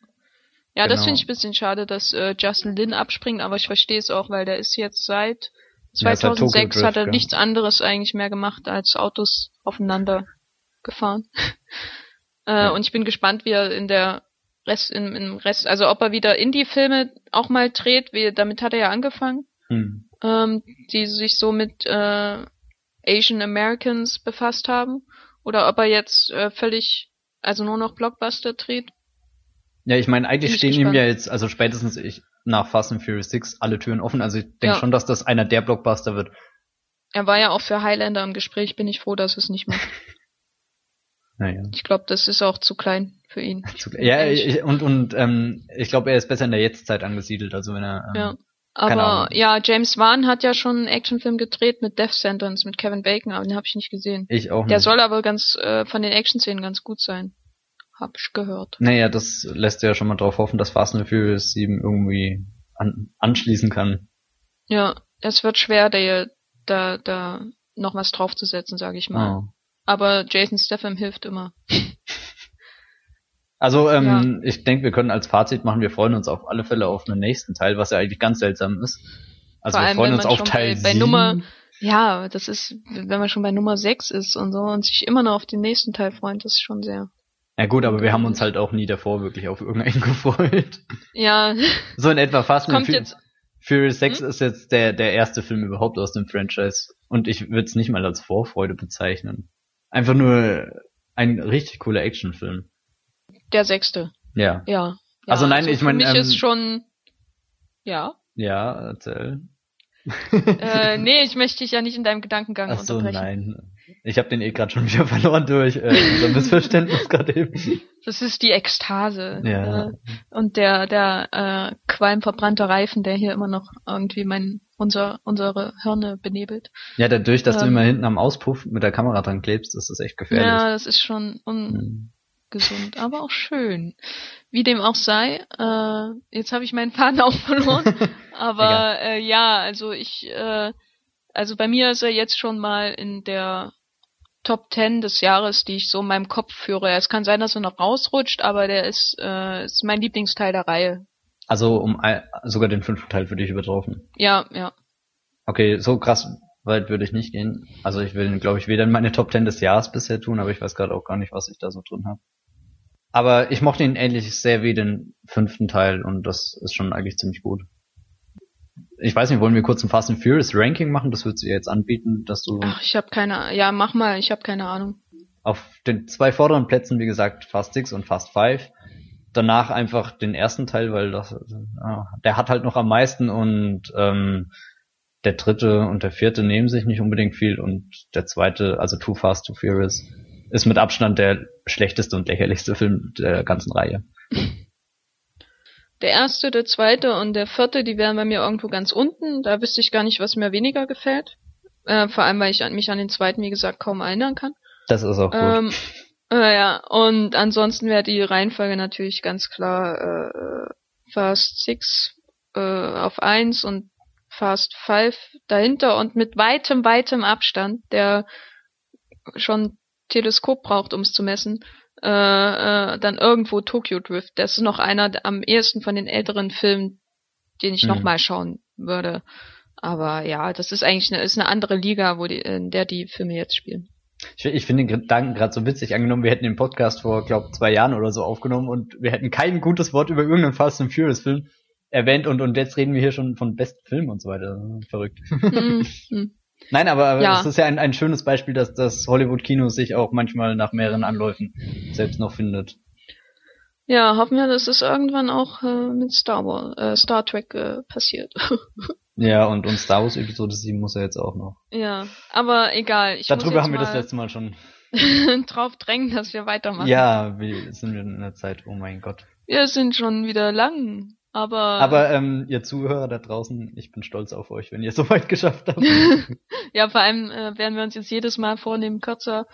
Ja, das Genau. finde ich ein bisschen schade, dass äh, Justin Lin abspringt, aber ich verstehe es auch, weil der ist jetzt seit Ja, seit Tokyo 2006 hat er Drift, ja. nichts anderes eigentlich mehr gemacht, als Autos aufeinander gefahren. Äh, Ja. Und ich bin gespannt, wie er in der Rest, im, im Rest, also ob er wieder Indie-Filme auch mal dreht, wie, damit hat er ja angefangen, Hm. ähm, die sich so mit äh, Asian Americans befasst haben. Oder ob er jetzt äh, völlig, also nur noch Blockbuster dreht. Ja, ich meine, eigentlich stehen ihm gespannt. ja jetzt, also spätestens ich, nach Fast and Furious 6 alle Türen offen. Also ich denke Ja. schon, dass das einer der Blockbuster wird. Er war ja auch für Highlander im Gespräch, bin ich froh, dass es nicht macht. Naja. Ich glaube, das ist auch zu klein für ihn. Zu- Ja, ich, und, und ähm, ich glaube, er ist besser in der Jetztzeit angesiedelt, also wenn er ähm, Ja. Aber ja, James Wan hat ja schon einen Actionfilm gedreht mit Death Sentence mit Kevin Bacon, aber den habe ich nicht gesehen. ich auch Der nicht. soll aber ganz äh, von den Action-Szenen ganz gut sein. Hab ich gehört. Naja, das lässt ja schon mal drauf hoffen, dass Fast and Furious 7 irgendwie an, anschließen kann. Ja, es wird schwer, da, da, da noch was draufzusetzen, sage ich mal. Oh. Aber Jason Statham hilft immer. Also ähm, ich denke, wir können als Fazit machen, wir freuen uns auf alle Fälle auf einen nächsten Teil, was ja eigentlich ganz seltsam ist. Also Vor wir allem, freuen uns auf Teil bei- bei 7. Nummer- Ja, das ist, wenn man schon bei Nummer 6 ist und so und sich immer noch auf den nächsten Teil freut, das ist schon sehr. Ja gut, aber wir haben uns halt auch nie davor wirklich auf irgendeinen gefreut. Ja, So in etwa Fast kommt Fu- jetzt, Furious 6 Hm? ist jetzt der, der erste Film überhaupt aus dem Franchise. Und ich würde es nicht mal als Vorfreude bezeichnen. Einfach nur ein richtig cooler Actionfilm. der sechste. Ja. Ja. ja Also nein, ich für mein, mich ähm, ist schon, ja. Ja, erzähl. Äh, nee, ich möchte dich ja nicht in deinem Gedankengang Ach so, unterbrechen. nein. Ich habe den eh gerade schon wieder verloren durch äh, unser Missverständnis gerade eben. Das ist die Ekstase. Ja. Äh, und der, der äh, qualmverbrannte Reifen, der hier immer noch irgendwie mein, unser, unsere Hirne benebelt. Ja, dadurch, dass du Ähm. immer hinten am Auspuff mit der Kamera dran klebst, ist das echt gefährlich. Ja, das ist schon ungesund, aber auch schön. Wie dem auch sei, äh, jetzt habe ich meinen Faden auch verloren. aber äh, ja, also ich, äh, also bei mir ist er jetzt schon mal in der Top 10 des Jahres, die ich so in meinem Kopf führe. Es kann sein, dass er noch rausrutscht, aber der ist, äh, ist mein Lieblingsteil der Reihe. Also um ein, sogar den fünften Teil für dich übertroffen. Ja, ja. Okay, so krass weit würde ich nicht gehen. Also ich will, glaube ich, weder in meine Top 10 des Jahres bisher tun, aber ich weiß gerade auch gar nicht, was ich da so drin habe. Aber ich mochte ihn ähnlich sehr wie den fünften Teil und das ist schon eigentlich ziemlich gut. Ich weiß nicht, wollen wir kurz ein Fast and Furious Ranking machen? Das würdest du jetzt anbieten, dass du Ach, ich habe keine, ja, mach mal, ich habe keine Ahnung. auf den zwei vorderen Plätzen, wie gesagt, Fast 6 und Fast 5. Danach einfach den ersten Teil, weil das, ah, der hat halt noch am meisten und ähm, der dritte und der vierte nehmen sich nicht unbedingt viel und der zweite, also Too Fast, Too Furious, ist mit Abstand der schlechteste und lächerlichste Film der ganzen Reihe. Der erste, der zweite und der vierte, die wären bei mir irgendwo ganz unten. Da wüsste ich gar nicht, was mir weniger gefällt. Äh, vor allem, weil ich an, mich an den zweiten, wie gesagt, kaum erinnern kann. Das ist auch gut. Ähm, äh, ja, und ansonsten wäre die Reihenfolge natürlich ganz klar äh, Fast Six äh, auf eins und Fast Five dahinter und mit weitem, weitem Abstand, der schon Teleskop braucht, um es zu messen, äh, äh, dann irgendwo Tokyo Drift. Das ist noch einer am ehesten von den älteren Filmen, den ich Mhm. noch mal schauen würde. Aber ja, das ist eigentlich eine, ist eine andere Liga, wo die, in der die Filme jetzt spielen. Ich, ich finde den Gedanken gerade so witzig. Angenommen, wir hätten den Podcast vor, glaube zwei Jahren oder so aufgenommen und wir hätten kein gutes Wort über irgendeinen Fast and Furious Film erwähnt und, und jetzt reden wir hier schon von besten Filmen und so weiter. Verrückt. Hm, hm. Nein, aber, Ja. es ist ja ein, ein schönes Beispiel, dass das Hollywood-Kino sich auch manchmal nach mehreren Anläufen selbst noch findet. Ja, hoffen wir, dass es irgendwann auch äh, mit Star Wars, äh, Star Trek äh, passiert. Ja, und, und Star Wars Episode 7 muss ja jetzt auch noch. ja, aber egal. Ich Darüber haben wir das letzte Mal schon. drauf drängen, dass wir weitermachen. Ja, wie sind wir in der Zeit? Oh mein Gott. Wir sind schon wieder lang, aber Aber ähm, ihr Zuhörer da draußen, ich bin stolz auf euch, wenn ihr es so weit geschafft habt. ja, vor allem äh, werden wir uns jetzt jedes Mal vornehmen, kürzer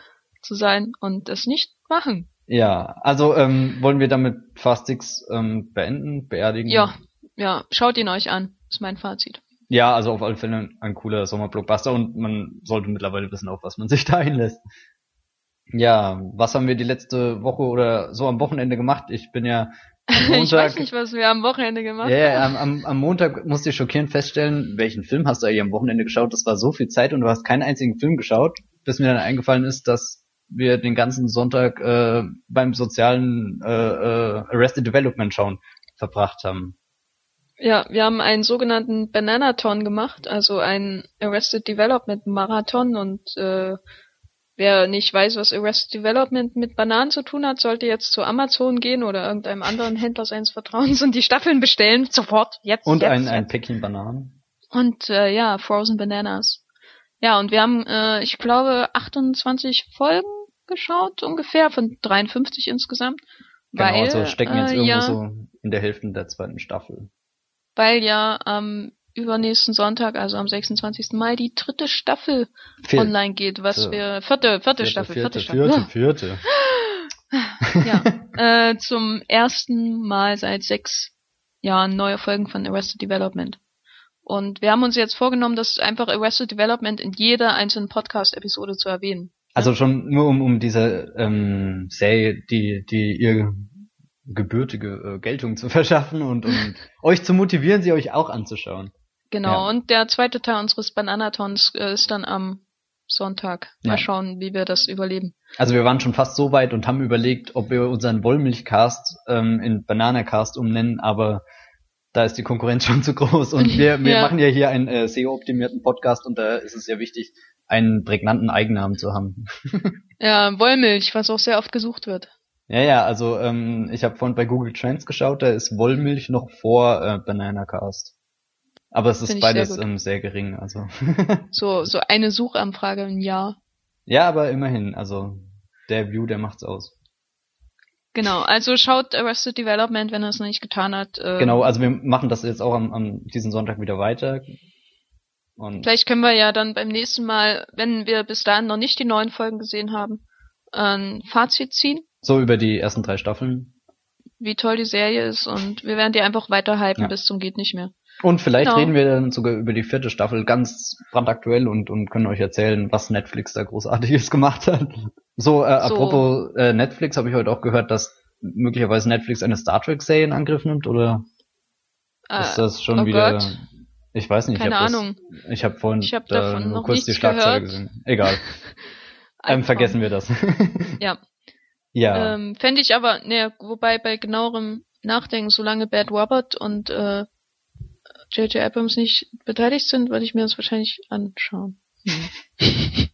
zu sein und das nicht machen. Ja, also ähm, wollen wir damit Fast Six ähm, beenden, beerdigen? Ja, ja, schaut ihn euch an, ist mein Fazit. Ja, also auf alle Fälle ein cooler Sommerblockbuster und man sollte mittlerweile wissen, auf was man sich da einlässt. Ja, was haben wir die letzte Woche oder so am Wochenende gemacht? Ich bin ja am ich weiß Montag, nicht, was wir am Wochenende gemacht ja, haben. ja, am, am, am Montag musste ich schockierend feststellen, welchen Film hast du eigentlich am Wochenende geschaut? Das war so viel Zeit und du hast keinen einzigen Film geschaut, bis mir dann eingefallen ist, dass wir den ganzen Sonntag äh, beim sozialen äh, äh, Arrested Development schauen verbracht haben. Ja, wir haben einen sogenannten Bananaton gemacht, also einen Arrested Development Marathon und äh, wer nicht weiß, was Arrested Development mit Bananen zu tun hat, sollte jetzt zu Amazon gehen oder irgendeinem anderen Händler seines Vertrauens und die Staffeln bestellen. Sofort, jetzt. Und jetzt, ein, jetzt. ein Päckchen Bananen. Und äh, ja, Frozen Bananas. Ja, und wir haben, äh, ich glaube, 28 Folgen geschaut, ungefähr, von 53 insgesamt. Genau, weil, also stecken jetzt äh, irgendwo ja, so in der Hälfte der zweiten Staffel. Weil ja am übernächsten Sonntag, also am 26. Mai, die dritte Staffel Vier- online geht, was So. wir, vierte, vierte, Staffel, vierte, vierte, Staffel. vierte, vierte. ja, äh, zum ersten Mal seit sechs Jahren neue Folgen von Arrested Development. Und wir haben uns jetzt vorgenommen, das einfach Arrested Development in jeder einzelnen Podcast-Episode zu erwähnen. Also schon nur um, um diese ähm, Serie, die, die ihr gebürtige äh, Geltung zu verschaffen und, und euch zu motivieren, sie euch auch anzuschauen. Genau, Ja. und der zweite Teil unseres Bananatons äh, ist dann am Sonntag. Mal Ja. schauen, wie wir das überleben. Also wir waren schon fast so weit und haben überlegt, ob wir unseren Wollmilchcast ähm, in Bananacast umnennen, aber da ist die Konkurrenz schon zu groß und wir, wir Ja. machen ja hier einen äh, SEO-optimierten Podcast und da ist es sehr wichtig, einen prägnanten Eigennamen zu haben. Ja, Wollmilch, was auch sehr oft gesucht wird. Ja, ja, also ähm, ich habe vorhin bei Google Trends geschaut, da ist Wollmilch noch vor äh, Bananacast. Aber es ist sehr beides gut. ähm, sehr gering, also. So, so eine Suchanfrage im Jahr. ja, aber immerhin, also der View, der macht's aus. Genau, also schaut Arrested Development, wenn er es noch nicht getan hat. Äh, Genau, also wir machen das jetzt auch am, am diesen Sonntag wieder weiter. Und Vielleicht können wir ja dann beim nächsten Mal, wenn wir bis dahin noch nicht die neuen Folgen gesehen haben, ein Fazit ziehen, so über die ersten drei Staffeln. wie toll die Serie ist und wir werden die einfach weiter hypen Ja. bis zum geht nicht mehr. Und vielleicht Genau. reden wir dann sogar über die vierte Staffel ganz brandaktuell und, und können euch erzählen, was Netflix da großartiges gemacht hat. So, äh, So. apropos äh, Netflix, habe ich heute auch gehört, dass möglicherweise Netflix eine Star Trek-Serie in Angriff nimmt, oder ist Äh, das schon oh wieder... Gott. Ich weiß nicht. keine ich hab das, Ahnung. Ich habe vorhin Ich hab da davon nur kurz die Schlagzeile gehört. gesehen. Egal. ähm, vergessen wir das. Ja. ja. Ähm, Fände ich aber, ne, wobei bei genauerem Nachdenken, solange Bad Robert und äh, J.J. Abrams nicht beteiligt sind, würde ich mir das wahrscheinlich anschauen.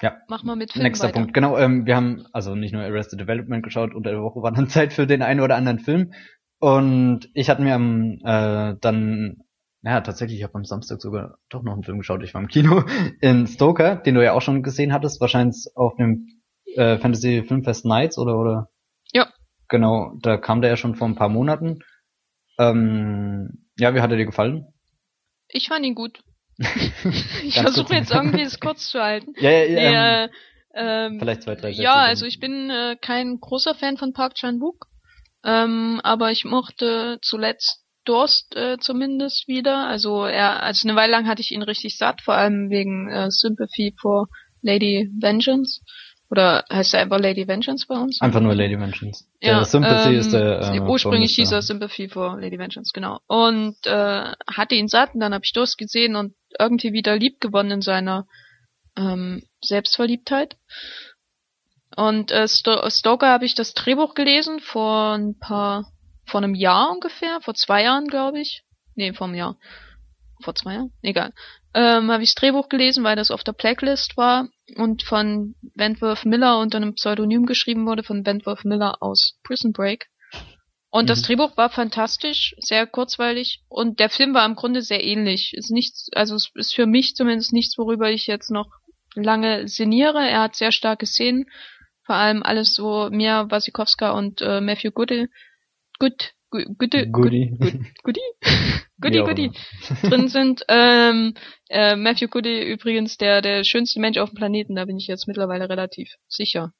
Ja. Mach mal mit Film Nächster weiter. Punkt. Genau, ähm, wir haben also nicht nur Arrested Development geschaut, unter der Woche war dann Zeit für den einen oder anderen Film. Und ich hatte mir am äh, dann, ja tatsächlich, ich habe am Samstag sogar doch noch einen Film geschaut. Ich war im Kino in Stoker, den du ja auch schon gesehen hattest, wahrscheinlich auf dem äh, Fantasy Filmfest Nights oder oder. Ja. Genau, da kam der ja schon vor ein paar Monaten. Ähm, ja, wie hat er dir gefallen? Ich fand ihn gut. ich versuche jetzt irgendwie es kurz zu halten. Ja, ja, ja. Nee, ähm, äh, vielleicht zwei, drei Sätze. ja, also ich bin äh, kein großer Fan von Park Chan-wook, ähm, aber ich mochte zuletzt Durst äh, zumindest wieder. Also er, also eine Weile lang hatte ich ihn richtig satt, vor allem wegen äh, Sympathy for Lady Vengeance. Oder heißt er einfach Lady Vengeance bei uns? Einfach nur Lady. Ja, der Sympathy ähm, ist der. Äh, ursprünglich hieß er Sympathy for Lady Vengeance, genau. Und äh, hatte ihn satt und dann habe ich Durst gesehen und irgendwie wieder lieb gewonnen in seiner ähm, Selbstverliebtheit. Und äh, Sto Stoker habe ich das Drehbuch gelesen vor ein paar, vor einem Jahr ungefähr, vor zwei Jahren glaube ich. Nee, vor einem Jahr. Vor zwei Jahren? Egal. Ähm, habe ich das Drehbuch gelesen, weil das auf der Blacklist war und von Wentworth Miller unter einem Pseudonym geschrieben wurde, von Wentworth Miller aus Prison Break. Und das Mhm. Drehbuch war fantastisch, sehr kurzweilig und der Film war im Grunde sehr ähnlich. Ist nichts, also es ist für mich zumindest nichts, worüber ich jetzt noch lange sinniere. Er hat sehr starke Szenen, vor allem alles so Mia Wasikowska und äh, Matthew Goody, Good, Good, Good, Goody. Good, Goody, Goody, Wie auch Goody drin sind. Ähm, äh, Matthew Goody übrigens der der schönste Mensch auf dem Planeten, da bin ich jetzt mittlerweile relativ sicher.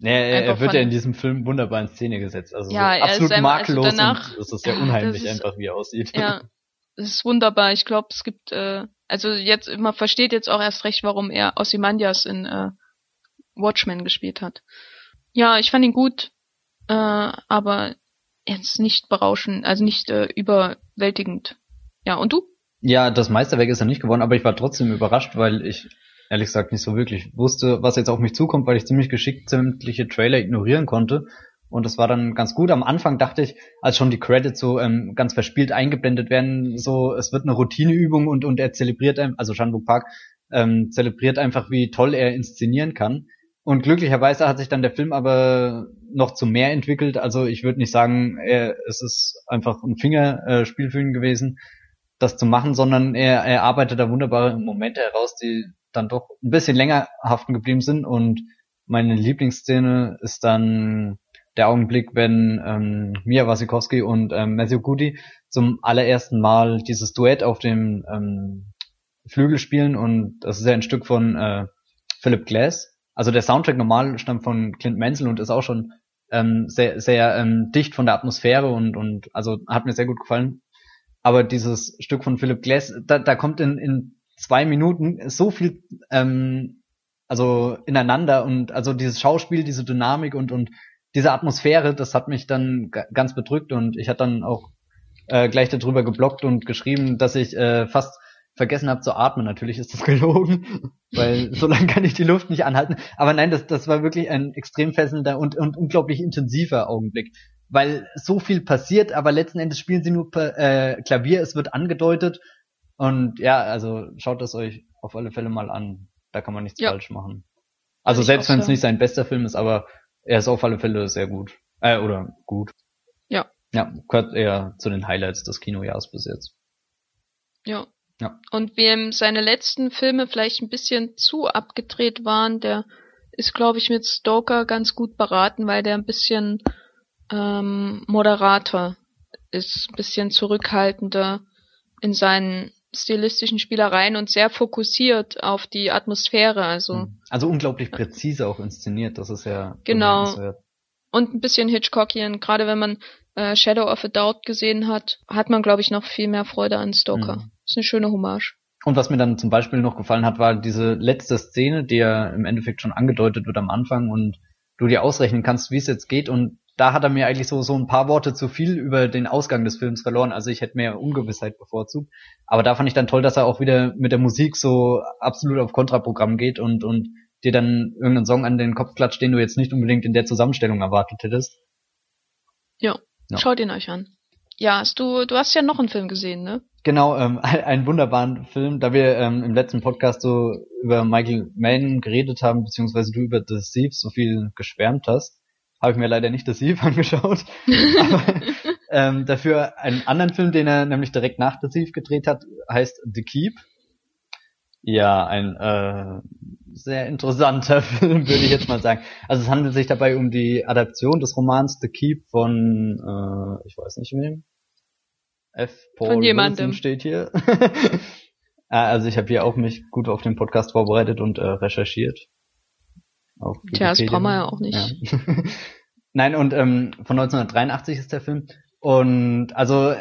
Ja, er, er wird ja in diesem Film wunderbar in Szene gesetzt. Also Ja, so er ist absolut also makellos danach- und es ist ja unheimlich ist- einfach, wie er aussieht. Ja, es ist wunderbar. Ich glaube, es gibt, äh, also jetzt, man versteht jetzt auch erst recht, warum er Ozymandias in äh, Watchmen gespielt hat. Ja, ich fand ihn gut, äh, aber jetzt nicht berauschend, also nicht äh, überwältigend. Ja, und du? Ja, das Meisterwerk ist er nicht geworden, aber ich war trotzdem überrascht, weil ich ehrlich gesagt nicht so wirklich. Wusste, was jetzt auf mich zukommt, weil ich ziemlich geschickt sämtliche Trailer ignorieren konnte. Und das war dann ganz gut. Am Anfang dachte ich, als schon die Credits so ähm, ganz verspielt eingeblendet werden, so es wird eine Routineübung und und er zelebriert, also Shanbuk Park ähm, zelebriert einfach, wie toll er inszenieren kann. Und glücklicherweise hat sich dann der Film aber noch zu mehr entwickelt. Also ich würde nicht sagen, er, es ist einfach ein Fingerspiel äh, für ihn gewesen, das zu machen, sondern er, er arbeitet da wunderbare Momente heraus, die dann doch ein bisschen länger haften geblieben sind. Und meine Lieblingsszene ist dann der Augenblick, wenn ähm, Mia Wasikowski und ähm, Matthew Goody zum allerersten Mal dieses Duett auf dem ähm, Flügel spielen und das ist ja ein Stück von äh, Philip Glass. Also der Soundtrack normal stammt von Clint Mansell und ist auch schon ähm, sehr sehr ähm, dicht von der Atmosphäre und und also hat mir sehr gut gefallen. Aber dieses Stück von Philip Glass, da, da kommt in, in zwei Minuten so viel ähm, also ineinander und also dieses Schauspiel, diese Dynamik und und diese Atmosphäre, das hat mich dann ganz bedrückt und ich hatte dann auch äh, gleich darüber geblockt und geschrieben, dass ich äh, fast vergessen habe zu atmen. Natürlich ist das gelogen, weil so lange kann ich die Luft nicht anhalten. Aber nein, das, das war wirklich ein extrem fesselnder und, und unglaublich intensiver Augenblick. Weil so viel passiert, aber letzten Endes spielen sie nur äh, Klavier, es wird angedeutet. Und ja, also schaut das euch auf alle Fälle mal an. Da kann man nichts ja. falsch machen. Also selbst wenn es nicht sein bester Film ist, aber er ist auf alle Fälle sehr gut. Äh, oder gut. Ja. Ja, gehört eher zu den Highlights des Kinojahres bis jetzt. Ja. Ja. Und wem seine letzten Filme vielleicht ein bisschen zu abgedreht waren, der ist, glaube ich, mit Stoker ganz gut beraten, weil der ein bisschen ähm, moderater ist, ein bisschen zurückhaltender in seinen stilistischen Spielereien und sehr fokussiert auf die Atmosphäre. Also, hm. also unglaublich präzise auch inszeniert, das ist ja. Genau. Und ein bisschen Hitchcockian, gerade wenn man äh, Shadow of a Doubt gesehen hat, hat man, glaube ich, noch viel mehr Freude an Stoker. Mhm. Ist eine schöne Hommage. Und was mir dann zum Beispiel noch gefallen hat, war diese letzte Szene, die ja im Endeffekt schon angedeutet wird am Anfang und du dir ausrechnen kannst, wie es jetzt geht und da hat er mir eigentlich so, so ein paar Worte zu viel über den Ausgang des Films verloren. Also ich hätte mehr Ungewissheit bevorzugt. Aber da fand ich dann toll, dass er auch wieder mit der Musik so absolut auf Kontraprogramm geht und, und dir dann irgendeinen Song an den Kopf klatscht, den du jetzt nicht unbedingt in der Zusammenstellung erwartet hättest. Ja, ja. schaut ihn euch an. Ja, hast du, du hast ja noch einen Film gesehen, ne? Genau, ähm, einen wunderbaren Film, da wir ähm, im letzten Podcast so über Michael Mann geredet haben, beziehungsweise du über The Thief so viel geschwärmt hast habe ich mir leider nicht das Thief angeschaut. aber ähm, dafür einen anderen Film, den er nämlich direkt nach The Thief gedreht hat, heißt The Keep. Ja, ein äh, sehr interessanter Film, würde ich jetzt mal sagen. Also es handelt sich dabei um die Adaption des Romans The Keep von, äh, ich weiß nicht wem. F. Paul von jemandem. Wilson steht hier. Ah, also ich habe hier auch mich gut auf den Podcast vorbereitet und äh, recherchiert. Tja, das brauchen wir ja auch nicht. Ja. Nein, und ähm, von 1983 ist der Film. Und also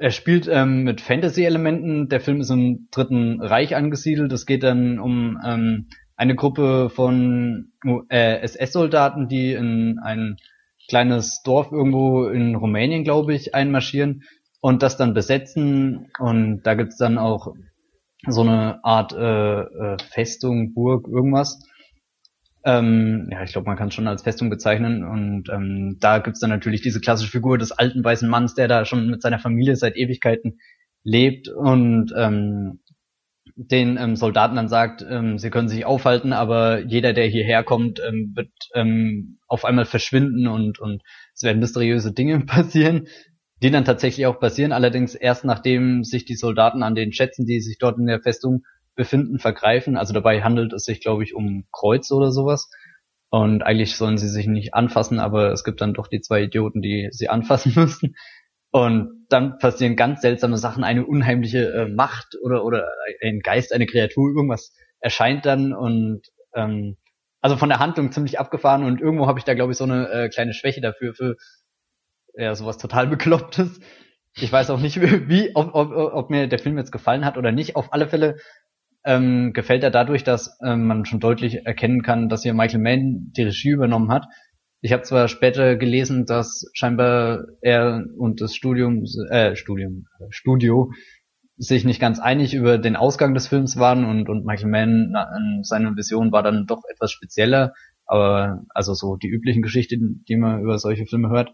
er spielt ähm, mit Fantasy-Elementen. Der Film ist im Dritten Reich angesiedelt. Es geht dann um ähm, eine Gruppe von äh, SS-Soldaten, die in ein kleines Dorf irgendwo in Rumänien, glaube ich, einmarschieren und das dann besetzen. Und da gibt's dann auch so eine Art äh, äh, Festung, Burg, irgendwas. Ähm, ja, ich glaube, man kann es schon als Festung bezeichnen. Und ähm, da gibt's dann natürlich diese klassische Figur des alten weißen Manns, der da schon mit seiner Familie seit Ewigkeiten lebt und ähm, den ähm, Soldaten dann sagt, ähm, sie können sich aufhalten, aber jeder, der hierher kommt, ähm, wird ähm, auf einmal verschwinden und, und es werden mysteriöse Dinge passieren, die dann tatsächlich auch passieren, allerdings erst nachdem sich die Soldaten an den Schätzen, die sich dort in der Festung befinden, vergreifen. Also dabei handelt es sich, glaube ich, um Kreuz oder sowas. Und eigentlich sollen sie sich nicht anfassen, aber es gibt dann doch die zwei Idioten, die sie anfassen müssen. Und dann passieren ganz seltsame Sachen, eine unheimliche äh, Macht oder oder ein Geist, eine Kreatur, irgendwas erscheint dann und ähm, also von der Handlung ziemlich abgefahren und irgendwo habe ich da glaube ich so eine äh, kleine Schwäche dafür für ja sowas total beklopptes. Ich weiß auch nicht, wie ob, ob, ob mir der Film jetzt gefallen hat oder nicht. Auf alle Fälle ähm, gefällt er dadurch, dass ähm, man schon deutlich erkennen kann, dass hier Michael Mann die Regie übernommen hat. Ich habe zwar später gelesen, dass scheinbar er und das Studium, äh, Studium, Studio sich nicht ganz einig über den Ausgang des Films waren und, und Michael Mann, na, seine Vision war dann doch etwas spezieller, aber also so die üblichen Geschichten, die man über solche Filme hört.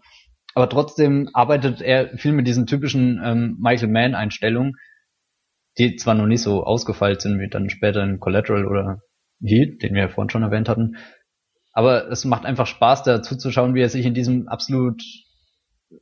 Aber trotzdem arbeitet er viel mit diesen typischen ähm, Michael Mann-Einstellungen, die zwar noch nicht so ausgefeilt sind wie dann später in Collateral oder Heat, den wir ja vorhin schon erwähnt hatten, aber es macht einfach Spaß, da zuzuschauen, wie er sich in diesem absolut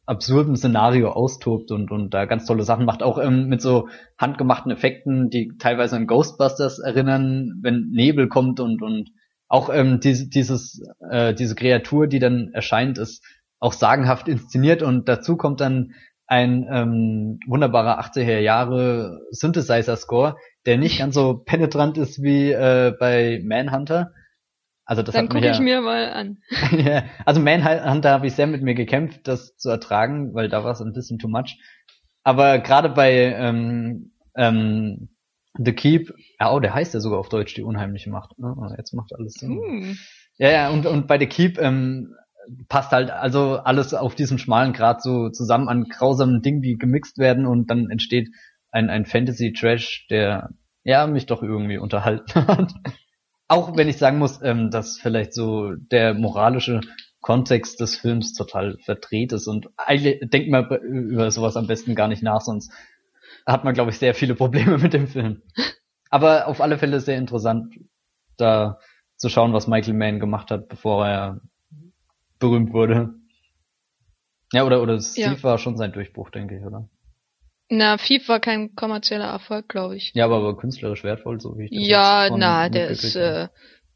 absurden Szenario austobt und, und da ganz tolle Sachen macht, auch ähm, mit so handgemachten Effekten, die teilweise an Ghostbusters erinnern, wenn Nebel kommt und, und auch ähm, diese, dieses, äh, diese Kreatur, die dann erscheint, ist auch sagenhaft inszeniert und dazu kommt dann ein ähm, wunderbarer 80er Jahre Synthesizer-Score, der nicht ganz so penetrant ist wie äh, bei Manhunter, also das Dann gucke ich mir mal an. ja, also Manhunter habe ich sehr mit mir gekämpft, das zu ertragen, weil da war es ein bisschen too much. Aber gerade bei ähm, ähm, The Keep, ja, oh, der heißt ja sogar auf Deutsch die unheimliche Macht. Oh, jetzt macht alles Sinn. Hm. Ja, ja, und, und bei The Keep ähm, passt halt also alles auf diesem schmalen Grad so zusammen an grausamen Dingen, die gemixt werden und dann entsteht ein, ein Fantasy-Trash, der ja mich doch irgendwie unterhalten hat. Auch wenn ich sagen muss, ähm, dass vielleicht so der moralische Kontext des Films total verdreht ist und eigentlich denkt man über sowas am besten gar nicht nach, sonst hat man, glaube ich, sehr viele Probleme mit dem Film. Aber auf alle Fälle sehr interessant, da zu schauen, was Michael Mann gemacht hat, bevor er berühmt wurde. Ja, oder, oder Steve ja. war schon sein Durchbruch, denke ich, oder? Na, Fief war kein kommerzieller Erfolg, glaube ich. Ja, aber, aber künstlerisch wertvoll, so wie ich das Ja, na, der ist, äh,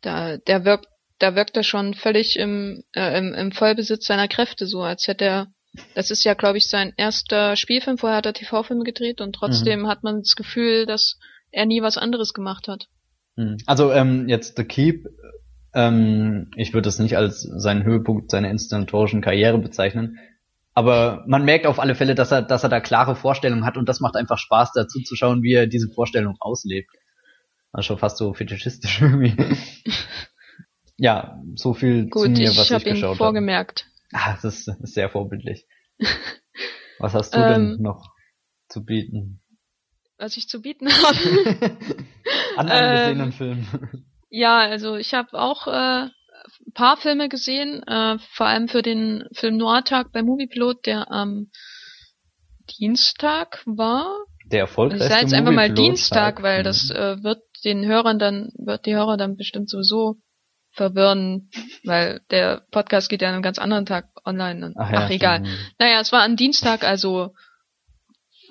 da, der wirkt, da wirkt er schon völlig im, äh, im, im Vollbesitz seiner Kräfte, so als hätte er, das ist ja, glaube ich, sein erster Spielfilm, vorher hat er TV-Filme gedreht und trotzdem mhm. hat man das Gefühl, dass er nie was anderes gemacht hat. Mhm. Also, ähm, jetzt The Keep, ähm, ich würde es nicht als seinen Höhepunkt seiner inszenatorischen Karriere bezeichnen, aber man merkt auf alle Fälle, dass er, dass er da klare Vorstellungen hat und das macht einfach Spaß, dazu zu schauen, wie er diese Vorstellung auslebt. Das ist schon fast so fetischistisch irgendwie. ja, so viel Gut, zu mir, was ich, ich geschaut habe. vorgemerkt. Ah, das ist, sehr vorbildlich. Was hast du denn ähm, noch zu bieten? Was ich zu bieten habe? An einem ähm, gesehenen Film. Ja, also ich habe auch äh, paar Filme gesehen, äh, vor allem für den Film Noir-Tag bei Moviepilot, der am Dienstag war. Der erfolgreichste Ich sage jetzt einfach mal Dienstag, weil mhm. das äh, wird den Hörern dann, wird die Hörer dann bestimmt sowieso verwirren, weil der Podcast geht ja an einem ganz anderen Tag online. Ach, ja, Ach egal. Stimmt. Naja, es war am Dienstag, also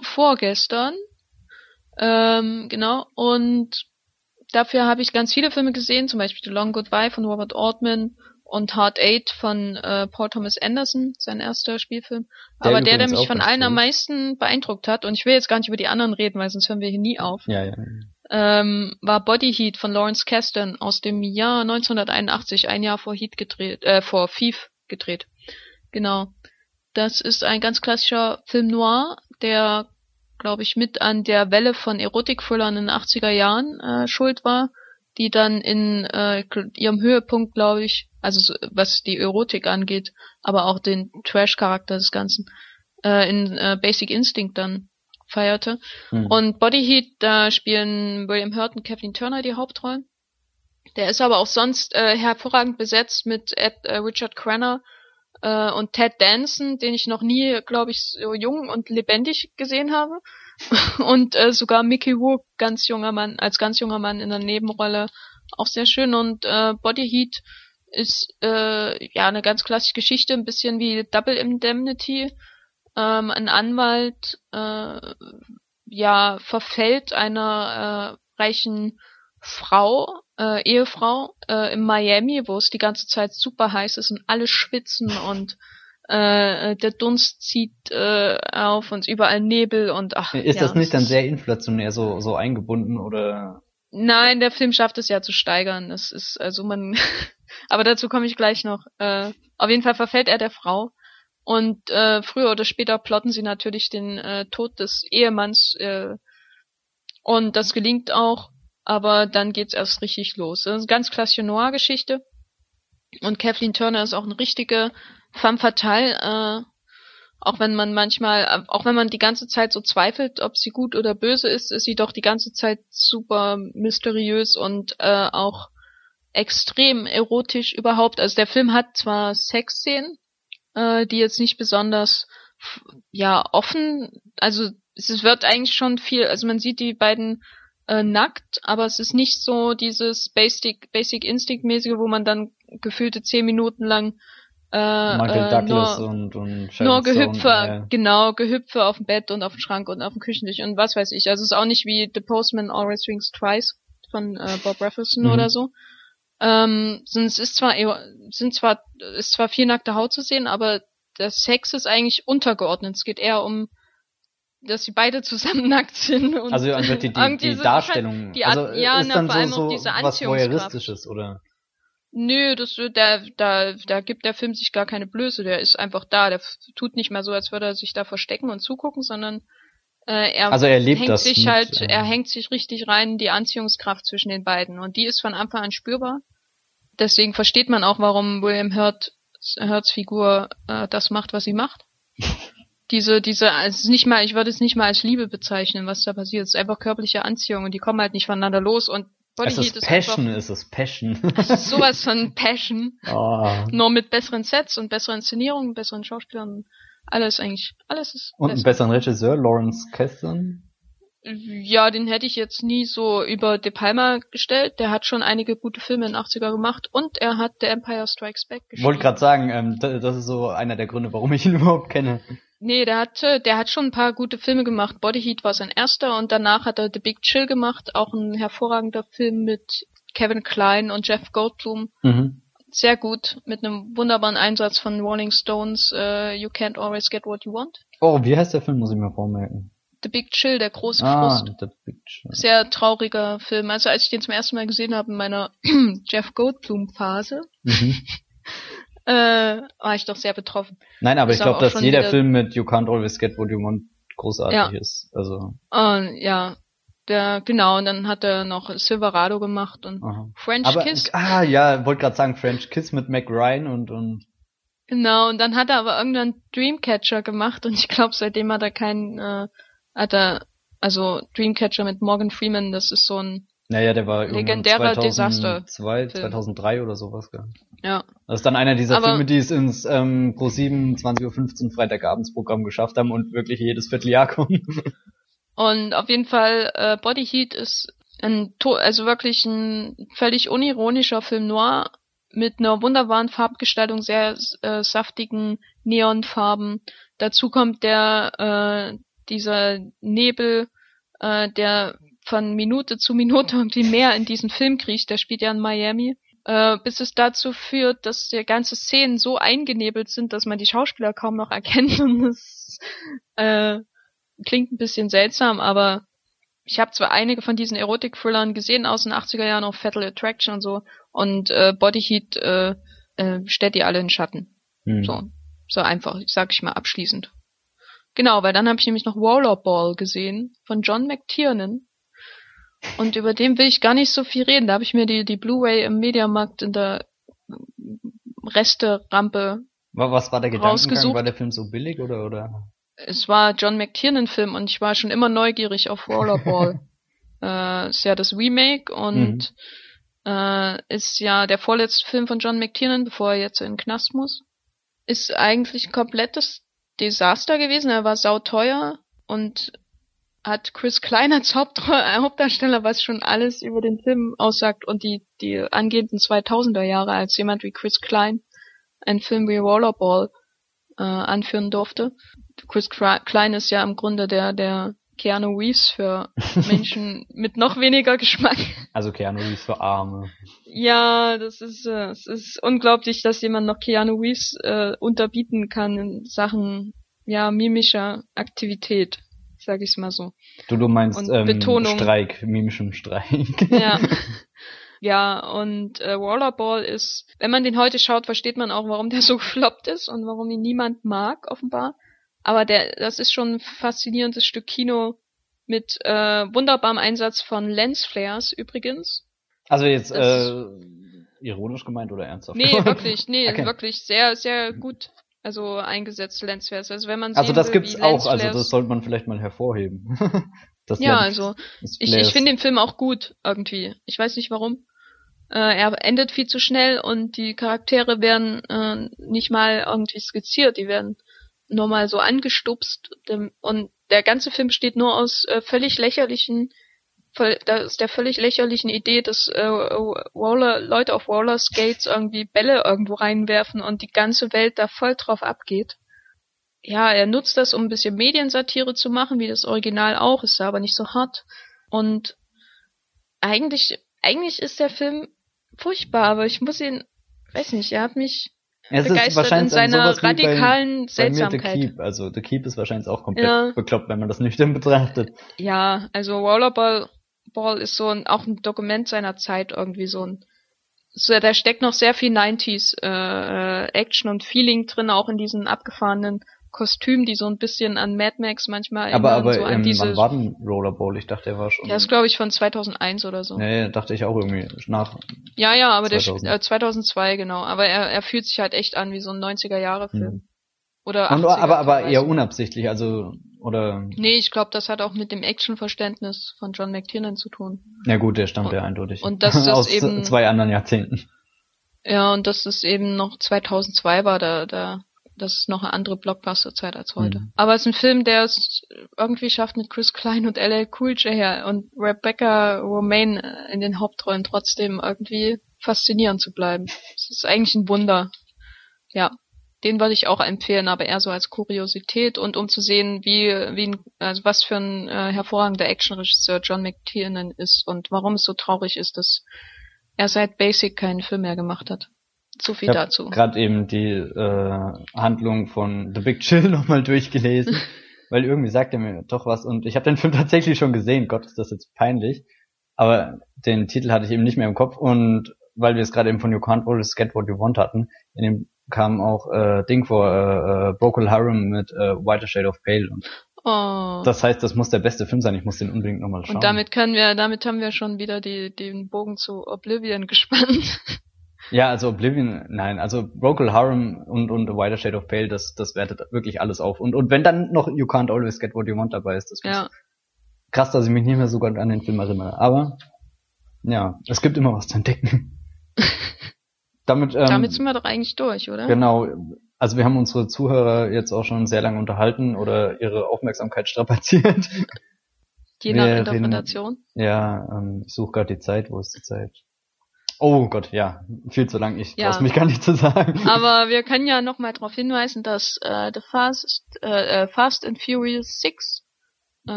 vorgestern. Ähm, genau. Und dafür habe ich ganz viele Filme gesehen, zum Beispiel The Long Goodbye von Robert Altman und Hard Eight von äh, Paul Thomas Anderson, sein erster Spielfilm. Der Aber der, der mich von allen am meisten beeindruckt hat, und ich will jetzt gar nicht über die anderen reden, weil sonst hören wir hier nie auf, ja, ja. Ähm, war Body Heat von Lawrence Kasdan aus dem Jahr 1981, ein Jahr vor Heat gedreht, äh, vor Thief gedreht. Genau. Das ist ein ganz klassischer Film noir, der glaube ich, mit an der Welle von Erotik-Thrillern in den 80er Jahren äh, schuld war, die dann in äh, ihrem Höhepunkt, glaube ich, also so, was die Erotik angeht, aber auch den Trash-Charakter des Ganzen, äh, in äh, Basic Instinct dann feierte. Mhm. Und Body Heat, da spielen William Hurt und Kathleen Turner die Hauptrollen. Der ist aber auch sonst äh, hervorragend besetzt mit Ed, äh, Richard Crenner, äh, und Ted Danson, den ich noch nie, glaube ich, so jung und lebendig gesehen habe. und äh, sogar Mickey Rourke, ganz junger Mann, als ganz junger Mann in der Nebenrolle, auch sehr schön. Und äh, Body Heat ist äh, ja eine ganz klassische Geschichte, ein bisschen wie Double Indemnity. Ähm, ein Anwalt äh, ja verfällt einer äh, reichen Frau, äh, Ehefrau äh, in Miami, wo es die ganze Zeit super heiß ist und alle schwitzen und äh, der Dunst zieht äh, auf und überall Nebel und ach. Ist ja, das nicht dann sehr inflationär so so eingebunden oder? Nein, der Film schafft es ja zu steigern. Das ist also man, aber dazu komme ich gleich noch. Äh, auf jeden Fall verfällt er der Frau und äh, früher oder später plotten sie natürlich den äh, Tod des Ehemanns äh, und das gelingt auch aber dann geht's erst richtig los. Das ist eine ganz klassische Noir-Geschichte. Und Kathleen Turner ist auch eine richtige femme fatale. Äh, Auch wenn man manchmal, auch wenn man die ganze Zeit so zweifelt, ob sie gut oder böse ist, ist sie doch die ganze Zeit super mysteriös und äh, auch extrem erotisch überhaupt. Also der Film hat zwar Sexszenen, äh, die jetzt nicht besonders ja offen, also es wird eigentlich schon viel, also man sieht die beiden äh, nackt, aber es ist nicht so dieses Basic Basic Instinct mäßige, wo man dann gefühlte zehn Minuten lang äh, Michael äh, Douglas nur, und, und nur Gehüpfe, Stone, äh, genau, Gehüpfe auf dem Bett und auf dem Schrank und auf dem Küchentisch und was weiß ich. Also es ist auch nicht wie The Postman Always Rings Twice von äh, Bob Raffleson Mhm. oder so. Ähm, es ist zwar sind zwar ist zwar viel nackte Haut zu sehen, aber der Sex ist eigentlich untergeordnet. Es geht eher um dass sie beide zusammen nackt sind und Also wird die, die, die Darstellung, die also ja, ist na, dann vor so, allem auch so diese was Anziehungskraft. Voyeuristisches, oder? Nö, das da da da gibt der Film sich gar keine Blöße, der ist einfach da, der tut nicht mal so, als würde er sich da verstecken und zugucken, sondern äh, er Also er lebt hängt das sich mit, halt, äh, er hängt sich richtig rein in die Anziehungskraft zwischen den beiden und die ist von Anfang an spürbar. Deswegen versteht man auch, warum William Hurt Hurts Figur äh, das macht, was sie macht. Diese, diese, also ist nicht mal, ich würde es nicht mal als Liebe bezeichnen, was da passiert. Es ist einfach körperliche Anziehung und die kommen halt nicht voneinander los und Body Es ist ist Passion, einfach, ist es Passion. es ist sowas von Passion. oh. Nur mit besseren Sets und besseren Inszenierungen, besseren Schauspielern. Alles eigentlich, alles ist Und einen besser. besseren Regisseur, Lawrence Kasdan. Ja, den hätte ich jetzt nie so über De Palma gestellt. Der hat schon einige gute Filme in den 80er gemacht und er hat The Empire Strikes Back geschrieben. Wollte gerade sagen, ähm, da- das ist so einer der Gründe, warum ich ihn überhaupt kenne. Nee, der hatte, der hat schon ein paar gute Filme gemacht. Body Heat war sein erster und danach hat er The Big Chill gemacht, auch ein hervorragender Film mit Kevin Klein und Jeff Goldblum. Mhm. Sehr gut, mit einem wunderbaren Einsatz von Rolling Stones, äh, You Can't Always Get What You Want. Oh, wie heißt der Film, muss ich mir vormerken. The Big Chill, der große Ah, Frust. The Picture. Sehr trauriger Film. Also als ich den zum ersten Mal gesehen habe in meiner Jeff Goldblum Phase, Mhm. äh, war ich doch sehr betroffen. Nein, aber ich glaube, dass jeder wieder- Film mit You Can't Always Get What You Want großartig Ja. ist. Also, Und ja, der, genau, und dann hat er noch Silverado gemacht und aha. French Aber, Kiss. ah, ja, wollte gerade sagen, French Kiss mit Mac Ryan und, und, Genau, und dann hat er aber irgendeinen Dreamcatcher gemacht und ich glaube, seitdem hat er keinen, äh, hat er, also Dreamcatcher mit Morgan Freeman, das ist so ein, naja, der war Legendärer 2002, Film. 2003 oder sowas, gell. ja, Das ist dann einer dieser Aber- Filme, die es ins ähm, Pro 7 20.15 Uhr Freitagabendsprogramm geschafft haben und wirklich jedes Vierteljahr kommen. Und auf jeden Fall, äh, Body Heat ist ein, also wirklich ein völlig unironischer Film noir mit einer wunderbaren Farbgestaltung, sehr äh, saftigen Neonfarben. Dazu kommt der, äh, dieser Nebel, äh, der von Minute zu Minute irgendwie mehr in diesen Film kriecht. Der spielt ja in Miami. Äh, bis es dazu führt, dass die ganze Szenen so eingenebelt sind, dass man die Schauspieler kaum noch erkennt. Und das äh, klingt ein bisschen seltsam, aber ich habe zwar einige von diesen Erotik-Thrillern gesehen aus den 80er Jahren, auch Fatal Attraction und so, und äh, Body Heat äh, äh, stellt die alle in Schatten. Hm. So, so einfach, sag ich mal abschließend. Genau, weil dann habe ich nämlich noch Rollerball gesehen von John McTiernan. Und über den will ich gar nicht so viel reden. Da habe ich mir die, die Blu-ray im Mediamarkt in der Reste-Rampe Wa- Was war der Gedankengang? Rausgesucht. War der Film so billig oder, oder? es war John McTiernan Film und ich war schon immer neugierig auf Rollerball. äh, ist ja das Remake und äh, ist ja der vorletzte Film von John McTiernan, bevor er jetzt in den Knast muss. Ist eigentlich ein komplettes Desaster gewesen. Er war sauteuer und hat Chris Klein als Hauptro- äh, Hauptdarsteller, was schon alles über den Film aussagt und die, die angehenden 2000er Jahre, als jemand wie Chris Klein einen Film wie Rollerball äh, anführen durfte. Chris Klein ist ja im Grunde der, der Keanu Reeves für Menschen mit noch weniger Geschmack. Also Keanu Reeves für Arme. Ja, das ist, äh, es ist unglaublich, dass jemand noch Keanu Reeves äh, unterbieten kann in Sachen, ja, mimischer Aktivität, sag ich's mal so. Du, du meinst Und ähm, Betonung. Streik, mimischem Streik. Ja. Ja, und äh, Rollerball ist, wenn man den heute schaut, versteht man auch, warum der so gefloppt ist und warum ihn niemand mag, offenbar. Aber der, das ist schon ein faszinierendes Stück Kino mit äh, wunderbarem Einsatz von Lensflares übrigens. Also jetzt Das- äh, ironisch gemeint oder ernsthaft? Nee, wirklich, nee, Okay. wirklich sehr, sehr gut. Also eingesetzte Lensflares. Also wenn man Also das will, gibt's auch, also das sollte man vielleicht mal hervorheben. ja, also ich, ich finde den Film auch gut irgendwie. Ich weiß nicht warum. Äh, er endet viel zu schnell und die Charaktere werden äh, nicht mal irgendwie skizziert, die werden nur mal so angestupst und der ganze Film besteht nur aus äh, völlig lächerlichen voll, da ist der völlig lächerlichen Idee, dass äh, Roller, Leute auf Roller Skates irgendwie Bälle irgendwo reinwerfen und die ganze Welt da voll drauf abgeht. Ja, er nutzt das, um ein bisschen Mediensatire zu machen, wie das Original auch, ist aber nicht so hart. Und eigentlich, eigentlich ist der Film furchtbar, aber ich muss ihn, weiß nicht, er hat mich es ist begeistert in seiner wie bei- radikalen Bei mir The Seltsamkeit. Keep. Also The Keep ist wahrscheinlich auch komplett Ja. bekloppt, wenn man das nüchtern betrachtet. Ja, also Rollerball Ball ist so ein, auch ein Dokument seiner Zeit irgendwie so ein so, da steckt noch sehr viel 90s äh, äh, Action und Feeling drin, auch in diesen abgefahrenen Kostümen, die so ein bisschen an Mad Max manchmal Aber, aber so an ähm, diese wann war denn Rollerball? Ich dachte, er war schon. Ja, ist glaube ich von 2001 oder so. nee, dachte ich auch irgendwie nach. Ja, ja, aber 2000. der äh, 2002 genau, aber er, er fühlt sich halt echt an wie so ein 90er Jahre Film Mhm. oder 80er Und, aber aber eher unabsichtlich, also oder Nee, ich glaube, das hat auch mit dem Actionverständnis von John McTiernan zu tun. ja gut, der stammt Und- ja eindeutig und das aus eben- zwei anderen Jahrzehnten. Ja, und dass es eben noch 2002 war, da, da, das ist noch eine andere Blockbuster-Zeit als heute. Mhm. Aber es ist ein Film, der es irgendwie schafft, mit Chris Klein und LL Cool J her und Rebecca Romaine in den Hauptrollen trotzdem irgendwie faszinierend zu bleiben. Es ist eigentlich ein Wunder. Ja. Den würde ich auch empfehlen, aber eher so als Kuriosität und um zu sehen, wie, wie, ein- also was für ein äh, hervorragender Actionregisseur John McTiernan ist und warum es so traurig ist, dass er seit Basic keinen Film mehr gemacht hat. So viel Ich habe dazu. gerade eben die äh, Handlung von The Big Chill nochmal durchgelesen, weil irgendwie sagt er mir doch was und ich habe den Film tatsächlich schon gesehen. Gott, ist das jetzt peinlich. Aber den Titel hatte ich eben nicht mehr im Kopf und weil wir es gerade eben von You Can't Always Get What You Want hatten, in dem kam auch äh, Ding vor äh, äh, Procol Harum mit äh, Whiter Shade of Pale und Oh. das heißt, das muss der beste Film sein. Ich muss den unbedingt nochmal schauen. und damit können wir, damit haben wir schon wieder die, den Bogen zu Oblivion gespannt. Ja, also Oblivion, nein, also Procol Harum und, und A Wider Shade of Pale, das, das wertet wirklich alles auf. Und, und wenn dann noch You Can't Always Get What You Want dabei ist, das ist ja. krass, dass ich mich nicht mehr so gut an den Film erinnere. Aber, ja, es gibt immer was zu entdecken. Damit, ähm, Damit sind wir doch eigentlich durch, oder? genau, also wir haben unsere Zuhörer jetzt auch schon sehr lange unterhalten oder ihre Aufmerksamkeit strapaziert. Je nach wir reden- Interpretation. ja, ähm, ich suche gerade die Zeit, wo ist die Zeit? Oh Gott, ja, viel zu lang, ich Ja. traue mich gar nicht zu sagen. Aber wir können ja noch mal darauf hinweisen, dass äh, The Fast, äh, äh, Fast and Furious 6 äh,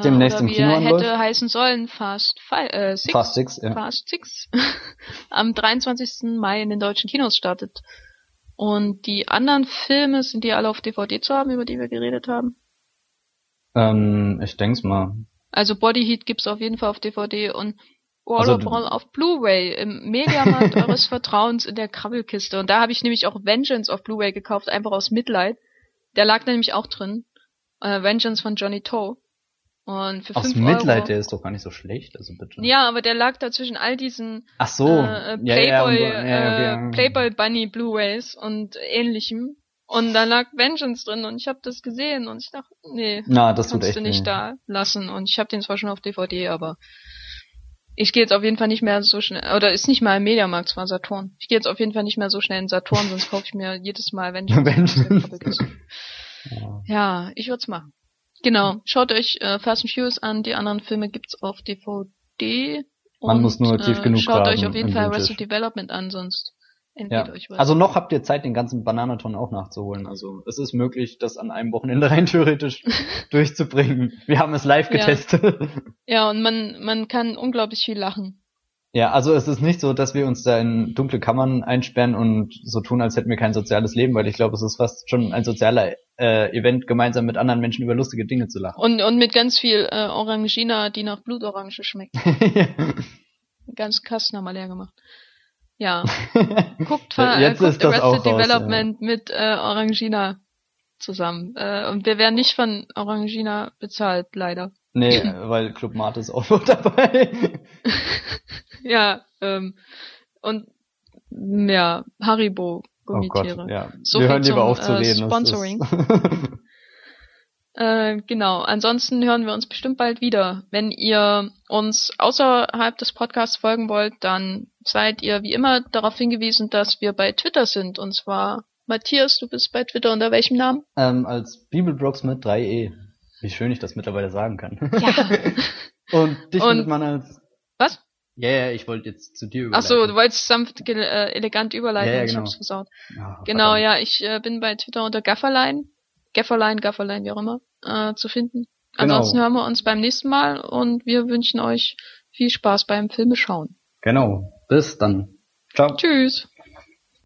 Demnächst oder im Kino anläuft. hätte heißen sollen, Fast Fi äh, Six, Fast Six, ja. Fast Six am 23. Mai in den deutschen Kinos startet. Und die anderen Filme sind die alle auf DVD zu haben, über die wir geredet haben. Ähm, ich denk's mal. Also Body Heat gibt's auf jeden Fall auf DVD und Also Rollerball auf Blu-ray im Mediamarkt eures Vertrauens in der Krabbelkiste. Und da habe ich nämlich auch Vengeance auf Blu-ray gekauft, einfach aus Mitleid. Der lag da nämlich auch drin. Äh, Vengeance von Johnny Toe. Und für Aus 5 Mitleid, Euro. der ist doch gar nicht so schlecht, also bitte. Ja, aber der lag da zwischen all diesen Ach so. äh, äh, ja, ja, Playboy, und- ja, okay. äh, Playboy Bunny Blu-rays und ähnlichem. Und da lag Vengeance drin und ich habe das gesehen und ich dachte, nee, Na, das kannst echt du nicht weh. da lassen. Und ich habe den zwar schon auf DVD, aber ich gehe jetzt auf jeden Fall nicht mehr so schnell, oder ist nicht mal im Mediamarkt, es war Saturn. Ich gehe jetzt auf jeden Fall nicht mehr so schnell in Saturn, sonst kaufe ich mir jedes Mal Vengeance. Vengeance. Ja. ja, ich würde es machen. Genau, schaut euch äh, Fast and Furious an, die anderen Filme gibt's auf DVD. Man und, muss nur tief äh, genug Schaut euch auf jeden Fall. Arrested Development an, sonst entgeht Ja. euch was. Also noch habt ihr Zeit, den ganzen Bananaton auch nachzuholen. Also es ist möglich, das an einem Wochenende rein theoretisch durchzubringen. Wir haben es live Ja. getestet. ja, und man, man kann unglaublich viel lachen. Ja, also es ist nicht so, dass wir uns da in dunkle Kammern einsperren und so tun, als hätten wir kein soziales Leben, weil ich glaube, es ist fast schon ein sozialer äh, Event, gemeinsam mit anderen Menschen über lustige Dinge zu lachen. Und, und mit ganz viel äh, Orangina, die nach Blutorange schmeckt. Ganzen Kasten haben wir leer gemacht. Ja, guckt, Ja, äh, jetzt guckt ist das Arrested auch raus, Development mit äh, Orangina zusammen. Äh, und wir werden nicht von Orangina bezahlt, leider. Nee, weil Club Mate ist auch noch dabei. Ja, ähm, und ja, Haribo Gummitiere. Oh Gott, ja. So Wir hören lieber auf zu äh, reden. Sponsoring. Äh, genau. Ansonsten hören wir uns bestimmt bald wieder. Wenn ihr uns außerhalb des Podcasts folgen wollt, dann seid ihr wie immer darauf hingewiesen, dass wir bei Twitter sind. Und zwar Matthias, du bist bei Twitter unter welchem Namen? ähm, als Bibelbrox mit 3e. Wie schön ich das mittlerweile sagen kann. Ja. Und dich Und- findet man als... Was? Ja, ja, ich wollte jetzt zu dir Ach so, überleiten. du wolltest sanft äh, elegant überleiten, Ja, ja, ich genau. hab's versaut. Ah, Genau, ja, ich äh, bin bei Twitter unter Gafferlein, Gafferlein, Gafferlein, wie auch immer, äh, zu finden. Genau. Ansonsten hören wir uns beim nächsten Mal und wir wünschen euch viel Spaß beim Filme schauen. Genau. Bis dann. Ciao. Tschüss!